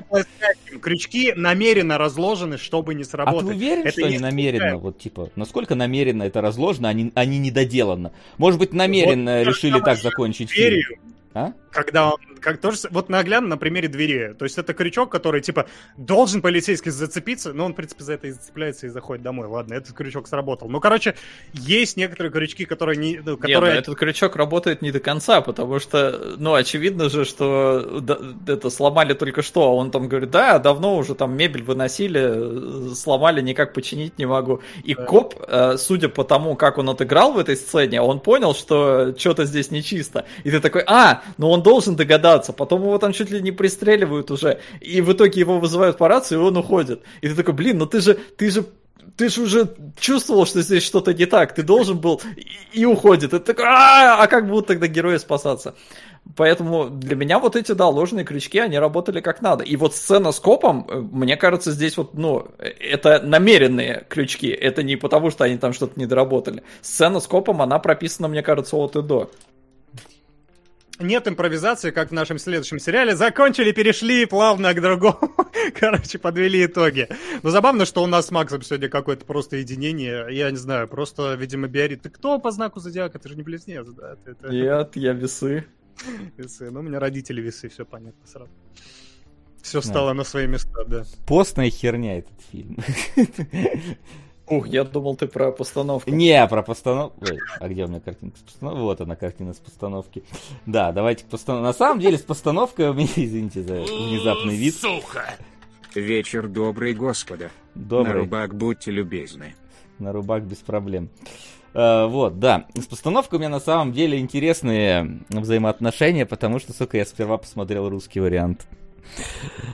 Крючки намеренно разложены, чтобы не А сработать. ты уверен, Это что они намеренно, вот типа, насколько намеренно это разложено, а не, а не недоделано? Может быть, намеренно Вот, решили так закончить фильм? Дверью, А? Когда он, как тоже, вот наглядно на примере двери. То есть это крючок, который, типа, должен полицейский зацепиться, но он, в принципе, за это и зацепляется и заходит домой. Ладно, этот крючок сработал. Ну, короче, есть некоторые крючки, которые не... ну, ну, которые... этот крючок работает не до конца, потому что, ну, очевидно же, что это сломали только что, а он там говорит, да, давно уже там мебель выносили, сломали, никак починить не могу. И Да. коп, э, судя по тому, как он отыграл в этой сцене, он понял, что что-то здесь нечисто. И ты такой, а, ну он должен догадаться, потом его там чуть ли не пристреливают уже, и в итоге его вызывают по рации, и он уходит. И ты такой, блин, ну ты же, ты же ты же уже чувствовал, что здесь что-то не так, ты должен был, и, и уходит. Ты такой, а, а как будут тогда герои спасаться? Поэтому для меня вот эти, да, ложные крючки, они работали как надо. И вот сцена с копом, э, мне кажется, здесь вот, ну, это намеренные крючки. Это не потому, что они там что-то не доработали. Сцена с копом, она прописана, мне кажется, от и до. Нет импровизации, как в нашем следующем сериале. Закончили, перешли плавно к другому. [LAUGHS] Короче, подвели итоги. Но забавно, что у нас с Максом сегодня какое-то просто единение. Я не знаю, просто, видимо, Биарит. Ты кто по знаку зодиака? Ты же не близнец, да? Ты- ты- Нет, я весы. [LAUGHS] Весы. Ну, у меня родители весы, все понятно сразу. Все встало на свои места, да. Постная херня этот фильм. [LAUGHS] Ух, я думал, ты про постановку. Не, про постановку. Ой, а где у меня картинка с постановки? Вот она, картина с постановки. Да, давайте к постановке. На самом деле, с постановкой у меня, извините за внезапный вид. Вечер добрый, господа. На Добрый. рубак будьте любезны. На рубак без проблем. Э, вот, да. С постановкой у меня на самом деле интересные взаимоотношения, потому что, сука, я сперва посмотрел русский вариант.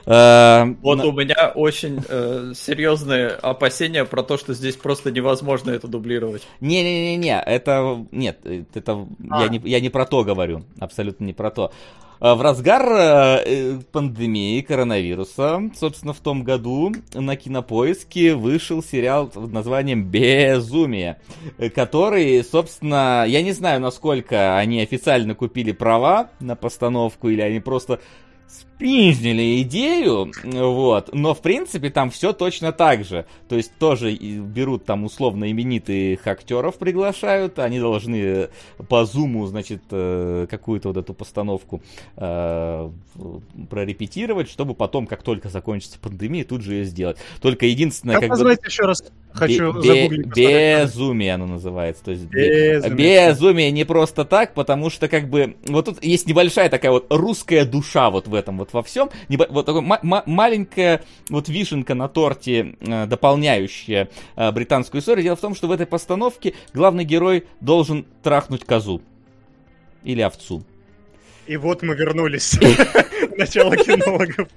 Э, Вот у меня очень э, серьезные опасения про то, что здесь просто невозможно это дублировать. Не-не-не-не, это... Нет, это... А. Я, не, я не про то говорю, абсолютно не про то. А, В разгар э, э, пандемии коронавируса, собственно, в том году на Кинопоиске вышел сериал под названием «Безумие», э, который, собственно, я не знаю, насколько они официально купили права на постановку, или они просто спиздили идею, вот, но в принципе там все точно так же. То есть тоже берут там условно именитых актеров приглашают, они должны по зуму, значит, э, какую-то вот эту постановку э, прорепетировать, чтобы потом, как только закончится пандемия, тут же ее сделать. Только единственное, как, как бы... еще раз? Хочу бе- бе- Безумие оно называется. То есть безумие. безумие не просто так, потому что как бы вот тут есть небольшая такая вот русская душа вот в этом вот во всем. Вот такой маленькая вот вишенка на торте, э, дополняющая э, британскую историю. Дело в том, что в этой постановке главный герой должен трахнуть козу. Или овцу. И вот мы вернулись. [LAUGHS] Начало кинологов.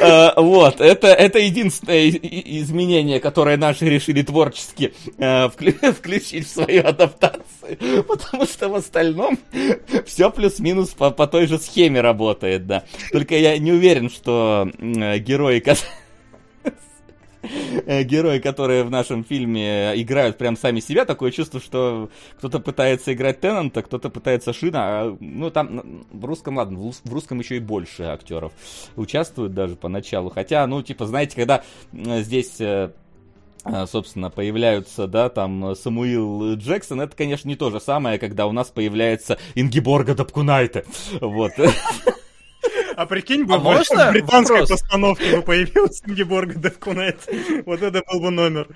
Э, вот, это, это единственное изменение, которое наши решили творчески э, [LAUGHS] включить в свою адаптацию. Потому что в остальном все плюс-минус по, по той же схеме работает, да. Только я не уверен, что герои, Э, герои, которые в нашем фильме играют прям сами себя, такое чувство, что кто-то пытается играть Теннанта, кто-то пытается Шина, а, ну там в русском, ладно, в русском еще и больше актеров участвуют даже поначалу, хотя, ну, типа, знаете, когда здесь э, э, собственно, появляются, да, там, Самуил Джексон, это, конечно, не то же самое, когда у нас появляется Ингиборга Дапкунайте, вот. [LAUGHS] А прикинь бы, а можно? в британской Вопрос. постановке бы появился Ингеборга Девкунайт. Вот это был бы номер.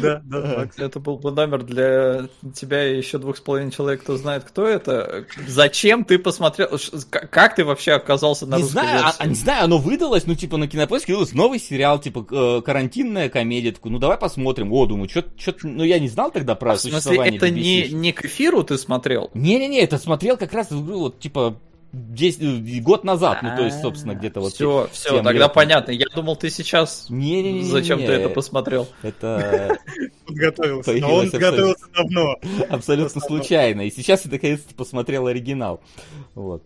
Да, да. Это был бы номер для тебя и еще двух с половиной человек, кто знает, кто это. Зачем ты посмотрел? Как ты вообще оказался на не русской знаю, версии? А, не знаю, оно выдалось, ну, типа, на кинопоиске выдалось новый сериал, типа, э, карантинная комедия. Такой, ну, давай посмотрим. О, думаю, что ну, я не знал тогда про а, существование В смысле, это не, не к эфиру ты смотрел? Не-не-не, это смотрел как раз, вот, типа, 10, э, год назад, ну то есть, собственно, где-то вот. Все, все, тогда лет. понятно. Я думал, ты сейчас. Не, не, не, Зачем ты это посмотрел? Это. [LAUGHS] Подготовился. Но он готовился давно. [LAUGHS] Абсолютно случайно. И сейчас я наконец-то посмотрел оригинал. Вот.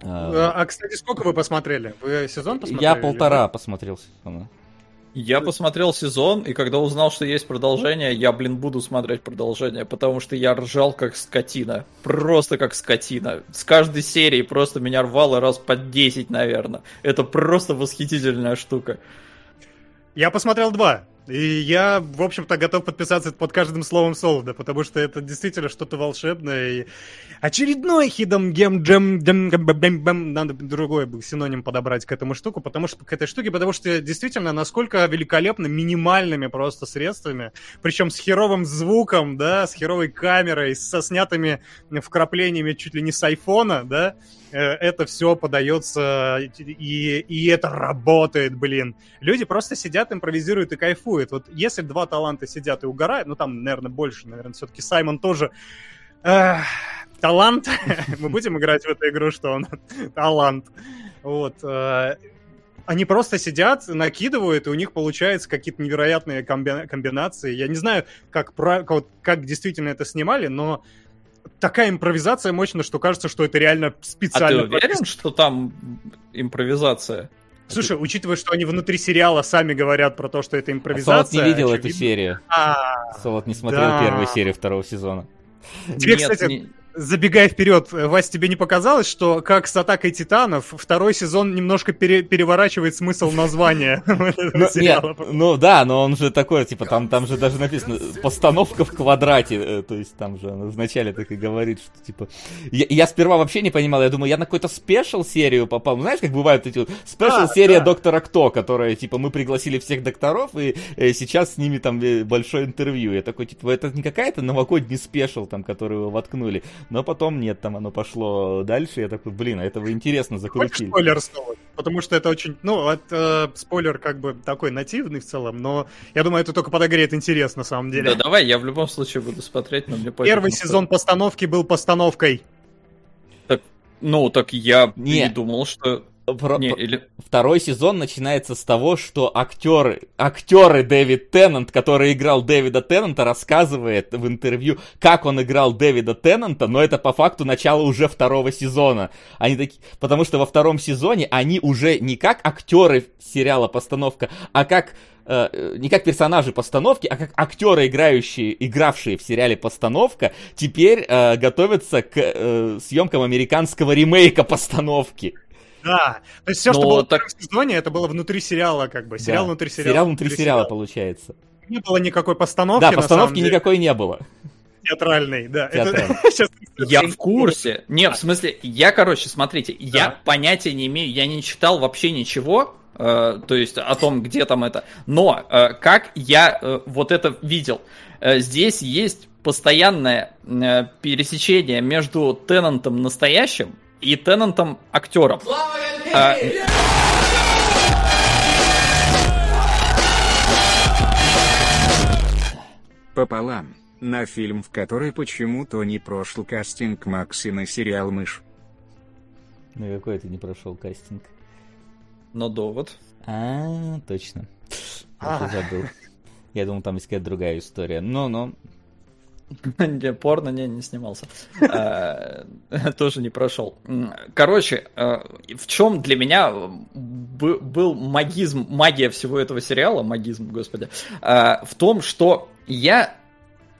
А, а, кстати, сколько вы посмотрели? Вы сезон посмотрели? Я полтора посмотрел сезона. Я посмотрел сезон, и когда узнал, что есть продолжение, я, блин, буду смотреть продолжение, потому что я ржал как скотина. Просто как скотина. С каждой серии просто меня рвало раз по 10, наверное. Это просто восхитительная штука. Я посмотрел два. И я, в общем-то, готов подписаться под каждым словом Солода, потому что это действительно что-то волшебное. И очередной хидом гем джем джем надо другой бы синоним подобрать к этому штуку, потому что к этой штуке, потому что действительно насколько великолепно минимальными просто средствами, причем с херовым звуком, да, с херовой камерой, со снятыми вкраплениями чуть ли не с айфона, да, Э, это все подается, и, и это работает, блин. Люди просто сидят, импровизируют и кайфуют. Вот если два таланта сидят и угорают, ну там, наверное, больше, наверное, все-таки Саймон тоже э, талант. [LAUGHS] Мы будем играть в эту игру, что он [LAUGHS] талант. Вот. Э, они просто сидят, накидывают, и у них получаются какие-то невероятные комби- комбинации. Я не знаю, как, про, как, как действительно это снимали, но такая импровизация мощная, что кажется, что это реально специально. А ты уверен, что там импровизация? Слушай, учитывая, что они внутри сериала сами говорят про то, что это импровизация. Солод не видел очевидно. эту серию. А, Солод не смотрел да. первую серию второго сезона. Тебе, Нет, кстати, не забегая вперед, Вась, тебе не показалось, что как с атакой титанов второй сезон немножко пере переворачивает смысл названия [LAUGHS] ну, сериала? ну да, но он же такой, типа, там, там же даже написано постановка в квадрате, э, то есть там же вначале так и говорит, что типа... Я, я сперва вообще не понимал, я думаю, я на какую-то special серию попал, ну, знаешь, как бывают эти вот special серия Доктора Кто, которая, типа, мы пригласили всех докторов, и э, сейчас с ними там э, большое интервью. Я такой, типа, это не какая-то новогодний special, там, которую воткнули. Но потом нет, там оно пошло дальше. Я такой, блин, а это вы интересно закрутили. спойлер снова? Потому что это очень, ну, это, спойлер как бы такой нативный в целом, но я думаю, это только подогреет интерес на самом деле. Да, давай, я в любом случае буду смотреть, но мне Первый сезон постановки был постановкой. Так, ну, так я не, не думал, что Про- Не, про- или... Второй сезон начинается с того, что актеры, актеры Дэвид Теннант, который играл Дэвида Теннанта, рассказывает в интервью, как он играл Дэвида Теннанта, но это по факту начало уже второго сезона. Они такие, потому что во втором сезоне они уже не как актеры сериала постановка, а как э, не как персонажи постановки, а как актеры, играющие, игравшие в сериале постановка, теперь э, готовятся к э, съемкам американского ремейка постановки. Да. То есть все, что Но было так- в первом сезоне, это было внутри сериала, как бы. Сериал Да. внутри сериала. Сериал внутри сериала, получается. Не было никакой постановки, Да, постановки никакой не было. Театральной, да. Это- Театральной. [LAUGHS] щас- Я в курсе. Не, в смысле, я, короче, смотрите, я Да. понятия не имею, я не читал вообще ничего, э, то есть о том, где там это. Но э, как я э, вот это видел, Э, здесь есть постоянное э, пересечение между Теннантом настоящим и Теннантом актером. А, Пополам. На фильм, в который почему-то не прошел кастинг Макси на сериал «Мышь». Ну какой ты не прошел кастинг? но довод. А, точно. Я А. забыл. Я думал, там есть какая-то другая история. Но-но. [LAUGHS] Не, порно не, не снимался. Э, [LAUGHS] Тоже не прошел. Короче, э, в чем для меня был магизм, магия всего этого сериала, магизм, господи, э, в том, что я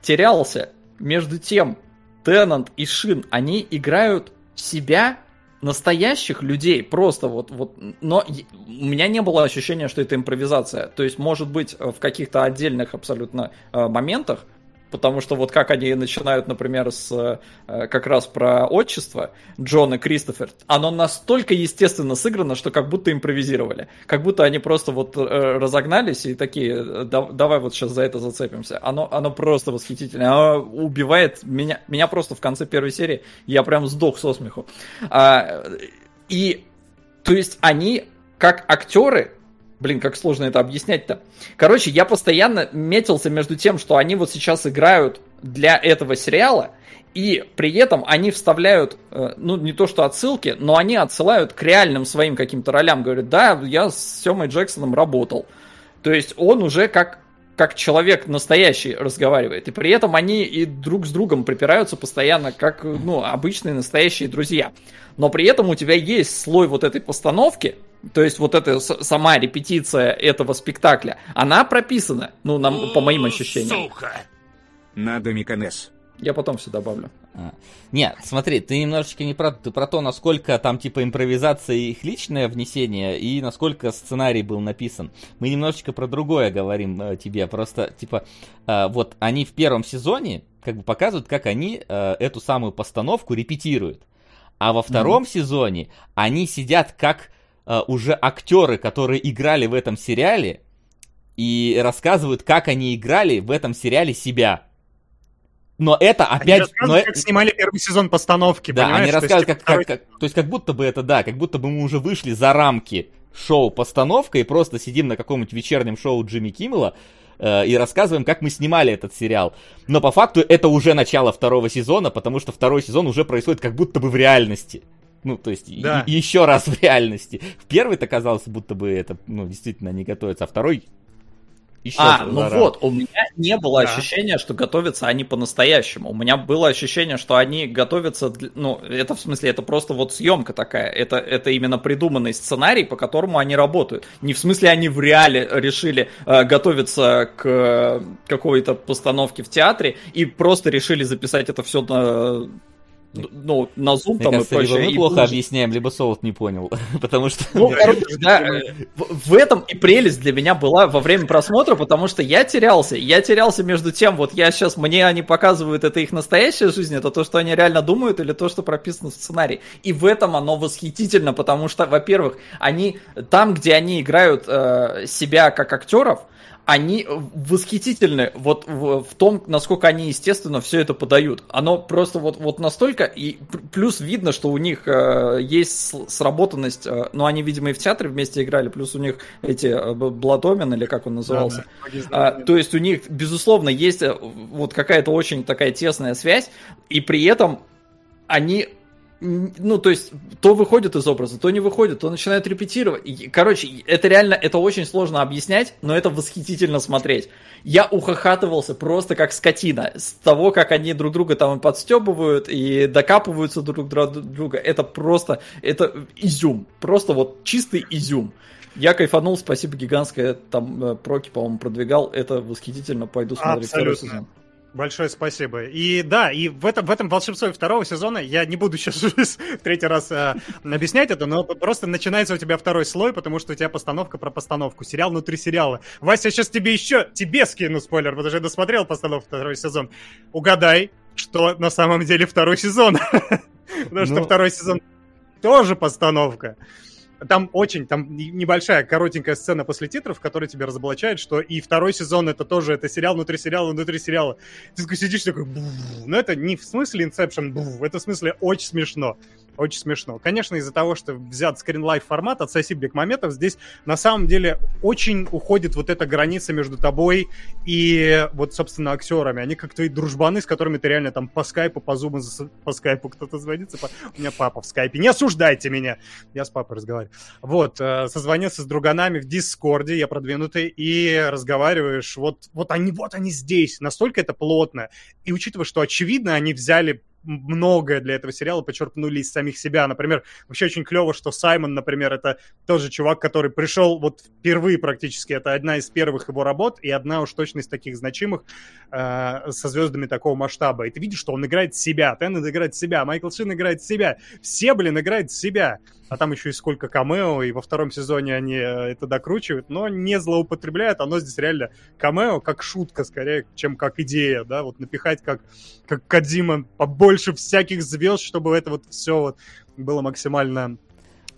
терялся между тем, Теннант и Шин, они играют себя настоящих людей, просто вот, вот, но у меня не было ощущения, что это импровизация. То есть, может быть, в каких-то отдельных абсолютно моментах, потому что вот как они начинают, например, с э, как раз про отчество Джон и Кристофер, оно настолько естественно сыграно, что как будто импровизировали. Как будто они просто вот э, разогнались и такие, э, «Да- давай вот сейчас за это зацепимся. Оно, оно просто восхитительно. Оно убивает меня, меня просто в конце первой серии, я прям сдох со смеху. А, и, то есть они, как актеры, Блин, как сложно это объяснять-то. Короче, я постоянно метился между тем, что они вот сейчас играют для этого сериала, и при этом они вставляют, э, ну, не то что отсылки, но они отсылают к реальным своим каким-то ролям. Говорят, да, я с Семой Джексоном работал. То есть он уже как, как человек настоящий разговаривает. И при этом они и друг с другом припираются постоянно, как ну, обычные настоящие друзья. Но при этом у тебя есть слой вот этой постановки, то есть вот эта сама репетиция этого спектакля, она прописана, ну, нам, по моим ощущениям. Надо Миконес. Я потом все добавлю. А. Нет, смотри, ты немножечко не про, ты про то, насколько там типа импровизация и их личное внесение, и насколько сценарий был написан. Мы немножечко про другое говорим э, тебе. Просто, типа, э, вот они в первом сезоне как бы показывают, как они э, эту самую постановку репетируют. А во втором сезоне они сидят как э, уже актеры, которые играли в этом сериале, и рассказывают, как они играли в этом сериале себя. Но это Они опять... рассказывают, но э- как снимали первый сезон постановки, да, понимаешь? они То есть, рассказывают, типа, как, как, как- то есть как будто бы это, да, как будто бы мы уже вышли за рамки шоу постановка и просто сидим на каком-нибудь вечернем шоу Джимми Киммела э, и рассказываем, как мы снимали этот сериал. Но по факту это уже начало второго сезона, потому что второй сезон уже происходит как будто бы в реальности. Ну, то есть, Да. и еще раз в реальности. В первый-то казалось, будто бы это, ну, действительно не готовится, а второй еще А, ну рамки. вот, у меня не было Да. ощущения, что готовятся они по-настоящему. У меня было ощущение, что они готовятся, для- ну, это в смысле, это просто вот съемка такая. Это, это именно придуманный сценарий, по которому они работают. Не в смысле, они в реале решили э, готовиться к э, какой-то постановке в театре и просто решили записать это все на, ну, на Zoom Мне там кажется, и прочее. либо мы и плохо выложить. объясняем, либо Солод не понял. [LAUGHS] Потому что... Ну, [LAUGHS] короче, да, в, в этом и прелесть для меня была во время просмотра, потому что я терялся. Я терялся между тем, вот я сейчас, мне они показывают, это их настоящая жизнь, это то, что они реально думают, или то, что прописано в сценарии. И в этом оно восхитительно, потому что, во-первых, они там, где они играют э, себя как актеров, они восхитительны вот в, в том, насколько они естественно все это подают. Оно просто вот, вот настолько, и плюс видно, что у них э, есть сработанность, э, ну они, видимо, и в театре вместе играли, плюс у них эти э, Бладомин, или как он назывался, а, то есть у них, безусловно, есть э, вот какая-то очень такая тесная связь, и при этом они ну, то есть, то выходит из образа, то не выходит, то начинает репетировать. И, короче, это реально, это очень сложно объяснять, но это восхитительно смотреть. Я ухахатывался просто как скотина с того, как они друг друга там подстебывают и докапываются друг друга. Это просто, это изюм, просто вот чистый изюм. Я кайфанул, спасибо гигантское, там э, Проки, по-моему, продвигал, это восхитительно, пойду смотреть Абсолютно. второй сезон. Большое спасибо. И да, и в этом, в этом волшебстве второго сезона, я не буду сейчас третий раз э, объяснять это, но просто начинается у тебя второй слой, потому что у тебя постановка про постановку. Сериал внутри сериала. Вася, сейчас тебе еще, тебе скину спойлер, потому что я досмотрел постановку второй сезон. Угадай, что на самом деле второй сезон. [LAUGHS] Потому что ну. второй сезон тоже постановка. Там очень, там небольшая, коротенькая сцена после титров, которая тебя разоблачает, что и второй сезон это тоже, это сериал внутри сериала, внутри сериала. Ты такой сидишь такой, но это не в смысле Inception, это в смысле очень смешно. Очень смешно. Конечно, из-за того, что взят скринлайф формат от Сосибик Моментов, здесь на самом деле очень уходит вот эта граница между тобой и вот, собственно, актерами. Они как твои дружбаны, с которыми ты реально там по скайпу, по зуму, по скайпу кто-то звонится. По... У меня папа в скайпе. Не осуждайте меня! Я с папой разговариваю. Вот, э, созвонился с друганами в Дискорде, я продвинутый, и разговариваешь, вот, вот они, вот они здесь. Настолько это плотно. И учитывая, что очевидно, они взяли многое для этого сериала почерпнули из самих себя. Например, вообще очень клево, что Саймон, например, это тоже чувак, который пришел вот впервые практически. Это одна из первых его работ и одна уж точно из таких значимых э, со звездами такого масштаба. И ты видишь, что он играет себя, Теннет играет себя, Майкл Шин играет себя. Все, блин, играют себя а там еще и сколько камео, и во втором сезоне они э, это докручивают, но не злоупотребляют, оно здесь реально камео как шутка скорее, чем как идея, да, вот напихать как, как Кадима побольше всяких звезд, чтобы это вот все вот было максимально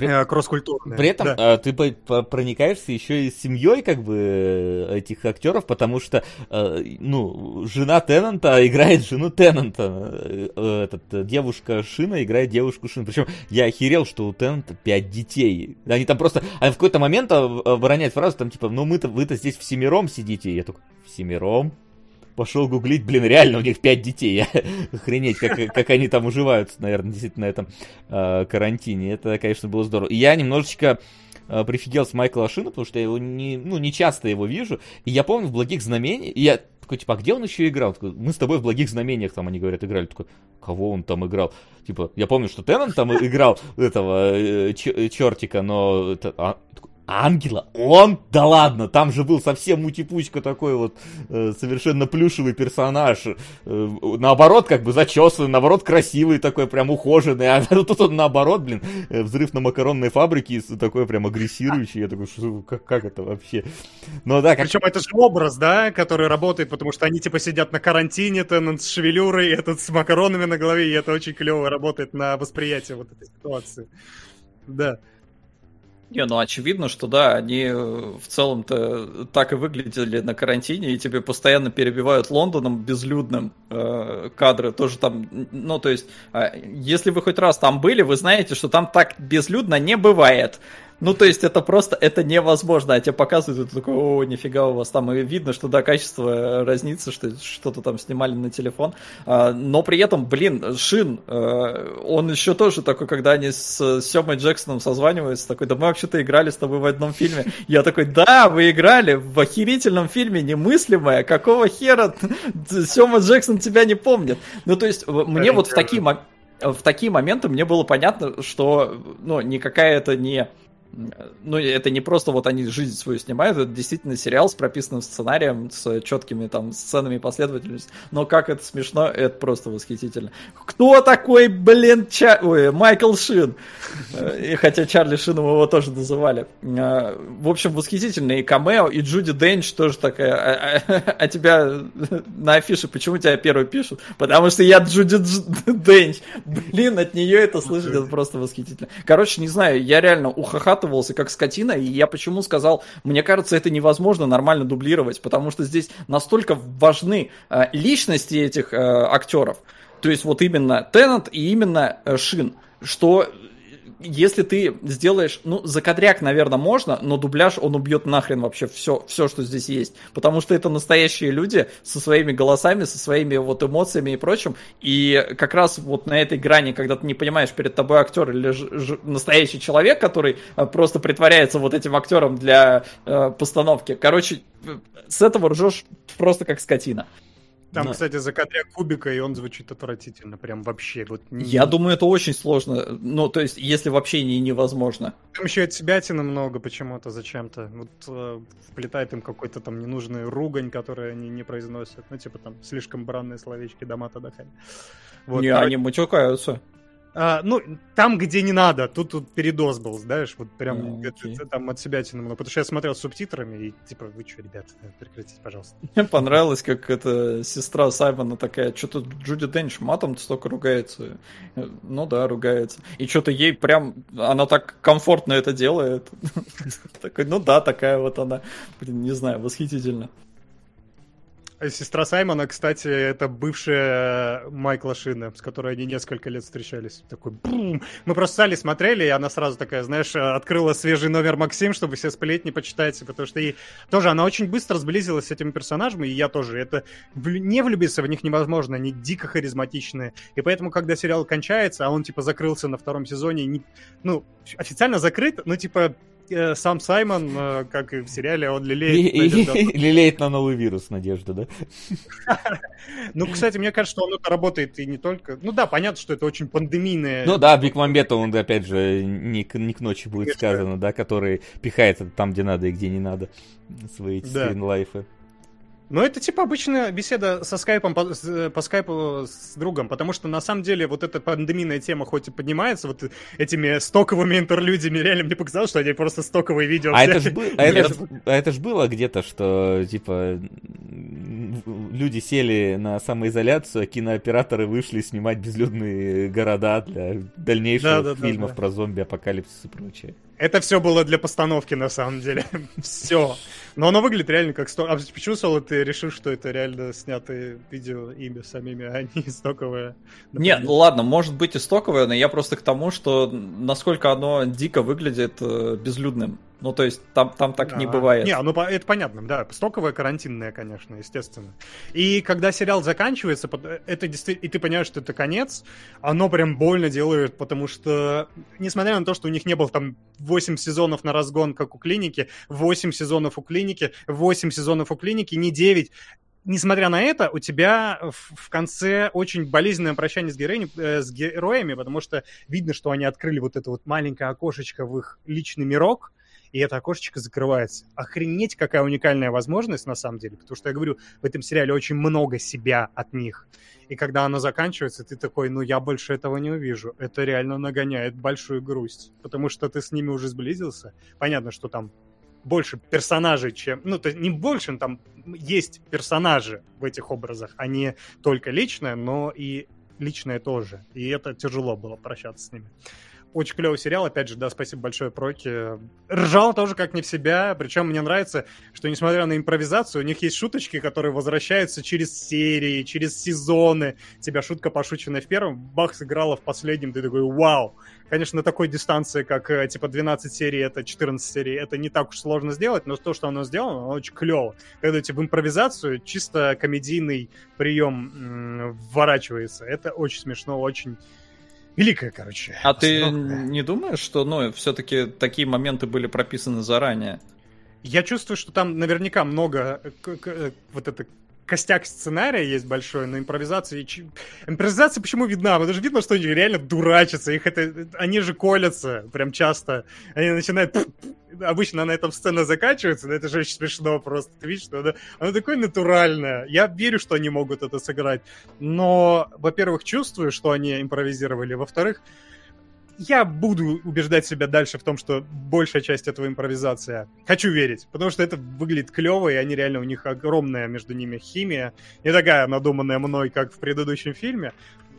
при... Э, кросс-культурная. При этом да. Э, ты проникаешься еще и семьей как бы э, этих актеров, потому что ну, жена Теннанта играет жену Теннанта. Этот, девушка Шина играет девушку Шина. Причем я охерел, что у Теннанта пять детей. Они там просто... Они в какой-то момент обороняют фразу, там типа, ну мы-то, вы-то здесь в семером сидите. Я только, в семером? Пошел гуглить, блин, реально у них пять детей. [LAUGHS] Охренеть, как, как они там уживаются, наверное, действительно на этом э, карантине. Это, конечно, было здорово. И я немножечко э, прифигел с Майкла Шина, потому что я его не, ну, не часто его вижу. И я помню в «Благих знамениях», я такой, типа, а где он еще играл? Такой, мы с тобой в «Благих знамениях», там они говорят, играли. Такой, кого он там играл? Типа, я помню, что Теннон там играл этого э, чертика, но это, а, Ангела? Он? Да ладно, там же был совсем мутипучка такой вот э, совершенно плюшевый персонаж. Э, наоборот, как бы зачесанный, наоборот, красивый такой, прям ухоженный. А [LAUGHS] тут он наоборот, блин, э, взрыв на макаронной фабрике, такой прям агрессирующий. Я такой, что, как, как это вообще? Ну да, как... Причем это же образ, да, который работает, потому что они типа сидят на карантине, Теннант с шевелюрой, этот с макаронами на голове, и это очень клево работает на восприятие вот этой ситуации. Да. Не, ну очевидно, что да, они э, в целом-то так и выглядели на карантине, и тебе постоянно перебивают Лондоном безлюдным э, кадры, тоже там, ну то есть, э, если вы хоть раз там были, вы знаете, что там так безлюдно не бывает. Ну, то есть, это просто, это невозможно. А тебе показывают, ты такой, о, нифига у вас там. И видно, что, да, качество разнится, что что-то там снимали на телефон. А, но при этом, блин, Шин, э, он еще тоже такой, когда они с Семой Джексоном созваниваются, такой, да мы вообще-то играли с тобой в одном фильме. Я такой, да, вы играли в охерительном фильме «Немыслимое». Какого хера Сема Джексон тебя не помнит? Ну, то есть, мне вот в такие в такие моменты мне было понятно, что ну, никакая это не ну, это не просто вот они жизнь свою снимают, это действительно сериал с прописанным сценарием, с четкими там сценами последовательностью. Но как это смешно, это просто восхитительно. Кто такой, блин, Ча... Ой, Майкл Шин? И хотя Чарли Шином его тоже называли. А, в общем, восхитительно. И камео, и Джуди Денч тоже такая. А, а, а тебя на афише почему тебя первый пишут? Потому что я Джуди Денч. Блин, от нее это слышать, это просто восхитительно. Короче, не знаю, я реально ухахат выкатывался как скотина, и я почему сказал, мне кажется, это невозможно нормально дублировать, потому что здесь настолько важны э, личности этих э, актеров, то есть вот именно Теннант и именно э, Шин, что если ты сделаешь, ну, закадряк, наверное, можно, но дубляж, он убьет нахрен вообще все, все, что здесь есть. Потому что это настоящие люди со своими голосами, со своими вот эмоциями и прочим. И как раз вот на этой грани, когда ты не понимаешь, перед тобой актер или ж, ж, настоящий человек, который э, просто притворяется вот этим актером для э, постановки. Короче, с этого ржешь просто как скотина. Там, Но... кстати, закадря кубика, и он звучит отвратительно, прям вообще. Вот не... Я думаю, это очень сложно. Ну, то есть, если вообще не невозможно. Там еще от себя много почему-то, зачем-то. Вот э, вплетает им какой-то там ненужный ругань, который они не произносят. Ну, типа там слишком бранные словечки дома-то Вот, не, короче... они матюкаются. А, ну, там, где не надо, тут, тут передоз был, знаешь, вот прям ну, это, там от себя тянуло. Потому что я смотрел с субтитрами, и типа, вы что, ребят, прекратите, пожалуйста. Мне понравилось, как эта сестра Саймона такая, что-то Джуди Денч матом столько ругается. Ну да, ругается. И что-то ей прям, она так комфортно это делает. [LAUGHS] Такой, ну да, такая вот она. Блин, не знаю, восхитительно. Сестра Саймона, кстати, это бывшая Майкла Шина, с которой они несколько лет встречались. Такой бум! Мы просто стали смотрели, и она сразу такая, знаешь, открыла свежий номер Максим, чтобы все сплетни почитать, потому что ей тоже она очень быстро сблизилась с этими персонажами, и я тоже. Это не влюбиться в них невозможно, они дико харизматичные. И поэтому, когда сериал кончается, а он типа закрылся на втором сезоне, не, ну, официально закрыт, но типа Э, сам Саймон, э, как и в сериале, он лелеет... [LAUGHS] Лелеет на новый вирус надежда, да? [LAUGHS] Ну, кстати, мне кажется, что он это работает и не только... Ну да, понятно, что это очень пандемийное... Ну да, Биг Мамбета, он, опять же, не, не к ночи будет сказано, да, который пихает там, где надо и где не надо свои скринлайфы. Но это типа обычная беседа со скайпом по, по скайпу с другом, потому что на самом деле вот эта пандемийная тема хоть и поднимается вот этими стоковыми интерлюдиями, реально мне показалось, что они просто стоковые видео. А это ж, а это ж, а это ж было где-то, что типа люди сели на самоизоляцию, а кинооператоры вышли снимать безлюдные города для дальнейших да, да, фильмов да, да. про зомби, апокалипсис и прочее. Это все было для постановки, на самом деле. [LAUGHS] все. Но оно выглядит реально как сток. А почему, Соло, ты решил, что это реально снятые видео ими самими, а не стоковые? Нет, ну ладно, может быть и стоковое, но я просто к тому, что насколько оно дико выглядит э, безлюдным. Ну, то есть там, там так а, не бывает. Не, ну это понятно, да. Стоковая карантинная, конечно, естественно. И когда сериал заканчивается, это действительно, и ты понимаешь, что это конец, оно прям больно делает, потому что, несмотря на то, что у них не было там 8 сезонов на разгон, как у клиники, 8 сезонов у клиники, 8 сезонов у клиники, не 9, несмотря на это, у тебя в, конце очень болезненное прощание с, героями, э, с героями, потому что видно, что они открыли вот это вот маленькое окошечко в их личный мирок, и это окошечко закрывается. Охренеть, какая уникальная возможность на самом деле, потому что я говорю, в этом сериале очень много себя от них. И когда оно заканчивается, ты такой, ну я больше этого не увижу. Это реально нагоняет большую грусть, потому что ты с ними уже сблизился. Понятно, что там больше персонажей, чем... Ну, то не больше, там есть персонажи в этих образах, а не только личное, но и личное тоже. И это тяжело было прощаться с ними. Очень клевый сериал, опять же, да, спасибо большое Проки. Ржал тоже как не в себя, причем мне нравится, что несмотря на импровизацию, у них есть шуточки, которые возвращаются через серии, через сезоны. Тебя шутка пошученная в первом, бах, сыграла в последнем, ты такой, вау. Конечно, на такой дистанции, как э, типа 12 серий, это 14 серий, это не так уж сложно сделать, но то, что оно сделано, оно очень клево. Когда типа в импровизацию чисто комедийный прием м- вворачивается. Это очень смешно, очень Великая, короче. А ты не думаешь, что, ну, все-таки такие моменты были прописаны заранее? Я чувствую, что там наверняка много э, э, вот это костяк сценария есть большой, но импровизация... Импровизация почему видна? Потому что видно, что они реально дурачатся, их это... Они же колятся прям часто. Они начинают... Обычно на этом сцена заканчивается, но это же очень смешно просто. Ты видишь, что она, она такое натуральное. Я верю, что они могут это сыграть. Но, во-первых, чувствую, что они импровизировали. Во-вторых, я буду убеждать себя дальше в том, что большая часть этого импровизация. Хочу верить, потому что это выглядит клево, и они реально, у них огромная между ними химия. Не такая надуманная мной, как в предыдущем фильме,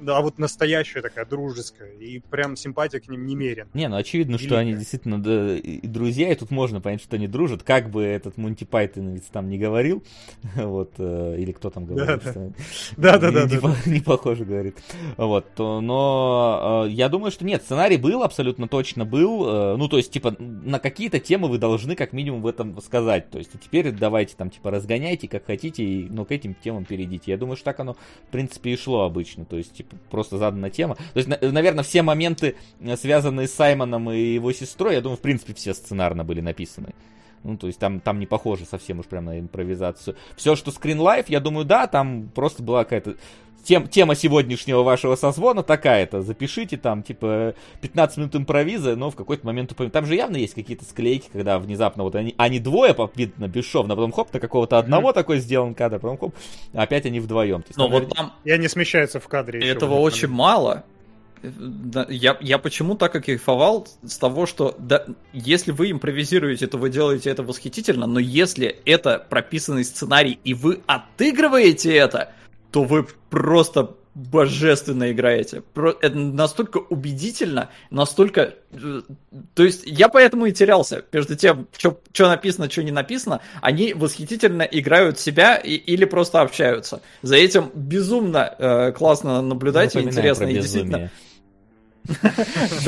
а вот настоящая такая, дружеская, и прям симпатия к ним немерен. Не, ну очевидно, что они действительно да, и друзья, и тут можно понять, что они дружат, как бы этот Монти Пайтон там не говорил, [LAUGHS] вот, э, или кто там говорил, да, да, да, не похоже говорит, вот, но э, я думаю, что нет, сценарий был, абсолютно точно был, э, ну, то есть, типа, на какие-то темы вы должны как минимум в этом сказать, то есть, теперь давайте там, типа, разгоняйте, как хотите, и, ну, к этим темам перейдите. Я думаю, что так оно, в принципе, и шло обычно, то есть, типа, просто задана тема. То есть, наверное, все моменты, э, связанные с Саймоном и его сестрой, я думаю, в принципе, все сценарно были написаны. Ну, то есть там, там не похоже совсем уж прям на импровизацию. Все, что Life, я думаю, да, там просто была какая-то тем, тема сегодняшнего вашего созвона такая-то. Запишите там, типа, 15 минут импровиза, но в какой-то момент упомянуть. Там же явно есть какие-то склейки, когда внезапно вот они, они двое, видно, бесшовно, потом хоп, на какого-то одного mm-hmm. такой сделан кадр, потом хоп, опять они вдвоем. Но вот там... И они смещаются в кадре. Этого очень мало. Я, я почему так и кайфовал с того, что да, если вы импровизируете, то вы делаете это восхитительно, но если это прописанный сценарий и вы отыгрываете это, то вы просто божественно играете. Это настолько убедительно, настолько... Э, то есть я поэтому и терялся между тем, что написано, что не написано. Они восхитительно играют себя и, или просто общаются. За этим безумно э, классно наблюдать и интересно. И действительно... [LAUGHS]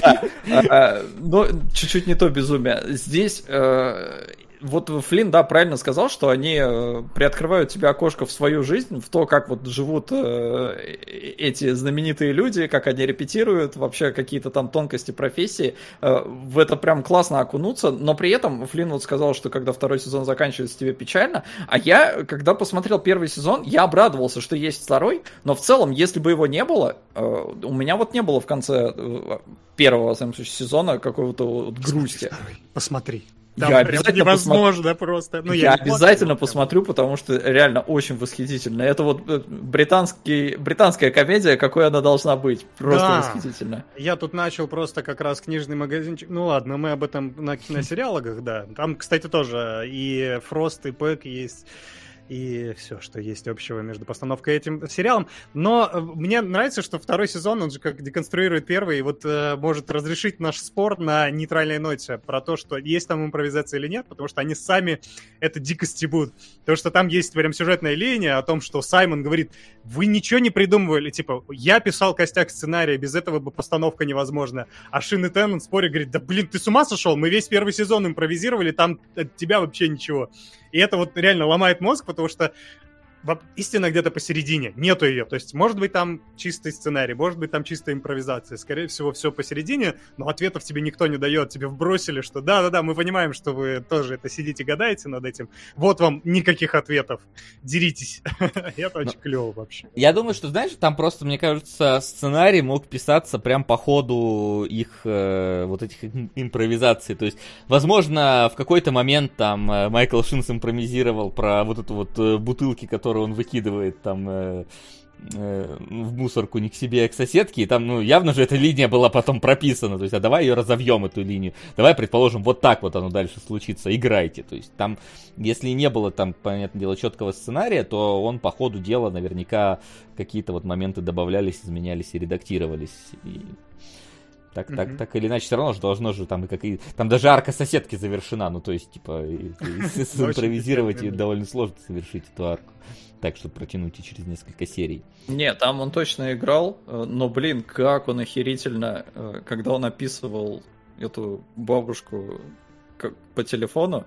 Да, а, но чуть-чуть не то безумие. Здесь э, вот Флинн, да, правильно сказал, что они э, приоткрывают тебе окошко в свою жизнь, в то, как вот живут э, эти знаменитые люди, как они репетируют, вообще какие-то там тонкости профессии. Э, в это прям классно окунуться, но при этом Флинн вот сказал, что когда второй сезон заканчивается, тебе печально. А я, когда посмотрел первый сезон, я обрадовался, что есть второй, но в целом, если бы его не было, э, у меня вот не было в конце э, первого, в случае, сезона какого-то вот грусти. Посмотри. Там я обязательно невозможно посмотр... просто. Ну, я, я обязательно посмотрю, потому что реально очень восхитительно. Это вот э, британский, британская комедия, какой она должна быть. Просто да. восхитительно. Я тут начал просто как раз книжный магазинчик. Ну ладно, мы об этом на [LAUGHS] киносериалах, да. Там, кстати, тоже и Фрост, и Пэк есть и все, что есть общего между постановкой и этим сериалом. Но э, мне нравится, что второй сезон, он же как деконструирует первый, и вот э, может разрешить наш спор на нейтральной ноте про то, что есть там импровизация или нет, потому что они сами это дико стебут. Потому что там есть прям сюжетная линия о том, что Саймон говорит, вы ничего не придумывали, типа, я писал костяк сценария, без этого бы постановка невозможна. А Шин и Теннон спорят, говорит, да блин, ты с ума сошел? Мы весь первый сезон импровизировали, там от тебя вообще ничего. И это вот реально ломает мозг, потому что истина где-то посередине, нету ее. То есть, может быть, там чистый сценарий, может быть, там чистая импровизация. Скорее всего, все посередине, но ответов тебе никто не дает. Тебе вбросили, что да-да-да, мы понимаем, что вы тоже это сидите, гадаете над этим. Вот вам никаких ответов. Деритесь. [LAUGHS] Это очень клево вообще. Я думаю, что, знаешь, там просто, мне кажется, сценарий мог писаться прям по ходу их э, вот этих импровизаций. То есть, возможно, в какой-то момент там э, Майкл Шинс импровизировал про вот эту вот э, бутылки, которые которую он выкидывает там э, э, в мусорку не к себе, а к соседке, и там, ну, явно же эта линия была потом прописана, то есть, а давай ее разовьем, эту линию, давай, предположим, вот так вот оно дальше случится, играйте, то есть, там, если не было там, понятное дело, четкого сценария, то он по ходу дела наверняка какие-то вот моменты добавлялись, изменялись и редактировались, и так, mm-hmm. так, так или иначе, все равно же должно же там, как и, там даже арка соседки завершена, ну то есть, типа, [LAUGHS] импровизировать довольно сложно совершить эту арку так, чтобы протянуть и через несколько серий. Не, там он точно играл, э, но, блин, как он охерительно, э, когда он описывал эту бабушку по телефону,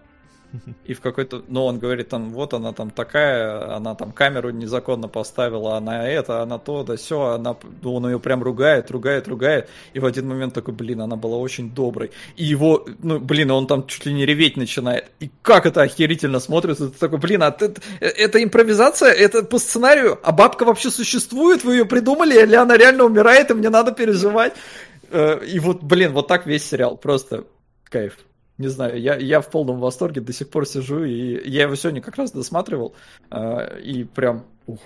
и в какой-то, ну, он говорит, там, вот она там такая, она там камеру незаконно поставила, она это, она то, да все, она, ну, он ее прям ругает, ругает, ругает, и в один момент такой, блин, она была очень доброй, и его, ну, блин, он там чуть ли не реветь начинает, и как это охерительно смотрится, ты такой, блин, а ты, это импровизация, это по сценарию, а бабка вообще существует, вы ее придумали, или она реально умирает, и мне надо переживать, э, и вот, блин, вот так весь сериал, просто кайф. Не знаю, я, я в полном восторге до сих пор сижу, и я его сегодня как раз досматривал, э, и прям, ух.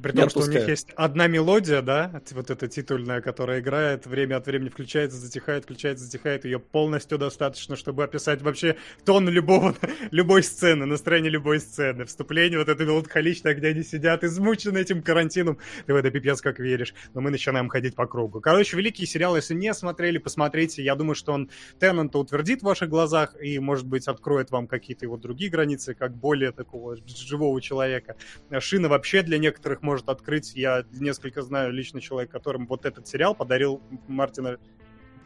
При том, что у них есть одна мелодия, да, вот эта титульная, которая играет, время от времени включается, затихает, включается, затихает. Ее полностью достаточно, чтобы описать вообще тон любого, [LAUGHS] любой сцены, настроение любой сцены. Вступление вот это меланхоличное, где они сидят, измучены этим карантином. Ты в это пипец как веришь. Но мы начинаем ходить по кругу. Короче, великий сериал, если не смотрели, посмотрите. Я думаю, что он Теннанта утвердит в ваших глазах и, может быть, откроет вам какие-то его другие границы, как более такого живого человека. Шина вообще для некоторых может открыть. Я несколько знаю лично человек, которым вот этот сериал подарил Мартина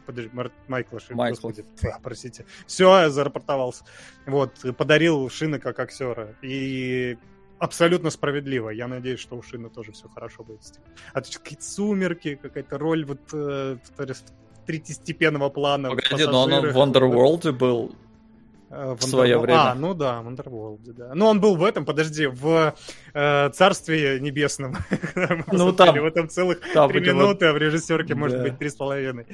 подожди, Мар... Майкла Шина, Майкл. господи, а, простите. Все, я зарапортовался. Вот, подарил Шина как актера. И абсолютно справедливо. Я надеюсь, что у Шина тоже все хорошо будет. А то какие-то сумерки, какая-то роль вот э, третьестепенного плана. Погоди, но он в Wonderworld был Э, в свое время. А, ну да, в Underworld, да. Ну, он был в этом, подожди, в э, Царстве Небесном. [LAUGHS] Ну, там- В этом целых три минуты, а в режиссерке, может быть, три с половиной.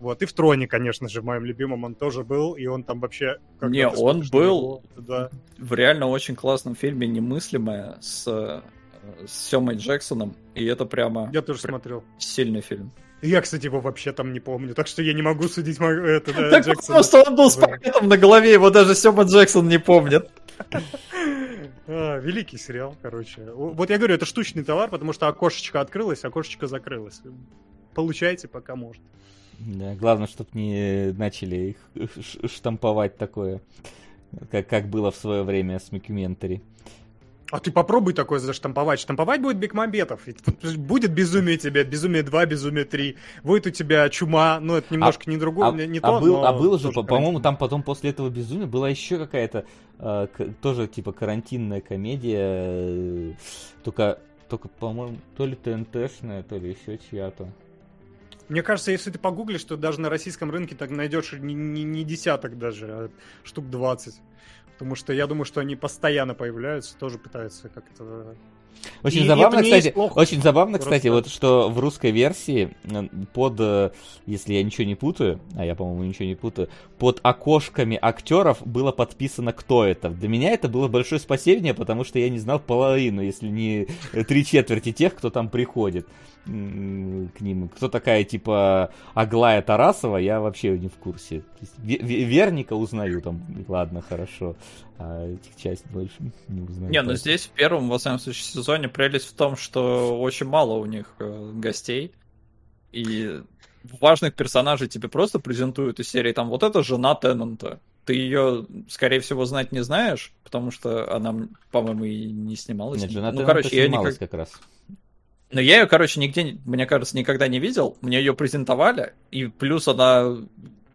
Вот, и в Троне, конечно же, в моем любимом он тоже был, и он там вообще... Не, он был. в реально очень классном фильме «Немыслимое» с, э, с Джексоном, и это прямо Я тоже смотрел. сильный фильм. Я, кстати, его вообще там не помню, так что я не могу судить мо- это, да, Так Джексона. что он был с пакетом на голове, его даже Сёма Джексон не помнит. [LAUGHS] А, великий сериал, короче. Вот я говорю, это штучный товар, потому что окошечко открылось, окошечко закрылось. Получайте, пока можно. Да, главное, чтобы не начали их штамповать такое, как, как было в свое время с Мокюментари. А ты попробуй такое заштамповать. Штамповать будет Бекмамбетов. Будет безумие тебе, безумие 2, безумие 3. Будет у тебя чума, ну это немножко не другое, А, не, не а то, был, но а было же, по-моему, там потом после этого безумия была еще какая-то э, тоже типа карантинная комедия, э, только, только, по-моему, то ли ТНТшная, то ли еще чья-то. Мне кажется, если ты погуглишь, то даже на российском рынке так найдешь не, не- не десяток даже, а штук 20. Потому что я думаю, что они постоянно появляются, тоже пытаются как-то... Очень И забавно, кстати, очень забавно, кстати, Просто- вот что в русской версии э, под, э, если я ничего не путаю, а я, по-моему, ничего не путаю, под окошками актеров было подписано, кто это. Для меня это было большое спасение, потому что я не знал половину, если не э, три четверти тех, кто там приходит к ним. Кто такая, типа, Аглая Тарасова, я вообще не в курсе. Верника узнаю там, ладно, хорошо, а этих часть больше не узнаю. Не, ну здесь в первом, во всяком случае, сезоне прелесть в том, что очень мало у них э, гостей. И важных персонажей тебе просто презентуют из серии. Там вот эта жена Теннанта. Ты ее, скорее всего, знать не знаешь, потому что она, по-моему, и не снималась. Нет, жена ну, Теннанта короче, я снималась никак... как раз. Но я ее, короче, нигде, не- мне кажется, никогда не видел. Мне ее презентовали, и плюс она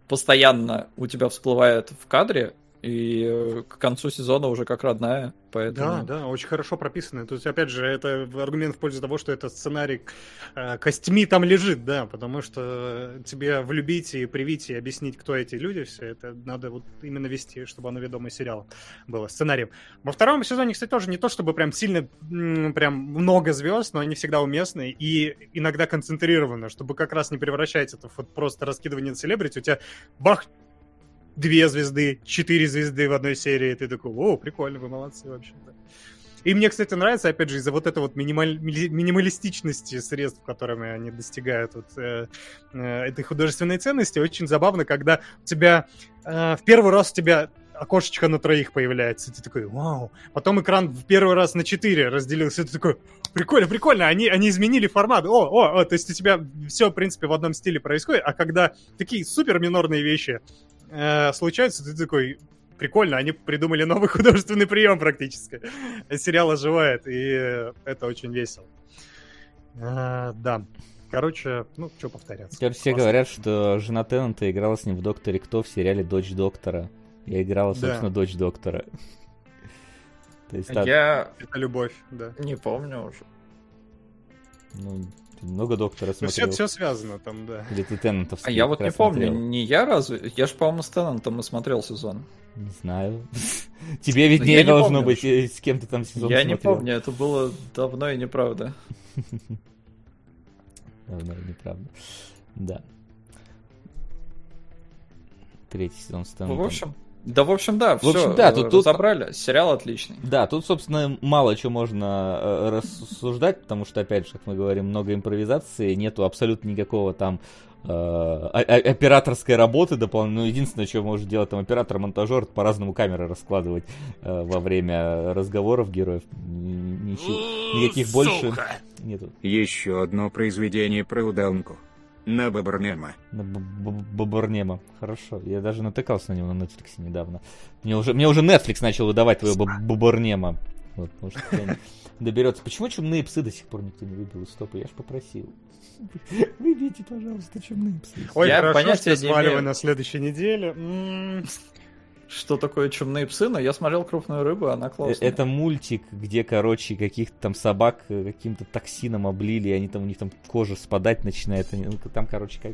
постоянно у тебя всплывает в кадре, и э, к концу сезона уже как родная, поэтому... Да, да, очень хорошо прописано. То есть, опять же, это аргумент в пользу того, что этот сценарий э, костьми там лежит, да, потому что тебе влюбить и привить и объяснить, кто эти люди, все это надо вот именно вести, чтобы оно ведомый сериал было сценарием. Во втором сезоне, кстати, тоже не то, чтобы прям сильно, прям много звезд, но они всегда уместны и иногда концентрированы, чтобы как раз не превращать это в вот просто раскидывание селебрити. У тебя бах, две звезды, четыре звезды в одной серии. Ты такой, о, прикольно, вы молодцы вообще. да». И мне, кстати, нравится, опять же, из-за вот этой вот минималь- минималистичности средств, которыми они достигают вот, э, э, этой художественной ценности. Очень забавно, когда у тебя э, в первый раз у тебя окошечко на троих появляется, ты такой, вау. Потом экран в первый раз на четыре разделился, ты такой, прикольно, прикольно, они, они изменили формат. О, о, о, то есть у тебя все, в принципе, в одном стиле происходит, а когда такие супер минорные вещи э, случаются, ты такой, прикольно, они придумали новый [LAUGHS] художественный прием практически. Сериал оживает, и это очень весело. Э, да. Короче, ну, что повторяться. Теперь все Классно. говорят, что жена Теннанта играла с ним в «Докторе Кто» в сериале «Дочь доктора». Я играла, Да. собственно, дочь доктора. То есть, так, Я Это любовь, да. не помню уже. ну, много доктора Ну, все, смотрел. все связано там, да. Или ты Теннантов А я вот не помню, смотрел? не я разве? Я же, по-моему, с Теннантом и смотрел сезон. Не знаю. [LAUGHS] Тебе виднее не должно помню быть, э, с кем ты там сезон я не смотрел. помню, это было давно и неправда. [LAUGHS] Давно, неправда. Да. Третий сезон с В общем, Да, в общем, да, В общем, все, да, тут- тут- разобрали. Сериал отличный. Да, тут, собственно, мало чего можно э, рассуждать, потому что, опять же, как мы говорим, много импровизации, нету абсолютно никакого там э, операторской работы дополнительной. Ну, единственное, что может делать там оператор-монтажер, это по-разному камеры раскладывать э, во время разговоров героев. Ничего, никаких больше нету. Еще одно произведение про удаленку. На Бабарнема. На Бабарнема. Хорошо. Я даже натыкался на него на Netflix недавно. Мне уже, мне уже Netflix начал выдавать твоего Бабарнема. Вот, может, доберется. Почему чумные псы до сих пор никто не выбил из? Я ж попросил. Выбейте, пожалуйста, чумные псы. Ой, Я хорошо, понятия что имею. на следующей неделе. Что такое чумные псы? Но я смотрел крупную рыбу, она Э, классная. Это мультик, где, короче, каких-то там собак э, каким-то токсином облили, и они там, у них там кожа спадать начинает. Ну, Там, короче, как...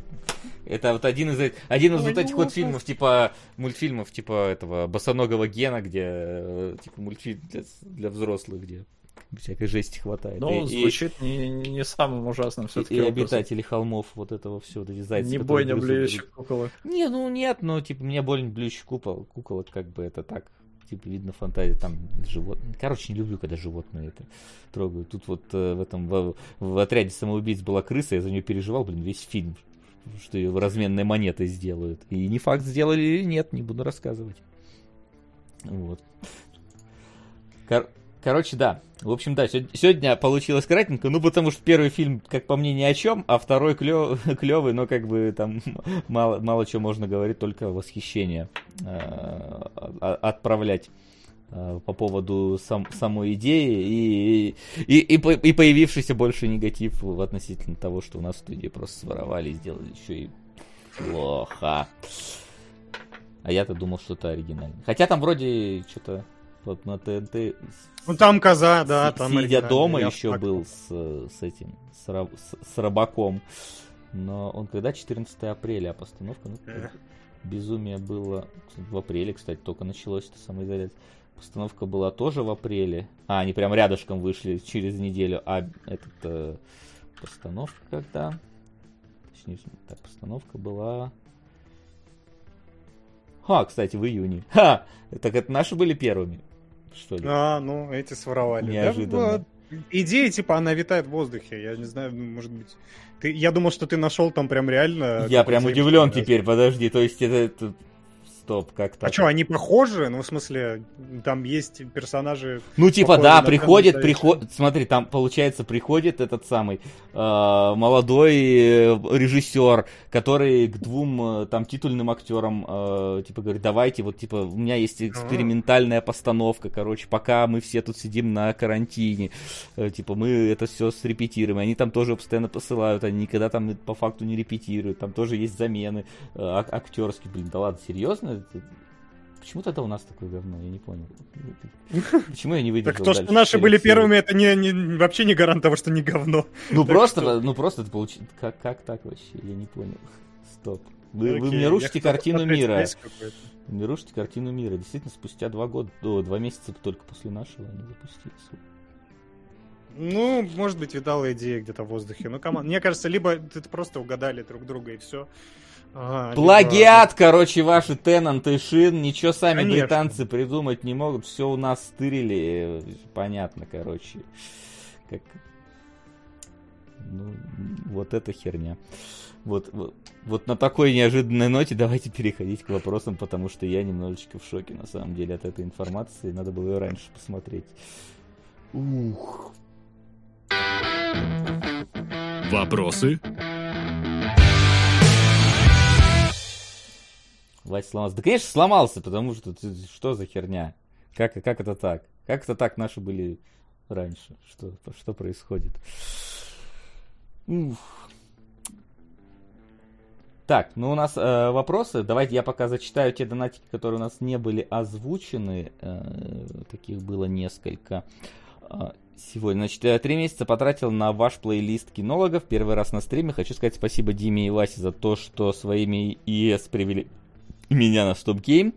Это вот один из, один из Ой, вот этих вот фильмов, типа, мультфильмов, типа этого босоногого Гена, где, э, типа, мультфильм для, для взрослых, где всякой жести хватает. Ну, И- и- звучит не, не самым ужасным и, все-таки. и обитатели холмов, вот этого все, вот эти зайцы. Не бойня блюющих куколок. Не, ну нет, ну типа мне больно блюющий кукол, куколок, как бы это так. Типа, видно, фантазия там живот. Короче, не люблю, когда животные это трогают. Тут вот э, в этом в, в отряде самоубийц была крыса, я за нее переживал, блин, весь фильм, что ее разменной монетой сделают. И не факт, сделали или нет, не буду рассказывать. Вот. Кор- Короче, да. В общем, да, сегодня получилось кратенько, ну, потому что первый фильм, как по мне, ни о чем, а второй клевый, [LAUGHS] но как бы там [LAUGHS] мало, мало чего можно говорить, только восхищение э, отправлять э, по поводу сам, самой идеи и, и, и, и появившийся больше негатив относительно того, что у нас в студии просто своровали и сделали еще и плохо. А я-то думал, что это оригинально. Хотя там вроде что-то вот на ТНТ Ну там коза, да, Си- там Сидя дома я еще так- был с, э, с этим, с, Ра- с- с Рыбаком. Но он когда? 14 апреля, а постановка, ну, Эх. безумие было в апреле, кстати, только началось это самоизоляция. Постановка была тоже в апреле. А, они прям рядышком вышли через неделю. А этот э, постановка когда? Точнее, так, постановка была... А, кстати, в июне. Ха! Так это наши были первыми, что ли? А, ну, эти своровали. Да, Неожиданно. вот. Идея, типа, она витает в воздухе. Я не знаю, может быть... Ты, я думал, что ты нашел там прям реально... Я прям удивлен теперь, подожди, то есть это... это- Стоп, как так? А что, они похожи? Ну, в смысле, там есть персонажи... Ну, типа, да, приходит, приходит, смотри, там, получается, приходит этот самый э, молодой э, режиссер, который к двум, э, там, титульным актерам, э, типа, говорит, давайте, вот, типа, у меня есть экспериментальная постановка, короче, пока мы все тут сидим на карантине, э, типа, мы это все срепетируем, они там тоже постоянно посылают, они никогда там по факту не репетируют, там тоже есть замены э, ак- актерские, блин, да ладно, серьезно? Это- Почему тогда у нас такое говно? Я не понял. Почему я не выдержал Так то, что наши были первыми, это не, не- вообще не гарант того, что не говно. Ну просто, что- ну просто это получилось. Как, как так вообще? Я не понял. [LAUGHS] Стоп. Вы, вы мне рушите картину мира. Вы мне рушите картину мира. Действительно, спустя два года, до два месяца только после нашего они запустились. Ну, может быть, видала идея где-то в воздухе. Ну, команд... Мне кажется, либо это просто угадали друг друга и все. Плагиат, короче, ваши Теннант и Шин. Ничего сами Конечно. британцы придумать не могут. Все у нас стырили. Понятно, короче. Как... Ну, вот это херня. Вот, вот, вот на такой неожиданной ноте давайте переходить к вопросам, потому что я немножечко в шоке на самом деле от этой информации. Надо было ее раньше посмотреть. Ух. Вопросы? Вася сломался. Да, конечно, сломался, потому что ты- что за херня? Как, как это так? Как это так наши были раньше? Что, что происходит? Ух. Так, ну у нас э, вопросы. Давайте я пока зачитаю те донатики, которые у нас не были озвучены. Э, таких было несколько. А, Сегодня, значит, я три месяца потратил на ваш плейлист кинологов. Первый раз на стриме. Хочу сказать спасибо Диме и Васе за то, что своими ИС привели [LAUGHS] меня на StopGame.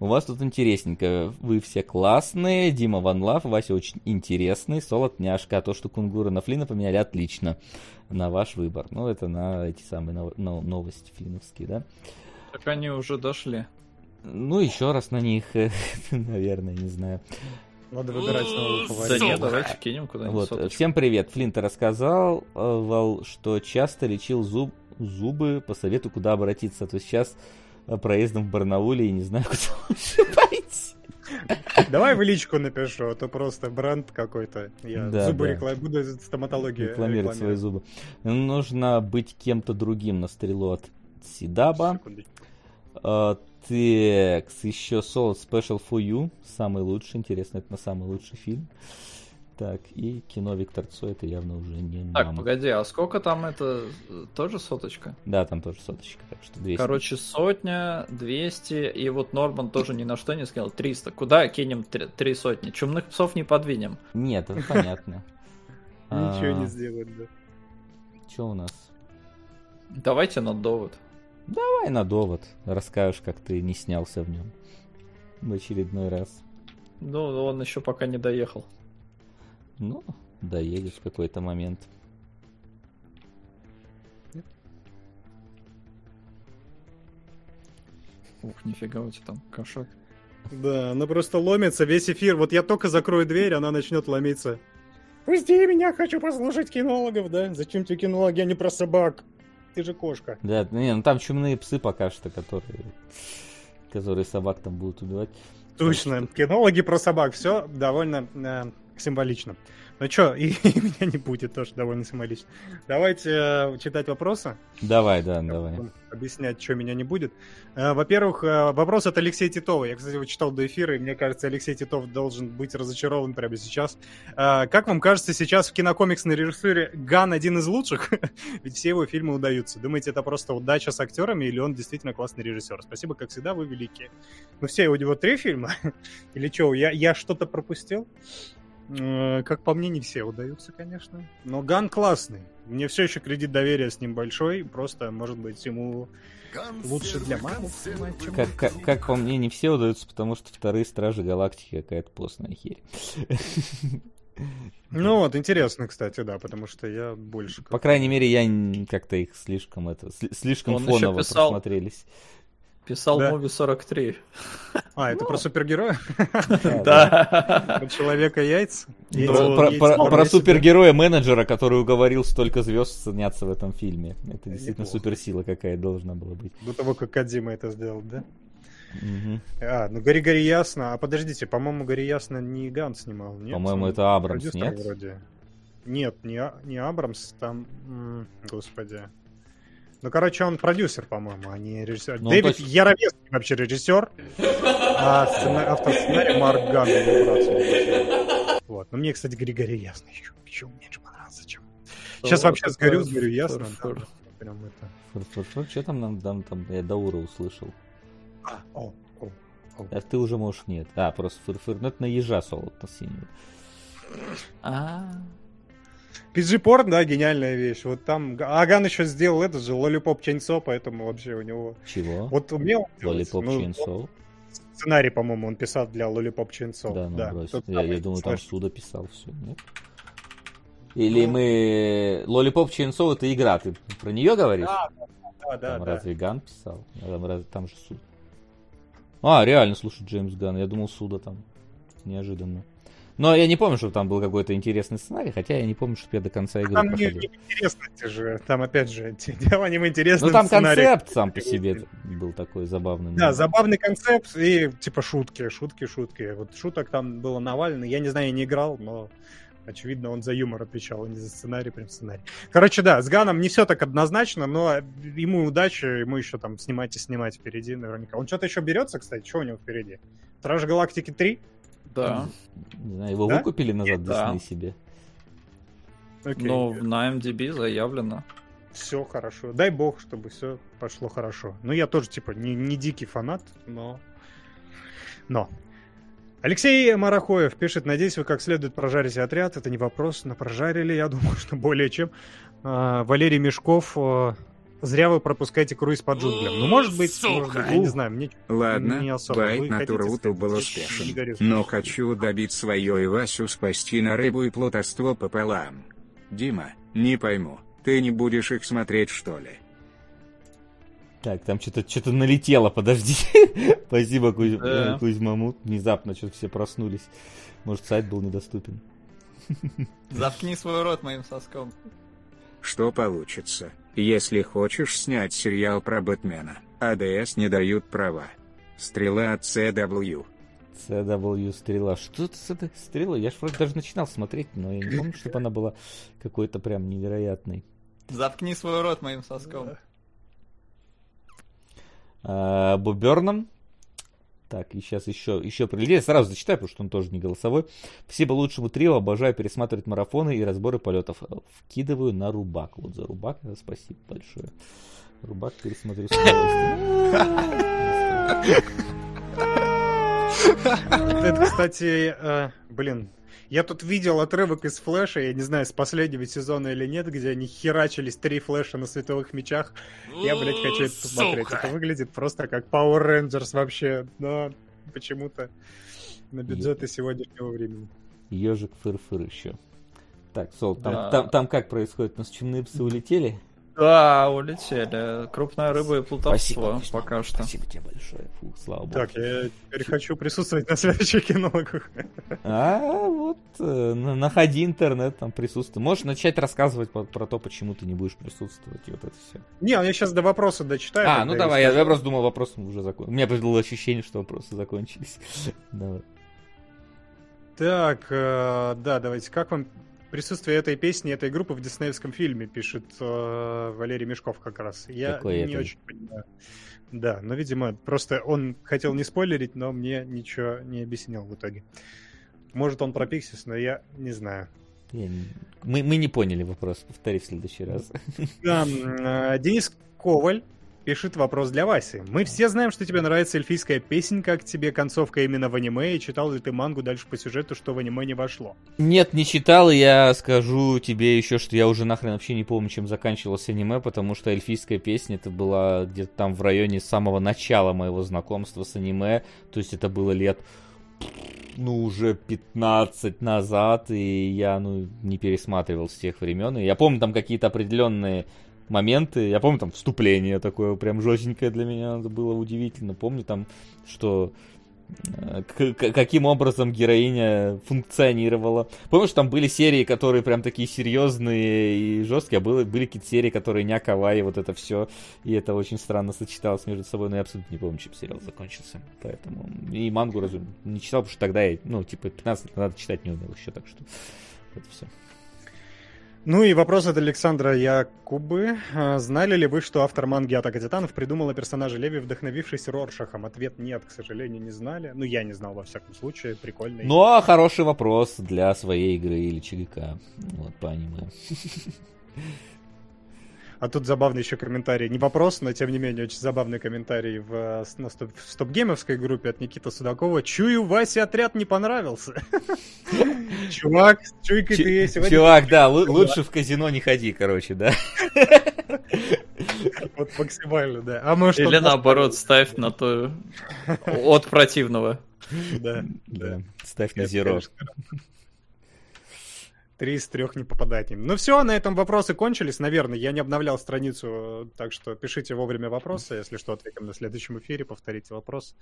У вас тут интересненько. Вы все классные. Дима one love, Вася очень интересный. Солод няшка. А то, что Кунгура на Флина поменяли, отлично. На ваш выбор. Ну, это на эти самые нов- но- новости флиновские, да? Так они уже дошли. Ну, еще раз на них, [LAUGHS] наверное, не знаю. Надо выбирать нового Да фаворита. нет, давайте кинем куда-нибудь Вот, соточку. всем привет. Флинт рассказал, э, Вал, что часто лечил зуб, зубы, по совету, куда обратиться. То есть сейчас э, проездом в Барнауле и не знаю, [LAUGHS] куда лучше пойти. Давай в личку напишу, а то просто бренд какой-то. Я Да, зубы да. рекламирую, буду стоматологию Рекламировать свои зубы. Нужно быть кем-то другим на стрелу от Сидаба. А, Текс, еще Soul Special for You. Самый лучший. Интересно, это на самый лучший фильм. Так, и кино Виктор Цой, это явно уже не Так, нам. погоди, а сколько там это? Тоже соточка? Да, там тоже соточка, так что 200. Короче, сотня, 200, и вот Норман тоже ни на что не сказал, 300. Куда кинем три, три сотни? Чумных псов не подвинем. Нет, это понятно. [LAUGHS] Ничего не сделать, да. Что у нас? Давайте на довод. Давай на довод. Расскажешь, как ты не снялся в нем. В очередной раз. Ну, он еще пока не доехал. Ну, доедешь в какой-то момент. Ух, нифига у тебя там кошак. Да, она просто ломится весь эфир. Вот я только закрою дверь, она начнет ломиться. Пусти меня, хочу послушать кинологов, да? Зачем тебе кинологи, а не про собак? Ты же кошка. Да, не, ну там чумные псы пока что, которые, которые собак там будут убивать. Точно. Кинологи про собак. Все довольно э, символично. Ну что, [LAUGHS] и, и меня не будет тоже довольно символично. Давайте э, читать вопросы. Давай, да, давай. Потом Объяснять, что меня не будет. Э, Во-первых, э, вопрос от Алексея Титова. Я, кстати, его читал до эфира, и мне кажется, Алексей Титов должен быть разочарован прямо сейчас. Э, Как вам кажется, сейчас в кинокомиксной режиссуре Ган один из лучших? [LAUGHS] Ведь все его фильмы удаются. Думаете, это просто удача с актерами, или он действительно классный режиссер? Спасибо, как всегда, вы великие. Ну все, у него три фильма? [LAUGHS] Или что, я, я что-то пропустил? Э, Как по мне, не все удаются, конечно. Но Ган классный. Мне все еще кредит доверия с ним большой. Просто, может быть, ему лучше для мамы. Как, как, как по мне, не все удаются, потому что вторые Стражи Галактики какая-то постная херь. [LAUGHS] Ну вот, интересно, кстати, да, потому что я больше... По крайней мере, я как-то их слишком это сли- слишком Он фоново писал- просмотрелись. Писал Да. Мови 43. А, это про супергероя? Да. Про человека яйца? Ну, Про, супергероя-менеджера, который уговорил столько звезд сняться в этом фильме. Это действительно суперсила какая должна была быть. До того, как Кадима это сделал, да? А, ну Гори Гори Ясно. А подождите, по-моему, Гори Ясно не Ган снимал, нет? По-моему, это Абрамс, нет? Вроде. Нет, не, А- не Абрамс, там... Господи. Ну, короче, он продюсер, по-моему, а не режиссер. Ну, Дэвид точно- Яровецкий вообще режиссер, а сцена- автор сценария Марк Ган, его брат, судя по всему. Вот. Но мне, кстати, Григорий Ясно еще, еще меньше понравился, чем... Сейчас вообще сгорю, сгорю, ясно. Прям это... Что там нам там, там я Даура услышал? А, о, о, о. А ты уже можешь нет. А, просто фыр-фыр. Ну это на ежа солод на синюю. А, PG Порн, да, гениальная вещь. Вот там Аган еще сделал этот же Lollipop Chainsaw, поэтому вообще у него... Чего? Вот умел. Lollipop Ну, Chainsaw? Сценарий, по-моему, он писал для Lollipop Chainsaw. Да, ну брось. тот Я, я думаю, там. Суда писал все, нет? Или Ну. мы... Lollipop Chainsaw это игра, ты про нее говоришь? Да, да, там да. разве Ган писал? Там, раз- там же Суд. А, реально, слушай, Джеймс Ган. Я думал, Суда там. Неожиданно. Но я не помню, что там был какой-то интересный сценарий, хотя я не помню, что я до конца игры Там проходил. не интересности же. Там, опять же, [LAUGHS] дело не в интересном Ну там сценарии. концепт сам по себе был такой забавный. Да, забавный концепт и типа шутки, шутки, шутки. Вот шуток там было навалено. Я не знаю, я не играл, но очевидно, он за юмор отвечал, а не за сценарий, прям сценарий. Короче, да, с Ганом не все так однозначно, но ему удачи, ему еще там снимать и снимать впереди наверняка. Он что-то еще берется, кстати, что у него впереди? Стражи Галактики 3? Да. Не знаю, его Да? выкупили назад Да. Дисней себе. Окей. Но на MDB заявлено. Все хорошо. Дай бог, чтобы все пошло хорошо. Ну, я тоже, типа, не, не дикий фанат, но... Но. Алексей Марахоев пишет, надеюсь, вы как следует прожарите отряд. Это не вопрос, но прожарили, я думаю, что более чем. А, Валерий Мешков, а, зря вы пропускаете круиз по джунглям. Ну, может быть, может быть, я не знаю, мне Ладно, не особо. байт на Туруту был успешен. Но хочу добить свое и Васю спасти на рыбу и плутовство пополам. Дима, не пойму, ты не будешь их смотреть что ли? Так, там что-то что налетело, подожди. [LAUGHS] Спасибо, Кузь... Да. э, Кузьмамут. Внезапно что-то все проснулись. Может, сайт был недоступен. [LAUGHS] Заткни свой рот моим соском. Что получится, если хочешь снять сериал про Бэтмена? АДС не дают права. Стрела от CW. CW стрела. Что это с этой стрелой? Я ж вроде даже начинал смотреть, но я не помню, чтобы она была какой-то прям невероятной. Заткни свой рот моим соском. А, Боберном. Так, и сейчас еще, еще прилетит. Сразу зачитаю, потому что он тоже не голосовой. Спасибо лучшему трио. Обожаю пересматривать марафоны и разборы полетов. Вкидываю на Рубак. Вот за Рубак э, спасибо большое. Рубак пересмотрю с удовольствием. [LAUGHS] Это, кстати, э, блин, я тут видел отрывок из Флэша, я не знаю, с последнего сезона или нет, где они херачились три Флэша на световых мечах. Я, блядь, хочу это посмотреть. Это выглядит просто как Power Rangers вообще, но почему-то на бюджеты сегодняшнего времени. Ежик фыр-фыр еще. Так, Сол, там, Да. там, там как происходит? У нас чумные псы [LAUGHS] улетели? Да, улетели. Крупная рыба и плутовство Кузьма. пока что. Спасибо тебе большое. Фух, слава богу. Так, я теперь хочу присутствовать на следующих кинологах. А вот, э, на- находи интернет, там присутствует. Можешь начать рассказывать по- про то, почему ты не будешь присутствовать, и вот это все. Не, я сейчас до вопроса дочитаю. А, ну давай, я, я просто думал, вопросы уже закончились. У меня было ощущение, что вопросы закончились. [LAUGHS] Давай. Так, э, да, давайте. Как вам присутствие этой песни, этой группы в диснеевском фильме, пишет э, Валерий Мешков как раз. Я Какой не этой? очень понимаю. Да, но, видимо, просто он хотел не спойлерить, но мне ничего не объяснил в итоге. Может, он про Пиксис, но я не знаю. Мы, мы не поняли вопрос, повтори в следующий раз. Да, э, Денис Коваль пишет вопрос для Васи. Мы все знаем, что тебе нравится эльфийская песенка, как тебе концовка именно в аниме, и читал ли ты мангу дальше по сюжету, что в аниме не вошло? Нет, не читал, и я скажу тебе еще, что я уже нахрен вообще не помню, чем заканчивалось аниме, потому что эльфийская песня это была где-то там в районе самого начала моего знакомства с аниме, то есть это было лет ну, уже 15 назад, и я, ну, не пересматривал с тех времен. И я помню там какие-то определенные моменты, я помню там вступление такое прям жестенькое для меня, было удивительно. Помню там, что э, каким образом героиня функционировала. Помнишь, там были серии, которые прям такие серьезные и жесткие, а было, были какие-то серии, которые не кавай, вот это все. И это очень странно сочеталось между собой, но я абсолютно не помню, чем сериал закончился. Поэтому и мангу, разумеется, не читал, потому что тогда я, ну, типа, 15 лет назад читать не умел еще, так что это все. Ну и вопрос от Александра Якубы. А, Знали ли вы, что автор манги «Атака титанов» придумала персонажа Леви, вдохновившись Роршахом? Ответ нет, к сожалению, не знали. Ну, я не знал, во всяком случае. Прикольный. Ну, а хороший вопрос для своей игры или ЧГК. Вот, по аниме. [LAUGHS] А тут забавный еще комментарий. Не вопрос, но тем не менее очень забавный комментарий в, э, на стоп, в стопгеймовской группе от Никиты Судакова. Чую, Васе отряд не понравился. [LAUGHS] Чувак, с чуйкой Ч- ты сегодня... Чувак, да, лу- лучше в казино не ходи, короче, да. [LAUGHS] Вот максимально, да. А может, Или наоборот, ставь на то [LAUGHS] от противного. Да. Да, ставь на зеро. Три из трех не попадать им. Ну все, на этом вопросы кончились, наверное. Я не обновлял страницу, так что пишите вовремя вопросы. Если что, ответим на следующем эфире, повторите вопрос.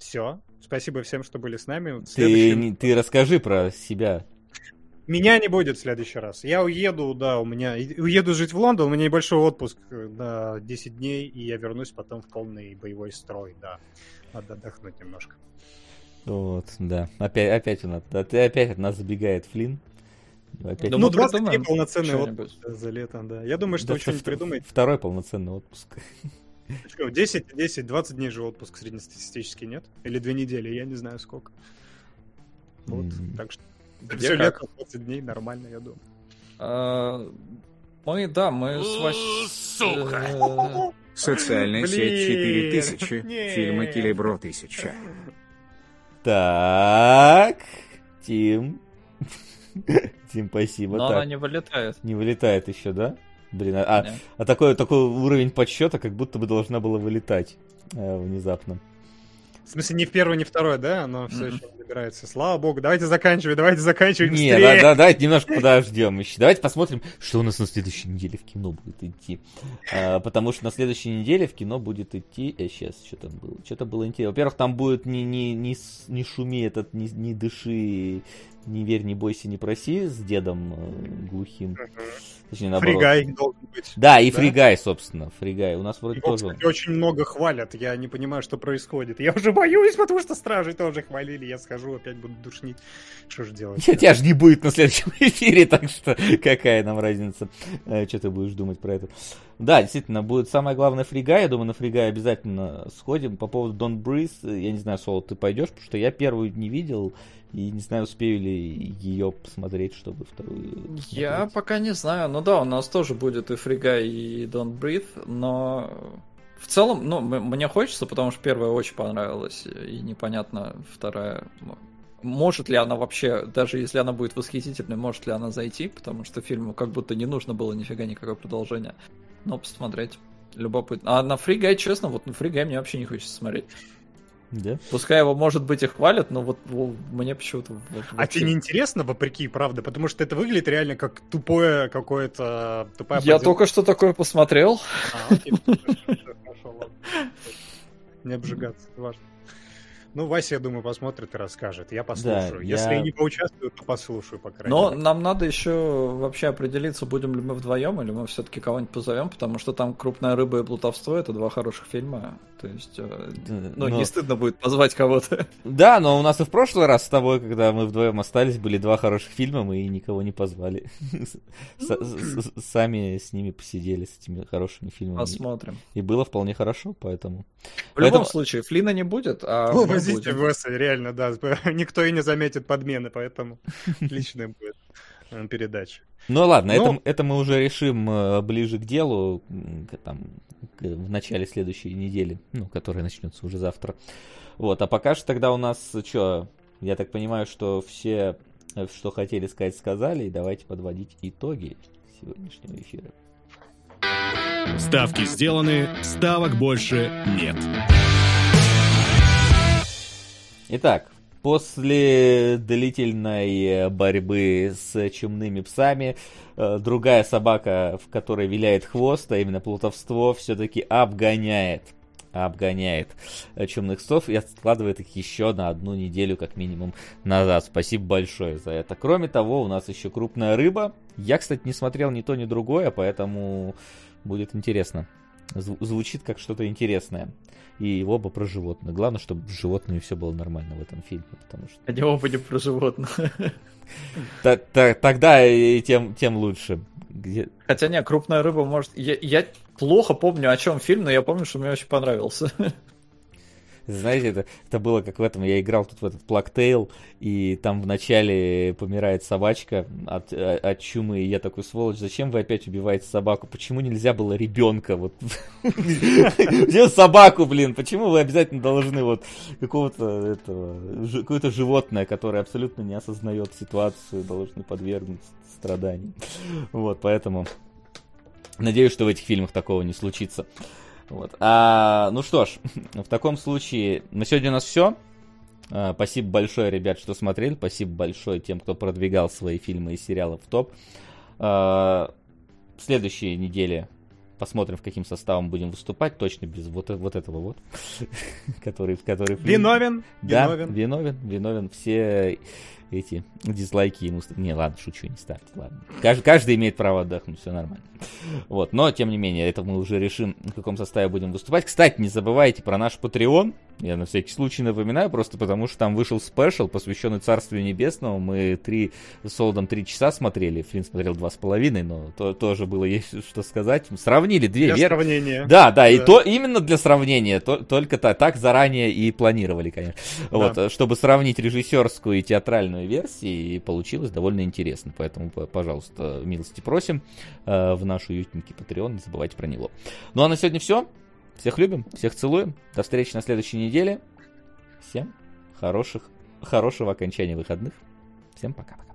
все. Спасибо всем, что были с нами. Ты, Следующий- не- ты расскажи про себя. Меня не будет в следующий раз. Я уеду, да, у меня... Уеду жить в Лондон, у меня небольшой отпуск э, на 10 дней, и я вернусь потом в полный боевой строй, да. Надо отдохнуть немножко. Вот, да. Опять, опять у нас, опять от нас забегает Флин. Опять ну, мы 20 дней придумаем полноценный что-нибудь. отпуск за лето, да. Я думаю, что Да, вы что-нибудь придумаете. Второй полноценный отпуск. Что, 10, 10, 20 дней же отпуск среднестатистический, нет? Или две недели, я не знаю сколько. Вот, М. так что Где все как? лето 20 дней нормально, я думаю. А, Мы, да, мы с. Сука. Социальная сеть 4000, нет. фильмы Килибро 1000. Так, Тим. [LAUGHS] Тим, спасибо. Но Так, она не вылетает. не вылетает еще, да? Блин, а, а- а такой, такой уровень подсчета, как будто бы должна была вылетать э, внезапно. В смысле, не в первый, не второй, да? Оно все еще добирается. Слава богу, давайте заканчивай, давайте заканчивай Не, да, да, давайте немножко подождем еще. Давайте посмотрим, что у нас на следующей неделе в кино будет идти. А, потому что на следующей неделе в кино будет идти... Э, сейчас, что там было? Что-то было интересно. Во-первых, там будет не, не, не, не шуми этот, не, не дыши, не верь, не бойся, не проси с дедом э, глухим. Точнее, наоборот. Фригай должен быть. Да, и Да? Фригай, собственно. Фригай. У нас вроде Его, тоже... кстати, очень много хвалят, я не понимаю, что происходит. Я уже боюсь, потому что стражи тоже хвалили, я схожу, опять буду душнить. Что же делать? Тебя же не будет на следующем [LAUGHS] эфире, так что какая нам разница, э, что ты будешь думать про это. Да, действительно, будет самое главное фрига. Я думаю, на фрига обязательно сходим. По поводу Don't Breathe, э, я не знаю, Соло, ты пойдешь, потому что я первую не видел, и не знаю, успею ли ее посмотреть, чтобы вторую Я посмотреть. пока не знаю. Ну да, у нас тоже будет и Фрига, и Don't Breathe, но в целом, ну, мне хочется, потому что первая очень понравилась, и непонятно вторая. Может ли она вообще, даже если она будет восхитительной, может ли она зайти, потому что фильму как будто не нужно было нифига никакое продолжение. Но посмотреть. Любопытно. А на Фригай, честно, вот на Фригай мне вообще не хочется смотреть. Да? Пускай его, может быть, и хвалят, но вот ну, мне почему-то... вот А вообще- тебе не интересно, вопреки, правда? Потому что это выглядит реально как тупое какое-то... Тупая Я подделка. только что такое посмотрел. А, окей, хорошо, хорошо, ладно. Не обжигаться, важно. Ну, Вася, я думаю, посмотрит и расскажет. Я послушаю. я- Если я не поучаствую, то послушаю, по крайней Но мере. нам надо еще вообще определиться, будем ли мы вдвоем, или мы все-таки кого-нибудь позовем, потому что там крупная рыба и плутовство это два хороших фильма. То есть, э, ну, Но- не стыдно будет позвать кого-то. Да, но у нас и в прошлый раз с тобой, когда мы вдвоем остались, были два хороших фильма, мы никого не позвали. [LAUGHS] Сами с ними посидели, с этими хорошими фильмами. Посмотрим. И было вполне хорошо, поэтому... В любом случае, Флина не будет, а Будем. Веса, реально, да. [LAUGHS] Никто и не заметит подмены, поэтому [LAUGHS] отличная будет э, передача. Ну ладно, Ну- это, это мы уже решим э, ближе к делу, там, к- в начале следующей недели, ну, которая начнется уже завтра. Вот, а пока что тогда у нас, что, я так понимаю, что все, э, что хотели сказать, сказали, и давайте подводить итоги сегодняшнего эфира. Ставки сделаны, ставок больше нет. Итак, после длительной э, борьбы с чумными псами, э, другая собака, в которой виляет хвост, а именно плутовство, все-таки обгоняет обгоняет э, чумных псов и откладывает их еще на одну неделю как минимум назад. Спасибо большое за это. Кроме того, у нас еще крупная рыба. Я, кстати, не смотрел ни то, ни другое, поэтому будет интересно. Зв- звучит как что-то интересное. И оба про животных. Главное, чтобы с животными все было нормально в этом фильме, потому что Они оба не про животных. [LAUGHS] тогда и тем, тем лучше. Где... Хотя не, крупная рыба может... Я, я плохо помню, о чем фильм, но я помню, что мне очень понравился. [LAUGHS] Знаете, это, это было как в этом, я играл тут в этот Плактейл, и там вначале помирает собачка от, э, от чумы, и я такой, сволочь, зачем вы опять убиваете собаку? Почему нельзя было ребенка? Вот [LAUGHS] Где собаку, блин? Почему вы обязательно должны вот какого-то этого, какое-то животное, которое абсолютно не осознает ситуацию, должны подвергнуть страданиям? Вот, поэтому надеюсь, что в этих фильмах такого не случится. Вот. А, ну что ж, [LAUGHS] в таком случае на сегодня у нас все. А, спасибо большое, ребят, что смотрели. Спасибо большое тем, кто продвигал свои фильмы и сериалы в топ. А, в следующей неделе посмотрим, в каким составом будем выступать. Точно без вот, вот этого вот. [LAUGHS] который, который Виновен, да, виновен. виновен, виновен. Все эти дизлайки ему... Не, ладно, шучу, не ставьте, ладно. Каждый, каждый имеет право отдохнуть, все нормально. Вот, но, тем не менее, это мы уже решим, в каком составе будем выступать. Кстати, не забывайте про наш Patreon. Я на всякий случай напоминаю, просто потому что там вышел спешл, посвященный Царствию Небесному. Мы три, с Солодом три часа смотрели, Флинн смотрел два с половиной, но то, тоже было есть что сказать. Сравнили две Для версии. сравнения. Да, да, и Да. то именно для сравнения, то- только та- так заранее и планировали, конечно. Вот, э, чтобы сравнить режиссерскую и театральную версии, и получилось довольно интересно. Поэтому, пожалуйста, милости просим э, в наш уютненький Patreon, не забывайте про него. Ну а на сегодня все. Всех любим, всех целуем. До встречи на следующей неделе. Всем хороших, хорошего окончания выходных. Всем пока-пока.